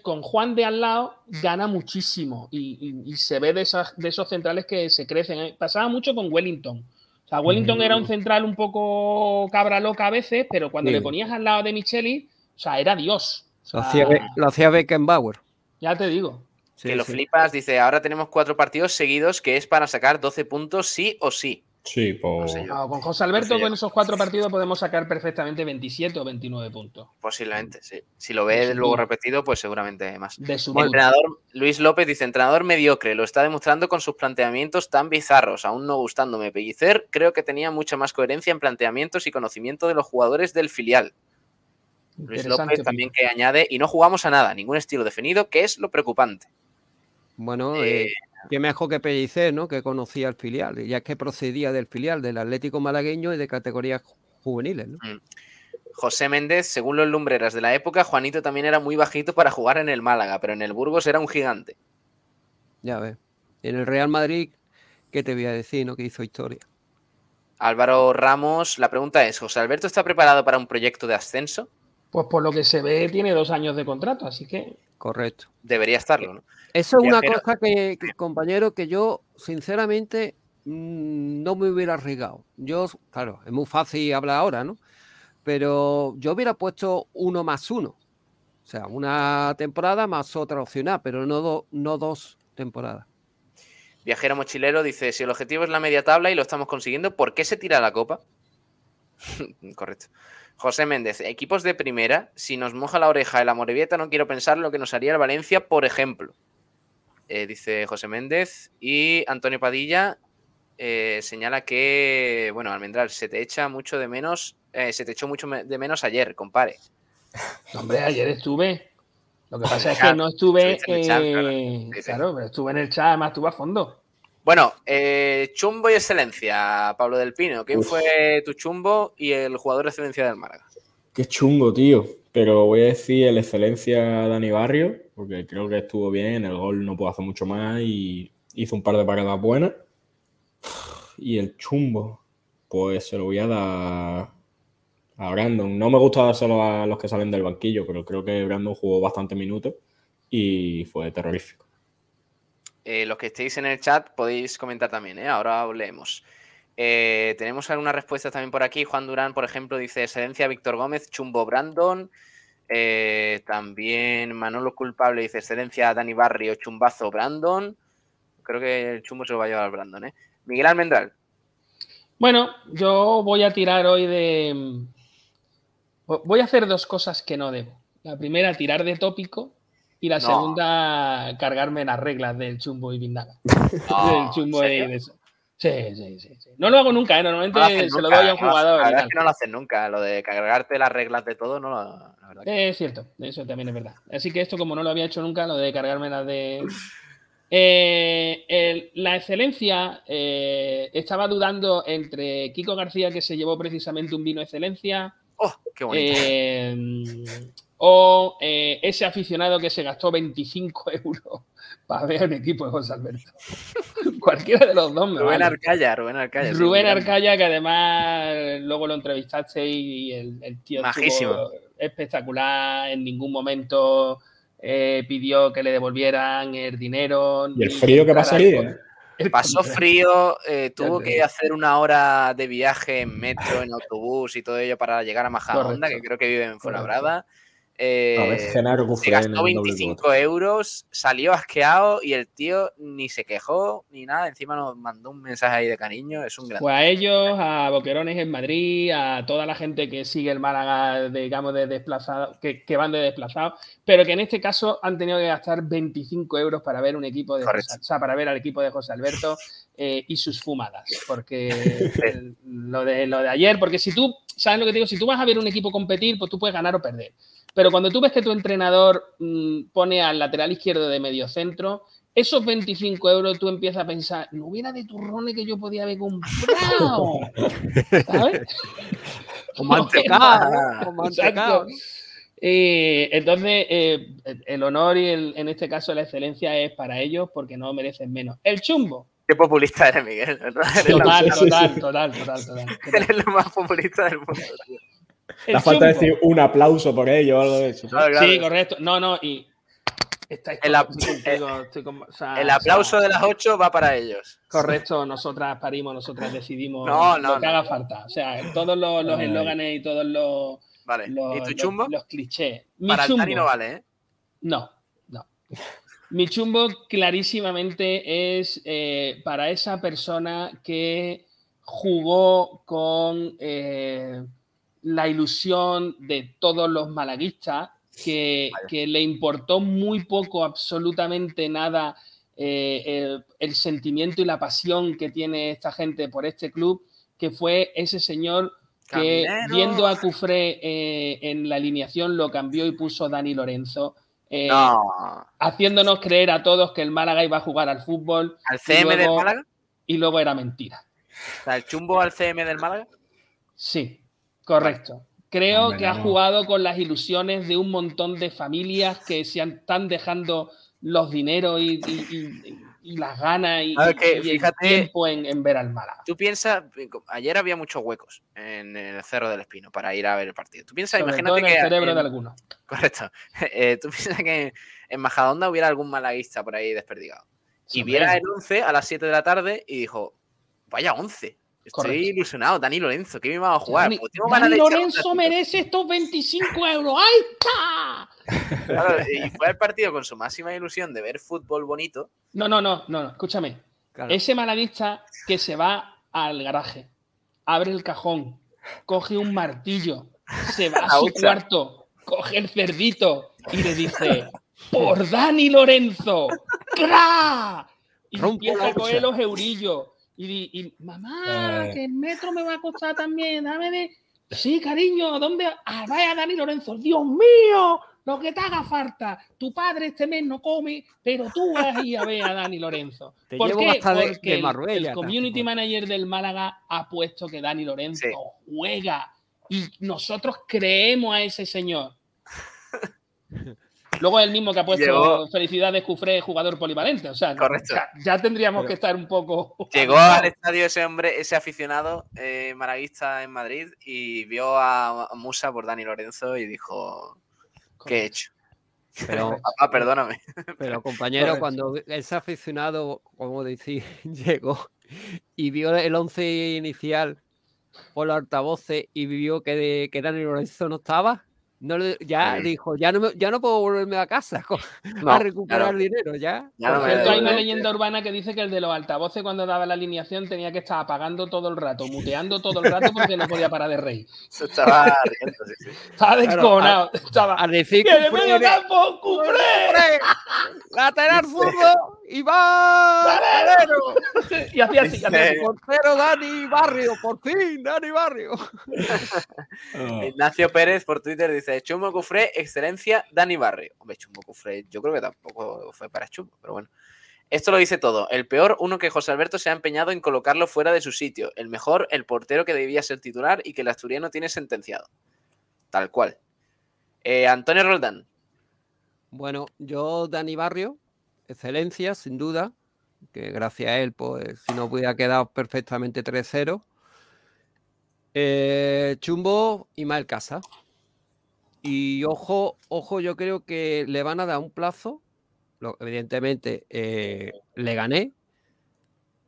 con Juan de al lado gana muchísimo y, y- y se ve de, esas, de esos centrales que se crecen. Eh, Pasaba mucho con Wellington. O sea, Wellington era un central un poco cabra loca a veces, pero cuando Sí. le ponías al lado de Micheli, o sea, era Dios. O Lo hacía, Be- lo hacía Beckenbauer. ya te digo. Sí, que lo sí. flipas, dice, ahora tenemos cuatro partidos seguidos que es para sacar 12 puntos sí o sí. Sí, pues. Ah, con José Alberto, con esos cuatro partidos podemos sacar perfectamente 27 o 29 puntos. Posiblemente, sí. Si lo ves luego repetido, pues seguramente más. De su entrenador Luis López dice, entrenador mediocre, lo está demostrando con sus planteamientos tan bizarros, aún no gustándome. Pellicer creo que tenía mucha más coherencia en planteamientos y conocimiento de los jugadores del filial. Luis López también que añade, y no jugamos a nada, ningún estilo definido, que es lo preocupante. Bueno, Eh, eh, qué mejor que Pellicer, ¿no? Que conocía el filial, ya que procedía del filial del Atlético Malagueño y de categorías ju- juveniles, ¿no? José Méndez, según los lumbreras de la época, Juanito también era muy bajito para jugar en el Málaga, pero en el Burgos era un gigante. Ya ves. En el Real Madrid, ¿qué te voy a decir, no? Que hizo historia. Álvaro Ramos, la pregunta es, ¿José Alberto está preparado para un proyecto de ascenso? Pues por lo que se ve, tiene dos años de contrato, así que Correcto. Debería estarlo, ¿no? Eso es una cosa que, que, compañero, que yo, sinceramente, mm, no me hubiera arriesgado. Yo, claro, es muy fácil hablar ahora, ¿no? Pero yo hubiera puesto uno más uno. O sea, una temporada más otra opcional, pero no, do- no dos temporadas. Viajero mochilero dice, si el objetivo es la media tabla y lo estamos consiguiendo, ¿por qué se tira la copa? [LAUGHS] Correcto. José Méndez, equipos de primera, si nos moja la oreja el Amorebieta, no quiero pensar lo que nos haría el Valencia, por ejemplo. Eh, dice José Méndez. Y Antonio Padilla eh, señala que, bueno, Almendral, se te echa mucho de menos, eh, se te echó mucho de menos ayer, compare. Hombre, ayer estuve. Lo que pasa es que no estuve. chat, claro. Sí, sí. claro, pero estuve en el chat, además estuve a fondo. Bueno, eh, chumbo y excelencia, Pablo del Pino. ¿Quién Uf. fue tu chumbo y el jugador de excelencia del Málaga? Qué chungo, tío. Pero voy a decir el excelencia Dani Barrio, porque creo que estuvo bien. En el gol no puedo hacer mucho más y hizo un par de paradas buenas. Y el chumbo, pues se lo voy a dar a Brandon. No me gusta dárselo a los que salen del banquillo, pero creo que Brandon jugó bastantes minutos y fue terrorífico. Eh, los que estéis en el chat podéis comentar también, ¿eh? ahora os leemos. Eh, tenemos algunas respuestas también por aquí. Juan Durán, por ejemplo, dice excelencia Víctor Gómez, chumbo Brandon. También Manolo Culpable dice excelencia Dani Barrio, chumbazo Brandon. Creo que el chumbo se lo va a llevar Brandon. Miguel Almendral. Bueno, yo voy a tirar hoy de. Voy a hacer dos cosas que no debo. La primera, tirar de tópico. Y la No. segunda, cargarme las reglas del chumbo y Vindaga. [LAUGHS] No, del chumbo ¿en y de eso. Sí, sí, sí, sí. No lo hago nunca, ¿eh? Normalmente No lo haces se lo doy a un jugador. La verdad es que no lo hacen nunca. Lo de cargarte las reglas de todo, no lo, la verdad que- Es cierto, eso también es verdad. Así que esto, como no lo había hecho nunca, lo de cargarme las de. Eh, el- la excelencia, eh, estaba dudando entre Kiko García, que se llevó precisamente un vino excelencia, ¡Oh, qué bonito! O eh, ese aficionado que se gastó 25 [LAUGHS] euros para ver un equipo de José Alberto. [LAUGHS] Cualquiera de los dos me Rubén vale. Arcaya, Rubén Arcaya. sí, Rubén mira. Arcaya, que además luego lo entrevistaste y el, el tío Majísimo. espectacular, en ningún momento eh, pidió que le devolvieran el dinero. Y el frío que pasa ahí, ¿eh? el Pasó frío, eh, tuvo que hacer una hora de viaje en metro, en autobús y todo ello para llegar a Majadahonda, que Correcto. creo que vive en Fuenlabrada. A ver, Eh, Genaro se gastó doble 25 euros, salió asqueado y el tío ni se quejó ni nada. Encima nos mandó un mensaje ahí de cariño. Es un gran. Pues a ellos, a Boquerones en Madrid, a toda la gente que sigue el Málaga, digamos, de desplazado, que, que van de desplazados, pero que en este caso han tenido que gastar 25 euros para ver un equipo de Correcto. José, o sea, para ver al equipo de José Alberto eh, y sus fumadas. Porque [LAUGHS] el- lo, de, lo de ayer, porque si tú, ¿sabes lo que te digo? Si tú vas a ver un equipo competir, pues tú puedes ganar o perder. Pero cuando tú ves que tu entrenador mm, pone al lateral izquierdo de medio centro, esos 25 euros tú empiezas a pensar, no hubiera de turrones que yo podía haber comprado. ¿Sabes? [LAUGHS] O. Eh, [LAUGHS] entonces, eh, el honor y el- en este caso la excelencia es para ellos porque no merecen menos. El chumbo. Qué populista eres, Miguel. ¿verdad? Eres, Total, [LAUGHS] la- total, total, total, total. eres lo más populista del mundo. tío. El Da falta chumbo. decir un aplauso por ello o algo de eso. Claro, claro. Sí, correcto. No, no, y. Estáis El ap- todos contigo, estoy con- o sea, El o sea, aplauso de las 8 va para ellos. Correcto, nosotras parimos, nosotras decidimos No, no, lo que no. haga falta. O sea, todos los los eslóganes y todos los, Vale. los, ¿Y tu chumbo? los clichés. Mi para el chumbo, Dani no vale, ¿eh? No, no. Mi chumbo clarísimamente es eh, para esa persona que jugó con eh, la ilusión de todos los malaguistas, que, que le importó muy poco, absolutamente nada, eh, el, el sentimiento y la pasión que tiene esta gente por este club, que fue ese señor que Caminero. viendo a Cufré eh, en la alineación lo cambió y puso Dani Lorenzo. eh, No. haciéndonos creer a todos que el Málaga iba a jugar al fútbol ¿Al CM del Málaga? y luego era mentira. ¿El chumbo al CM del Málaga? Sí, correcto. Creo Hombre, que ha jugado con las ilusiones de un montón de familias que se han- están dejando los dineros y, y- y- y las ganas y, el tiempo en, en ver al Málaga. Tú piensas, ayer había muchos huecos en el Cerro del Espino para ir a ver el partido. Tú piensas, Sobre todo imagínate en el que. cerebro en- de algunos. Correcto. [LAUGHS] Eh, tú piensas que en Majadahonda hubiera algún malaguista por ahí desperdigado. Y viera el 11 a las 7 de la tarde y dijo: Vaya 11. Estoy Correcto. ilusionado, Dani Lorenzo, ¿qué me iba a jugar? Dani, Pues tengo ganas Dani Lorenzo ratito". merece estos 25 euros. ¡Ahí está! [LAUGHS] Claro, y fue al partido con su máxima ilusión de ver fútbol bonito. No, no, no, no, no, escúchame. Claro. Ese malaguista que se va al garaje, abre el cajón, coge un martillo, se va [LAUGHS] a su cuarto, coge el cerdito y le dice: ¡Por Dani Lorenzo! ¡Cra! Y Rompo empieza a coger los eurillos. Y, y, mamá, Eh. que el metro me va a costar también, dame de. Sí, cariño, ¿dónde? Ah, vaya Dani Lorenzo, Dios mío, lo que te haga falta. Tu padre este mes no come, pero tú vas a ir a ver a Dani Lorenzo. [LAUGHS] Te ¿Por qué? de- Porque de el- Marbella, el, community casi, manager del Málaga ha puesto que Dani Lorenzo Sí. juega y nosotros creemos a ese señor. [LAUGHS] Luego es el mismo que ha puesto Llegó- felicidades Cufré, jugador polivalente. O sea, Correcto. ya, ya tendríamos que estar un poco. Llegó [LAUGHS] al estadio ese hombre, ese aficionado eh, malaguista en Madrid y vio a Musa por Dani Lorenzo y dijo: ¿Qué he hecho? Pero, Papá, [LAUGHS] perdóname. pero compañero, cuando ese aficionado, como decir, [LAUGHS] llegó y vio el once inicial por los altavoces y vio que, de- que Dani Lorenzo no estaba, no le- ya Sí. dijo, ya no, me- ya no puedo volverme a casa [LAUGHS] co- [LAUGHS] No, a recuperar claro. dinero, ya. Ya Por cierto, hay una leyenda urbana que dice que el de los altavoces cuando daba la alineación tenía que estar apagando todo el rato, [LAUGHS] muteando todo el rato porque no podía parar de reír. Se estaba riendo, sí, sí. Estaba Claro, descojonado. Estaba. A decir ¡Y en medio campo, Cufré! lateral zurdo y va Y hacía así, hacía así. Portero Dani Barrio, por fin, Dani Barrio. Ah, Ignacio Pérez por Twitter dice: Chumbo Cufré, excelencia, Dani Barrio. Hombre, Chumbo Cufré, yo creo que tampoco fue para Chumbo, pero bueno. Esto lo dice todo. El peor, uno que José Alberto se ha empeñado en colocarlo fuera de su sitio. El mejor, el portero que debía ser titular y que el asturiano tiene sentenciado. Tal cual. Eh, Antonio Roldán. Bueno, yo, Dani Barrio, excelencia, sin duda, que gracias a él, pues si no hubiera quedado perfectamente 3-0. Eh, Chumbo y Mael Casa. Y ojo, ojo, yo creo que le van a dar un plazo. Lo- evidentemente, eh, le gané.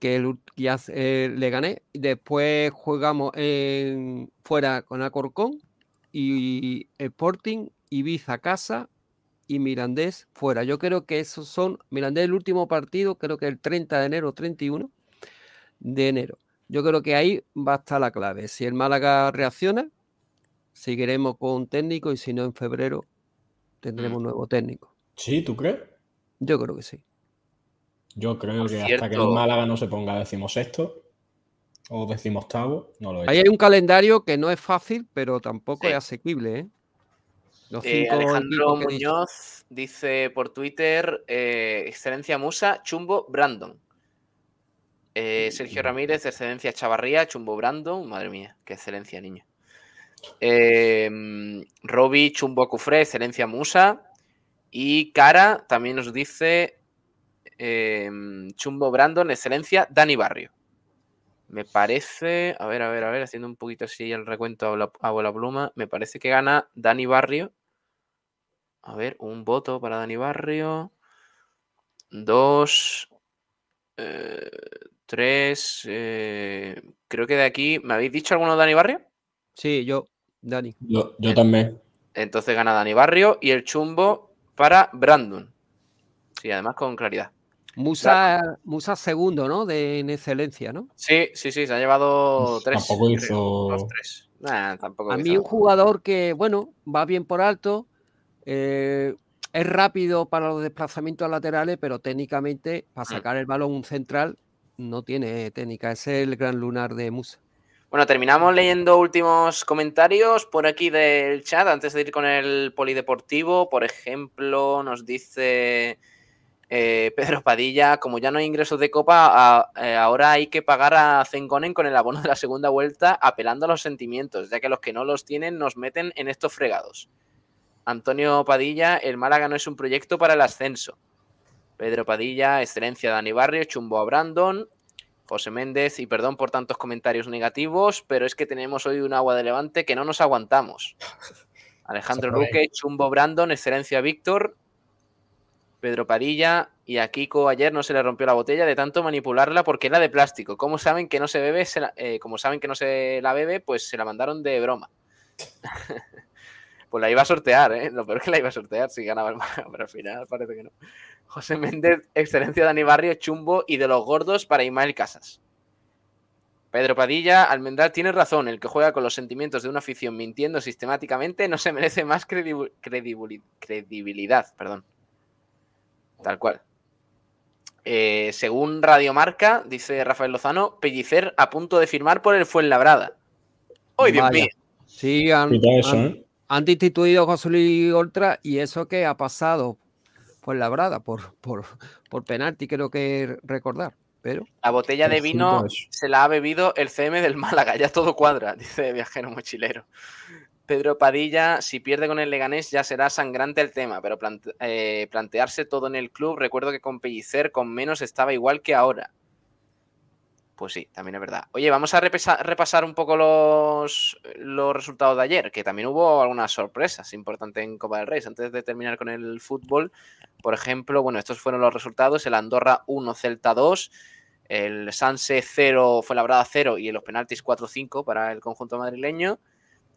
Que el ya eh, le gané. Después jugamos en, fuera con Alcorcón. Y Sporting, Ibiza casa y Mirandés fuera. Yo creo que esos son. Mirandés, el último partido, creo que el 30 de enero, 31 de enero. Yo creo que ahí va a estar la clave. Si el Málaga reacciona, seguiremos con técnico y si no, en febrero tendremos nuevo técnico. Sí, ¿tú crees? Yo creo que sí. Yo creo que hasta que el Málaga no se ponga decimosexto o decimoctavo, no lo Ahí es. hay un calendario que no es fácil, pero tampoco Sí. es asequible. ¿eh? Eh, Alejandro. Muñoz dice por Twitter, eh, excelencia Musa, Chumbo, Brandon. Eh, Sergio Ramírez, excelencia Chavarría, Chumbo, Brandon. Madre mía, qué excelencia, niño. Eh, mm, Roby, Chumbo, Cufré, excelencia Musa. Y Cara también nos dice eh, Chumbo, Brandon, excelencia Dani Barrio. Me parece, a ver, a ver, a ver, haciendo un poquito así el recuento a la, a bola pluma, me parece que gana Dani Barrio. A ver, un voto para Dani Barrio. Dos. eh, tres. eh, creo que de aquí. ¿Me habéis dicho alguno de Dani Barrio? Sí, yo, Dani. Yo, yo también. Entonces gana Dani Barrio y el chumbo para Brandon. Sí, además con claridad. Musa, Musa segundo, ¿no? De, en excelencia, ¿no? Sí, sí, sí, se ha llevado tres. Tampoco creo, hizo. dos, tres. Nah, tampoco A hizo mí un jugador que, bueno, va bien por alto, eh, es rápido para los desplazamientos laterales, pero técnicamente Mm. para sacar el balón un central no tiene técnica. Ese es el gran lunar de Musa. Bueno, terminamos leyendo últimos comentarios por aquí del chat antes de ir con el polideportivo. Por ejemplo, nos dice eh, Pedro Padilla, como ya no hay ingresos de copa, eh, ahora hay que pagar a Zengonen con el abono de la segunda vuelta apelando a los sentimientos, ya que los que no los tienen nos meten en estos fregados. Antonio Padilla, el Málaga no es un proyecto para el ascenso. Pedro Padilla, excelencia Dani Barrio, chumbo a Brandon. José Méndez, y perdón por tantos comentarios negativos, pero es que tenemos hoy un agua de levante que no nos aguantamos. [LAUGHS] Alejandro. Luque, Chumbo Brandon, excelencia Víctor, Pedro Padilla y a Kiko ayer no se le rompió la botella de tanto manipularla porque era de plástico. Como saben que no se bebe, se la- eh, como saben que no se la bebe, pues se la mandaron de broma. [LAUGHS] pues la iba a sortear, ¿eh? Lo peor es que la iba a sortear si ganaba el Málaga, pero al final parece que no. José Méndez, excelencia Dani Barrio, Chumbo y de los gordos para Ismael Casas. Pedro Padilla, Almendral tiene razón, el que juega con los sentimientos de una afición mintiendo sistemáticamente no se merece más credibilidad. Perdón. Tal cual. Eh, según Radiomarca, dice Rafael Lozano, Pellicer a punto de firmar por el Fuenlabrada. ¡Ay, Dios mío! Sí, han, Cuidado eso, han- ¿eh? Han destituido a José Luis Oltra y eso que ha pasado por la brada, por, por, por penalti, creo que recordar. Pero La botella de vino se la ha bebido el CM del Málaga, ya todo cuadra, [LAUGHS] dice Viajero Mochilero. Pedro Padilla, si pierde con el Leganés ya será sangrante el tema, pero plante- eh, plantearse todo en el club, recuerdo que con Pellicer con menos estaba igual que ahora. Pues sí, también es verdad. Oye, vamos a repasar un poco los, los resultados de ayer, que también hubo algunas sorpresas importantes en Copa del Rey. Antes de terminar con el fútbol, por ejemplo, bueno, estos fueron los resultados: el Andorra 1, Celta 2, el Sanse 0, fue labrada 0 y en los penaltis 4-5 para el conjunto madrileño.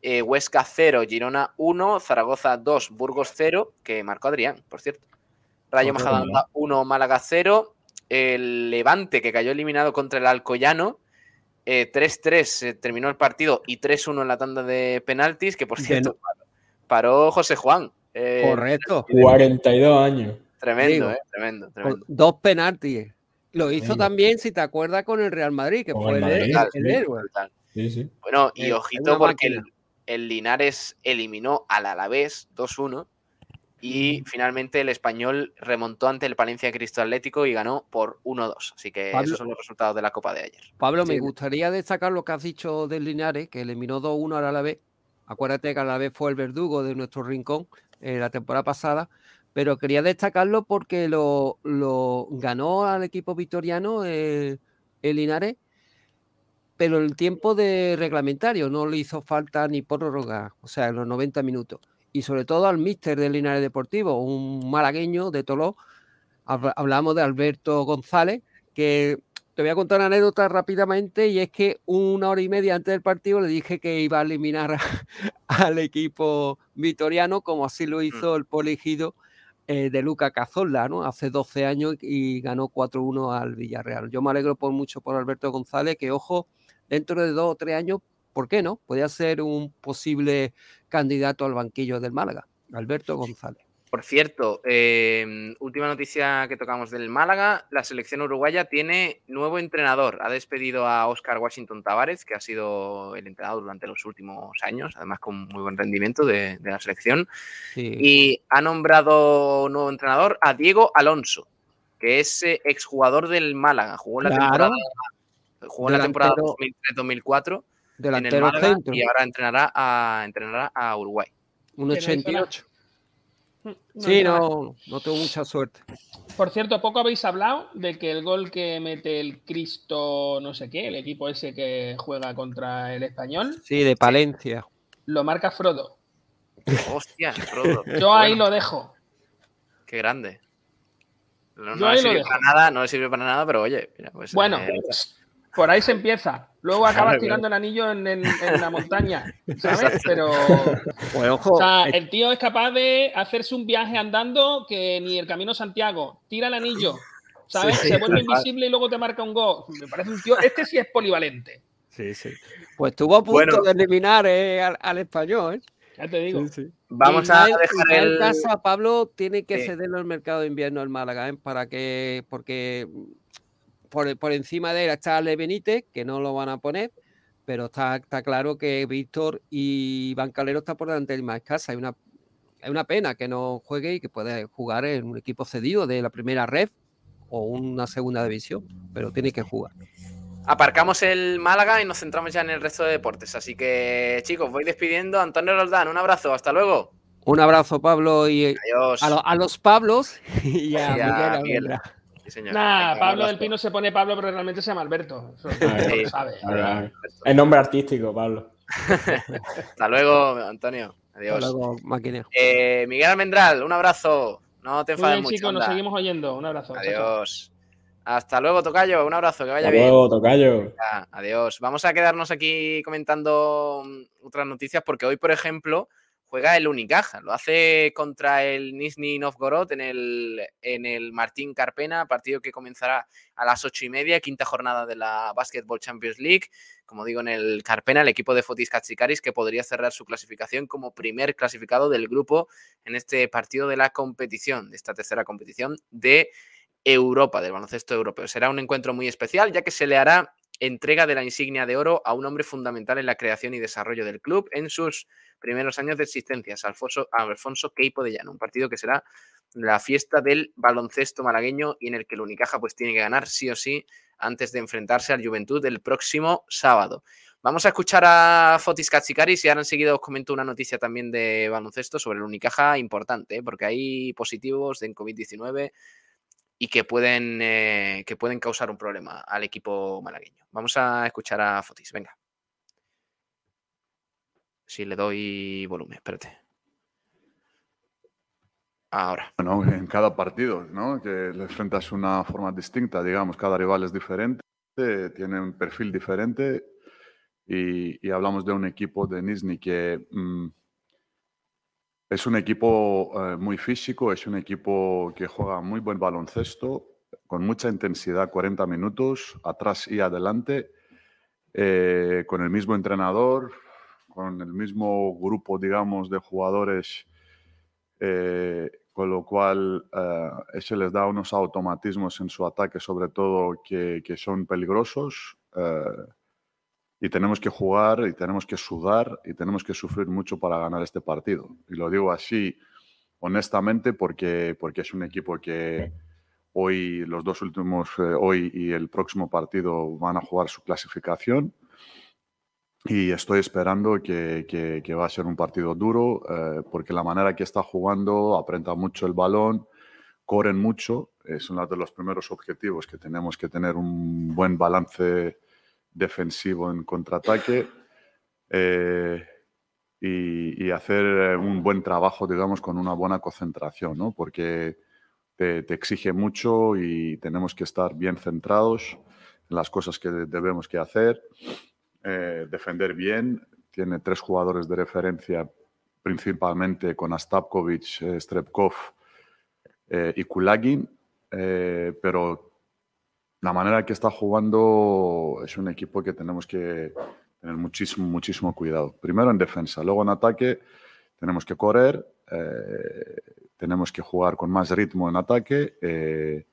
Eh, Huesca 0, Girona 1, Zaragoza 2, Burgos 0, que marcó Adrián, por cierto. Rayo Correcto. Majadahonda 1, Málaga 0. El Levante, que cayó eliminado contra el Alcoyano. eh, 3-3 eh, terminó el partido y 3-1 en la tanda de penaltis, que por cierto paró José Juan. eh, correcto. 42 años. Tremendo, Digo, eh, tremendo, tremendo. dos penaltis. Lo hizo también, si te acuerdas, con el Real Madrid, que fue el el, Madrid, el- sí. el héroe. Brutal. Sí, sí. Bueno, y ojito porque el, el Linares eliminó al Alavés 2-1 y finalmente el español remontó ante el Palencia Cristo Atlético y ganó por 1-2. Así que Pablo- esos son los resultados de la Copa de ayer. Pablo, me gustaría destacar lo que has dicho del Linares, que eliminó 2-1 al Alavés, Acuérdate que a la vez fue el verdugo de nuestro rincón eh, la temporada pasada, pero quería destacarlo porque lo, lo ganó al equipo victoriano eh, el Linares, pero el tiempo de reglamentario no le hizo falta ni prórroga, o sea, en los 90 minutos. Y sobre todo al míster del Linares Deportivo, un malagueño de Toló. Hablamos de Alberto González, que te voy a contar una anécdota rápidamente y es que una hora y media antes del partido le dije que iba a eliminar [LAUGHS] al equipo vitoriano, como así lo hizo el poligido eh, de Luca Cazorla, ¿no? Hace 12 años y ganó 4-1 al Villarreal. Yo me alegro por mucho por Alberto González, que ojo, dentro de dos o tres años, ¿por qué no? Podría ser un posible candidato al banquillo del Málaga, Alberto González. Por cierto, eh, última noticia que tocamos del Málaga, la selección uruguaya tiene nuevo entrenador. Ha despedido a Oscar Washington Tavares, que ha sido el entrenador durante los últimos años, además con muy buen rendimiento de, de la selección. Sí. Y ha nombrado nuevo entrenador a Diego Alonso, que es eh, exjugador del Málaga. Jugó en la Claro. temporada, jugó en la temporada Delantero- 2003-2004 en el Málaga centro. y ahora entrenará a, entrenará a Uruguay. Un Que no hizo 88. No Sí, no, no tuvo mucha suerte. Por cierto, poco habéis hablado de que el gol que mete el Cristo, no sé qué, el equipo ese que juega contra el español, Sí, de Palencia. lo marca Frodo. Hostia, Frodo. [LAUGHS] Yo ahí Bueno, lo dejo. Qué grande. No, Yo no le sirve para nada, no le sirve para nada, pero oye, mira, pues, Bueno, eh, por ahí se empieza. Luego acabas Claro, tirando el anillo en, en- en la montaña, [LAUGHS] ¿sabes? Pero, Pues ojo, o sea, el tío es capaz de hacerse un viaje andando que ni el Camino Santiago. Tira el anillo, ¿sabes? Sí, se vuelve sí. invisible y luego te marca un gol. Me parece un tío. Este sí es polivalente. Sí, sí. Pues estuvo a punto Bueno. de eliminar eh, al, al español, ¿eh? Ya te digo. vamos a dejar Ismael el. Casa, Pablo, tiene que Sí. cederlo el mercado de invierno al Málaga, ¿eh? Para que, porque por, por encima de él está Ale Benítez, que no lo van a poner, pero está, está claro que Víctor y Iván Calero está por delante del más Casa. Es una, es una pena que no juegue y que pueda jugar en un equipo cedido de la primera red o una segunda división, pero tiene que jugar. Aparcamos el Málaga y nos centramos ya en el resto de deportes. Así que, chicos, voy despidiendo. Antonio Roldán, un abrazo, hasta luego. Un abrazo, Pablo, y Adiós. a, lo- a los Pablos [LAUGHS] y a Y a Miguel. Sí. Nah, Pablo del. Pino se pone Pablo, pero realmente se llama Alberto. Eso Ah, no sí. lo sabe. Ahora, El nombre artístico, Pablo. [LAUGHS] Hasta luego, Antonio. Hasta Adiós. luego, maquinero. Eh, Miguel Almendral, un abrazo. No te enfades bien, mucho. chicos, nos seguimos oyendo. Un abrazo. Adiós. Hasta luego, Tocayo. Un abrazo, que vaya Hasta bien. luego, tocayo. Adiós. Vamos a quedarnos aquí comentando mm, otras noticias porque hoy, por ejemplo, juega el Unicaja. Lo hace contra el Nizhny Novgorod en el, en el Martín Carpena, partido que comenzará a las ocho y media, quinta jornada de la Basketball Champions League. Como digo, en el Carpena, el equipo de Fotis Katsikaris que podría cerrar su clasificación como primer clasificado del grupo en este partido de la competición, de esta tercera competición de Europa, del baloncesto europeo. Será un encuentro muy especial, ya que se le hará entrega de la insignia de oro a un hombre fundamental en la creación y desarrollo del club en sus primeros años de existencia, Alfonso, Alfonso Queipo de Llano, un partido que será la fiesta del baloncesto malagueño y en el que el Unicaja pues tiene que ganar sí o sí antes de enfrentarse al Juventud el próximo sábado. Vamos a escuchar a Fotis Katsikaris y ahora enseguida os comento una noticia también de baloncesto sobre el Unicaja importante, ¿eh? porque hay positivos de COVID-19 y que pueden, eh, que pueden causar un problema al equipo malagueño. Vamos a escuchar a Fotis, venga. Si le doy volumen, espérate. Ahora. Bueno, en cada partido, ¿no? Que le enfrentas una forma distinta, digamos, cada rival es diferente, tiene un perfil diferente y, y hablamos de un equipo de Nizhny que mm, es un equipo eh, muy físico, es un equipo que juega muy buen baloncesto, con mucha intensidad, 40 minutos, atrás y adelante, eh, con el mismo entrenador, con el mismo grupo, digamos, de jugadores eh, con lo cual eso les da unos automatismos en su ataque, sobre todo que, son peligrosos. Y tenemos que jugar y tenemos que sudar y tenemos que sufrir mucho para ganar este partido. Y lo digo así honestamente porque, porque es un equipo que hoy, los dos últimos, eh, hoy y el próximo partido van a jugar su clasificación. y estoy esperando que, que- va a ser un partido duro eh, porque la manera que está jugando aprieta mucho el balón, corren mucho. Es uno de los primeros objetivos que tenemos que tener un buen balance defensivo en contraataque eh, y, hacer eh, un buen trabajo, digamos, con una buena concentración, ¿no? Porque te, exige mucho y tenemos que estar bien centrados en las cosas que debemos que hacer eh, defender bien. Tiene tres jugadores de referencia, principalmente con Astapkovic, Strepkov y Kulagin. pero la manera que está jugando es un equipo que tenemos que tener muchísimo, muchísimo cuidado. Primero en defensa, luego en ataque tenemos que correr, eh, tenemos que jugar con más ritmo en ataque. eh,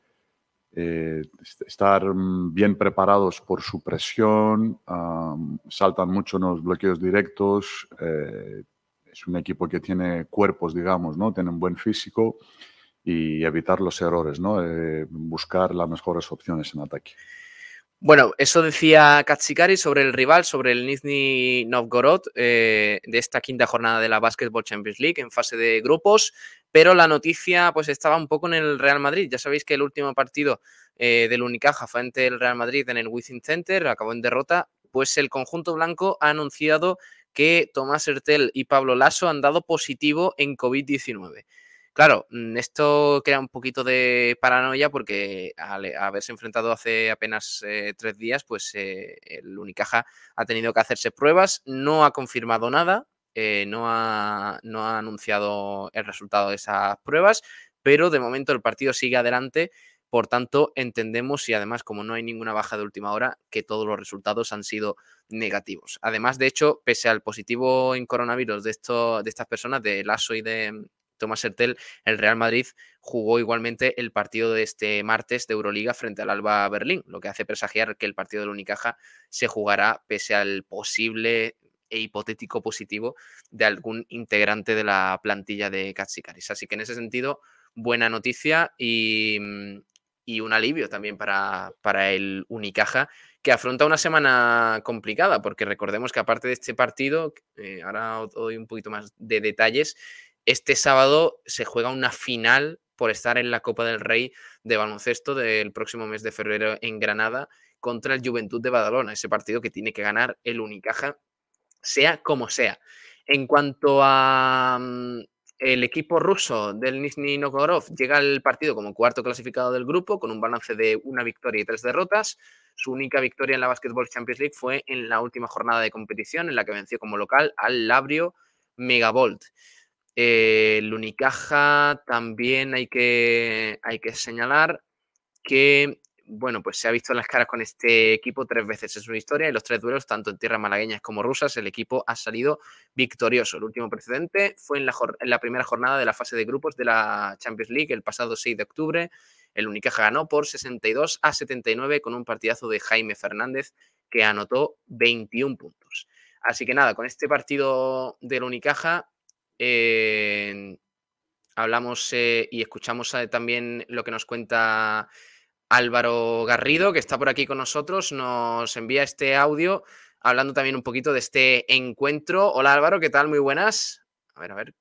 eh, est- estar bien preparados por su presión, saltan mucho en los bloqueos directos, es un equipo que tiene cuerpos, digamos, ¿no? Tiene un buen físico y evitar los errores, ¿no? Eh, buscar las mejores opciones en ataque. Bueno, eso decía Katsikari sobre el rival, sobre el Nizhny Novgorod eh, de esta quinta jornada de la Basketball Champions League en fase de grupos, pero la noticia pues estaba un poco en el Real Madrid. Ya sabéis que el último partido eh, del Unicaja fue ante el Real Madrid en el Wizzing Center, acabó en derrota, pues el conjunto blanco ha anunciado que Tomás Hertel y Pablo Lasso han dado positivo en COVID-19. Claro, mm, esto crea un poquito de paranoia porque al eh, haberse enfrentado hace apenas eh, tres días, pues eh, el Unicaja ha tenido que hacerse pruebas, no ha confirmado nada, no, ha, no ha anunciado el resultado de esas pruebas, pero de momento el partido sigue adelante. Por tanto, entendemos y además, como no hay ninguna baja de última hora, que todos los resultados han sido negativos. Además, de hecho, pese al positivo en coronavirus de, esto, de estas personas, de Lasso y de, Tomás Hertel, el Real Madrid jugó igualmente el partido de este martes de Euroliga frente al Alba Berlín, lo que hace presagiar que el partido del Unicaja se jugará pese al posible e hipotético positivo de algún integrante de la plantilla de Katsikaris. Así que en ese sentido, buena noticia y, y un alivio también para, el Unicaja, que afronta una semana complicada, porque recordemos que aparte de este partido, eh, ahora doy un poquito más de detalles, este sábado se juega una final por estar en la Copa del Rey de baloncesto del próximo mes de febrero en Granada contra el Juventud de Badalona, ese partido que tiene que ganar el Unicaja, sea como sea. En cuanto a mm, el equipo ruso del Nizhny Novgorod, llega al partido como cuarto clasificado del grupo con un balance de una victoria y tres derrotas. Su única victoria en la Basketball Champions League fue en la última jornada de competición en la que venció como local al Labrio Megavolt. Eh, el Unicaja también hay que, hay que señalar que, bueno, pues se ha visto en las caras con este equipo tres veces en su historia y los tres duelos, tanto en tierras malagueñas como rusas, el equipo ha salido victorioso. El último precedente fue en la, en la primera jornada de la fase de grupos de la Champions League el pasado 6 de octubre. El Unicaja ganó por 62 a 79 con un partidazo de Jaime Fernández que anotó 21 puntos. Así que nada, con este partido del Unicaja hablamos eh, y escuchamos eh, también lo que nos cuenta Álvaro Garrido, que está por aquí con nosotros. Nos envía este audio hablando también un poquito de este encuentro. Hola Álvaro, ¿qué tal? Muy buenas. A ver, a ver,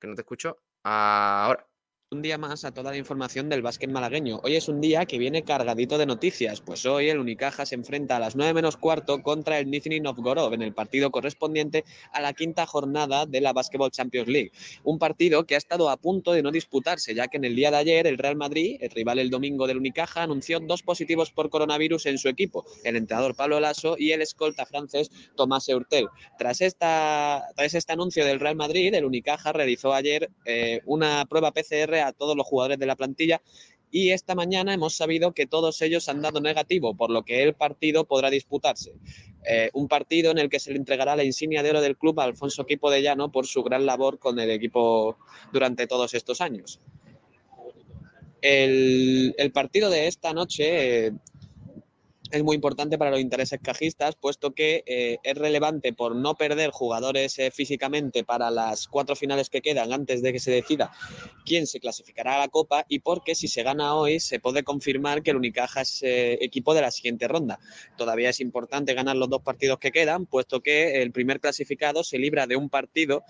que no te escucho. Ahora. Un día más a toda la información del básquet malagueño. Hoy es un día que viene cargadito de noticias, pues hoy el Unicaja se enfrenta a las 9 menos cuarto contra el Nizhny Novgorod en el partido correspondiente a la quinta jornada de la Basketball Champions League. Un partido que ha estado a punto de no disputarse, ya que en el día de ayer el Real Madrid, el rival el domingo del Unicaja, anunció dos positivos por coronavirus en su equipo, el entrenador Pablo Lasso y el escolta francés Tomás Eurtel. Tras, esta, tras este anuncio del Real Madrid, el Unicaja realizó ayer eh, una prueba PCR a todos los jugadores de la plantilla y esta mañana hemos sabido que todos ellos han dado negativo, por lo que el partido podrá disputarse. Eh, un partido en el que se le entregará la insignia de oro del club a Alfonso Quipo de Llano por su gran labor con el equipo durante todos estos años. El, el partido de esta noche eh, es muy importante para los intereses cajistas, puesto que eh, es relevante por no perder jugadores eh, físicamente para las cuatro finales que quedan antes de que se decida quién se clasificará a la Copa y porque si se gana hoy se puede confirmar que el Unicaja es eh, equipo de la siguiente ronda. Todavía es importante ganar los dos partidos que quedan, puesto que el primer clasificado se libra de un partido,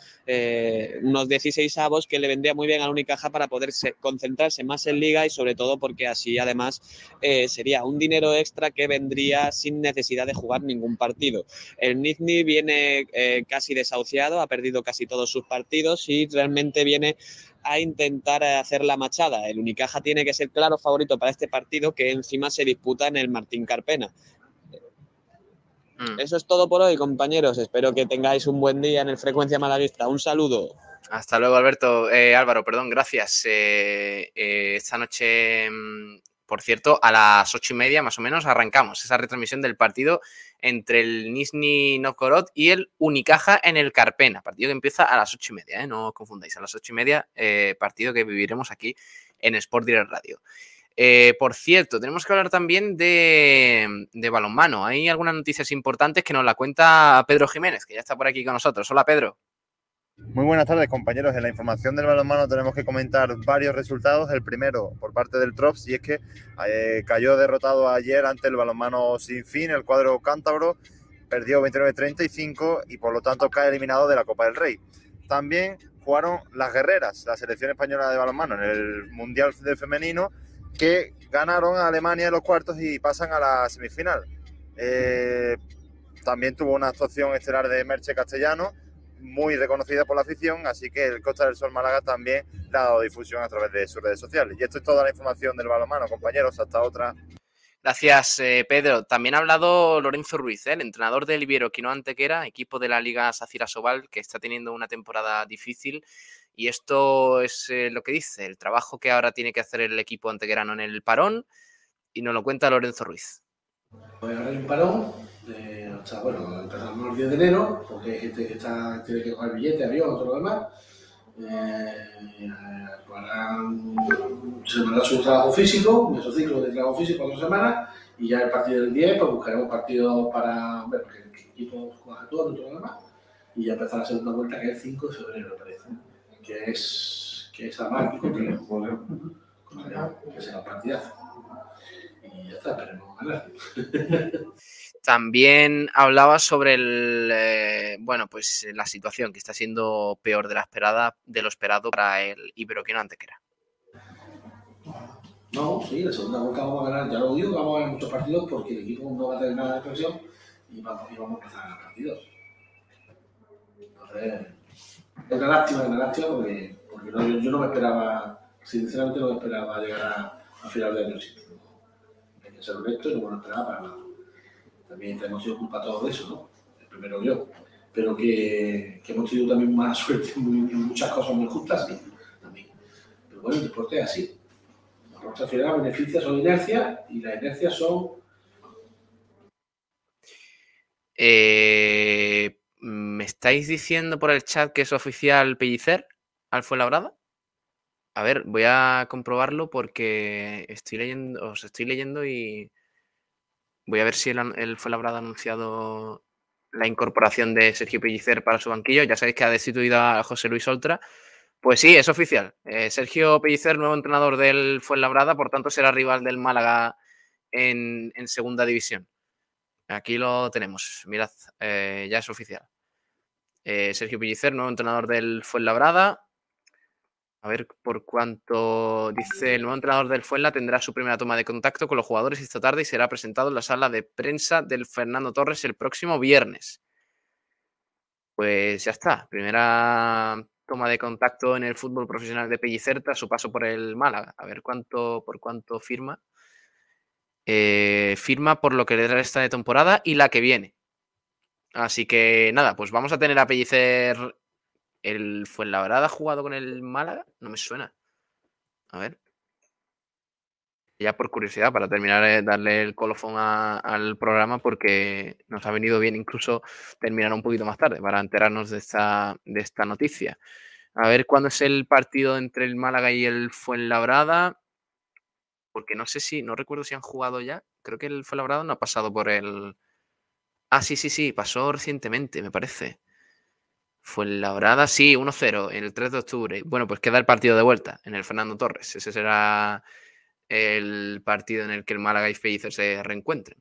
unos 16 avos, que le vendría muy bien al Unicaja para poder concentrarse más en liga y sobre todo porque así además sería un dinero extra que vendría sin necesidad de jugar ningún partido. El Nizhny viene eh, casi desahuciado, ha perdido casi todos sus partidos y realmente viene a intentar hacer la machada. El Unicaja tiene que ser claro favorito para este partido que encima se disputa en el Martín Carpena. Mm. Eso es todo por hoy, compañeros. Espero que tengáis un buen día en el Frecuencia Malaguista. Un saludo. Hasta luego, Alberto. Eh, Álvaro, perdón, gracias. Eh, esta noche mm, por cierto, a las ocho y media más o menos arrancamos esa retransmisión del partido entre el Nizhny Novgorod y el Unicaja en el Carpena. Partido que empieza a las ocho y media, ¿eh? no os confundáis. A las ocho y media, eh, partido que viviremos aquí en Sport Direct Radio. Eh, por cierto, tenemos que hablar también de, de, balonmano. Hay algunas noticias importantes que nos la cuenta Pedro Jiménez, que ya está por aquí con nosotros. Hola, Pedro. Muy buenas tardes, compañeros. En la información del balonmano tenemos que comentar varios resultados. El primero por parte del Trops, y es que eh, cayó derrotado ayer ante el balonmano sin fin, el cuadro cántabro, perdió 29-35 y por lo tanto cae eliminado de la Copa del Rey. También jugaron las guerreras, la selección española de balonmano en el Mundial de Femenino, que ganaron a Alemania en los cuartos y pasan a la semifinal. Eh, también tuvo una actuación estelar de Merche Castellano muy reconocida por la afición, así que el Costa del Sol Málaga también le ha dado difusión a través de sus redes sociales. Y esto es toda la información del balonmano, compañeros. Hasta otra. Gracias, eh, Pedro. También ha hablado Lorenzo Ruiz, ¿eh? el entrenador del Ibero Quino Antequera, equipo de la Liga Sacira Sobal, que está teniendo una temporada difícil. Y esto es eh, lo que dice, el trabajo que ahora tiene que hacer el equipo antequerano en el parón. Y nos lo cuenta Lorenzo Ruiz. Pues ahora hay un parón, hasta, bueno, empezamos el 10 de enero, porque hay gente que está, tiene que coger billete, avión, todo lo demás. Eh, para, se me su trabajo físico, nuestro ciclo de trabajo físico dos semanas, y ya a partir del 10 pues buscaremos partidos para, ver, porque el equipo juega todo y todo lo demás, y ya empezar la segunda vuelta que es el 5 de febrero, me parece, que es, que es además aquí contra el que [LAUGHS] será partidazo. Y ya está, esperemos ganar. [LAUGHS] También hablaba sobre el, eh, bueno, pues la situación que está siendo peor de la esperada, de lo esperado para el Iberoquino Antequera. No, sí, la segunda vuelta vamos a ganar, ya lo digo, vamos a ganar muchos partidos porque el equipo no va a tener nada de presión y vamos, a empezar a ganar partidos. Entonces, es una lástima, es una lástima porque, porque no, yo, no me esperaba, sinceramente no me esperaba llegar a, final de año. Hay que ser honesto y no me esperaba para nada también hemos sido culpa todos de eso, ¿no? El primero yo. Pero que, hemos tenido también más [LAUGHS] suerte en, muchas cosas muy justas, sí, también. Pero bueno, el deporte es así. El deporte al final beneficia son inercia y las inercias son. Eh, ¿Me estáis diciendo por el chat que es oficial Pellicer al Fuenlabrada? A ver, voy a comprobarlo porque estoy leyendo, os estoy leyendo y Voy a ver si él, él fue labrado anunciado la incorporación de Sergio Pellicer para su banquillo. Ya sabéis que ha destituido a José Luis Oltra. Pues sí, es oficial. Eh, Sergio Pellicer, nuevo entrenador del Fuenlabrada, por tanto será rival del Málaga en, en segunda división. Aquí lo tenemos. Mirad, eh, ya es oficial. Eh, Sergio Pellicer, nuevo entrenador del Fuenlabrada. A ver por cuánto dice el nuevo entrenador del Fuenla tendrá su primera toma de contacto con los jugadores esta tarde y será presentado en la sala de prensa del Fernando Torres el próximo viernes. Pues ya está, primera toma de contacto en el fútbol profesional de Pellicer tras su paso por el Málaga. A ver cuánto, por cuánto firma. Eh, firma por lo que le da esta temporada y la que viene. Así que nada, pues vamos a tener a Pellicer ¿El Fuenlabrada ha jugado con el Málaga? No me suena. A ver. Ya por curiosidad, para terminar de darle el colofón al programa, porque nos ha venido bien incluso terminar un poquito más tarde para enterarnos de esta, de esta noticia. A ver cuándo es el partido entre el Málaga y el Fuenlabrada. porque no sé si, no recuerdo si han jugado ya. Creo que el Fuenlabrada no ha pasado por el. Ah, sí, sí, sí, pasó recientemente, me parece. Fuenlabrada, sí, 1-0, el 3 de octubre. Bueno, pues queda el partido de vuelta en el Fernando Torres. Ese será el partido en el que el Málaga y Pellicer se reencuentren.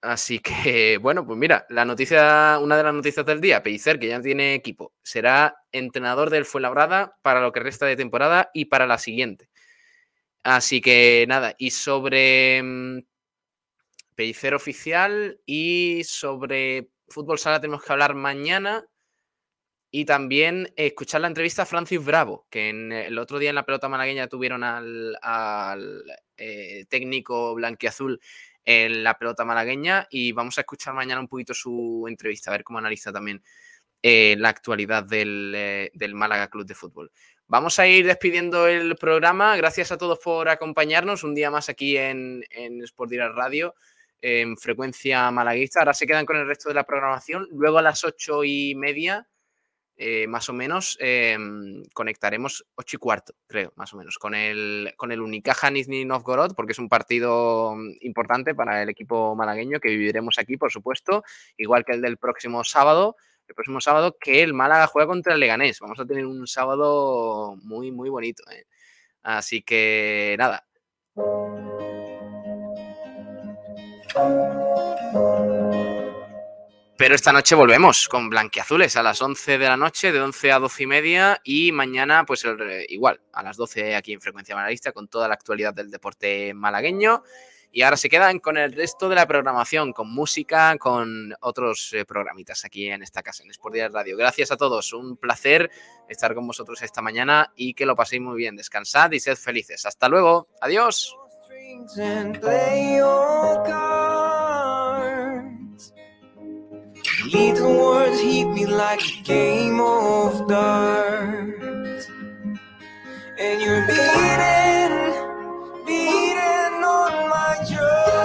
Así que, [LAUGHS] bueno, pues mira, la noticia, una de las noticias del día, Pellicer, que ya tiene equipo, será entrenador del Fuenlabrada para lo que resta de temporada y para la siguiente. Así que nada, y sobre mm, Pellicer oficial y sobre fútbol sala tenemos que hablar mañana y también escuchar la entrevista a Francis Bravo, que en, el otro día en la pelota malagueña tuvieron al, eh, técnico blanquiazul en la pelota malagueña y vamos a escuchar mañana un poquito su entrevista, a ver cómo analiza también eh, la actualidad del, eh, del Málaga Club de Fútbol. Vamos a ir despidiendo el programa. Gracias a todos por acompañarnos un día más aquí en, en Radio, en frecuencia malaguista. Ahora se quedan con el resto de la programación. Luego a las ocho y media, eh, más o menos, eh, conectaremos ocho y cuarto, creo, más o menos, con el, con el Unicaja Nizhny Novgorod, porque es un partido importante para el equipo malagueño que viviremos aquí, por supuesto, igual que el del próximo sábado el próximo sábado que el Málaga juega contra el Leganés. Vamos a tener un sábado muy, muy bonito. ¿eh? Así que nada. Pero esta noche volvemos con Blanquiazules a las 11 de la noche, de 11 a 12 y media. Y mañana, pues igual, a las 12 aquí en Frecuencia Malaguista, con toda la actualidad del deporte malagueño. Y ahora se quedan con el resto de la programación, con música, con otros eh, programitas aquí en esta casa, en Sport Radio. Gracias a todos, un placer estar con vosotros esta mañana y que lo paséis muy bien. Descansad y sed felices. Hasta luego. Adiós. Little words hit me like a game of darts. And you're beating, beating on my drum.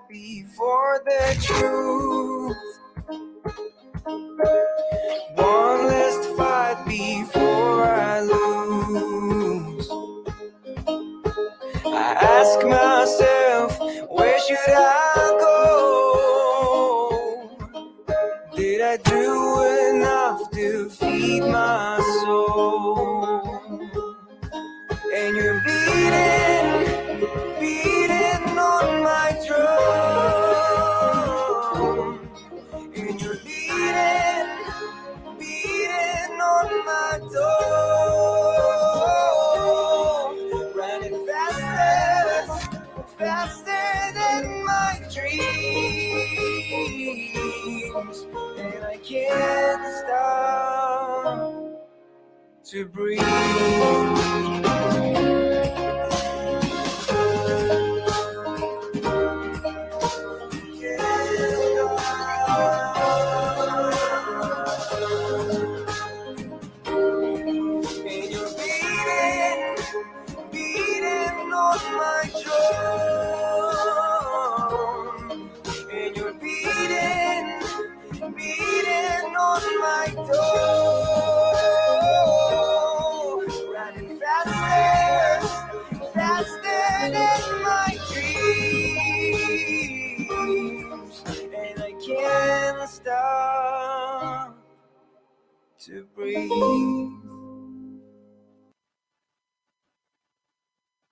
Lie before the truth. One last fight before I lose. I ask myself, where should I can't stop to breathe.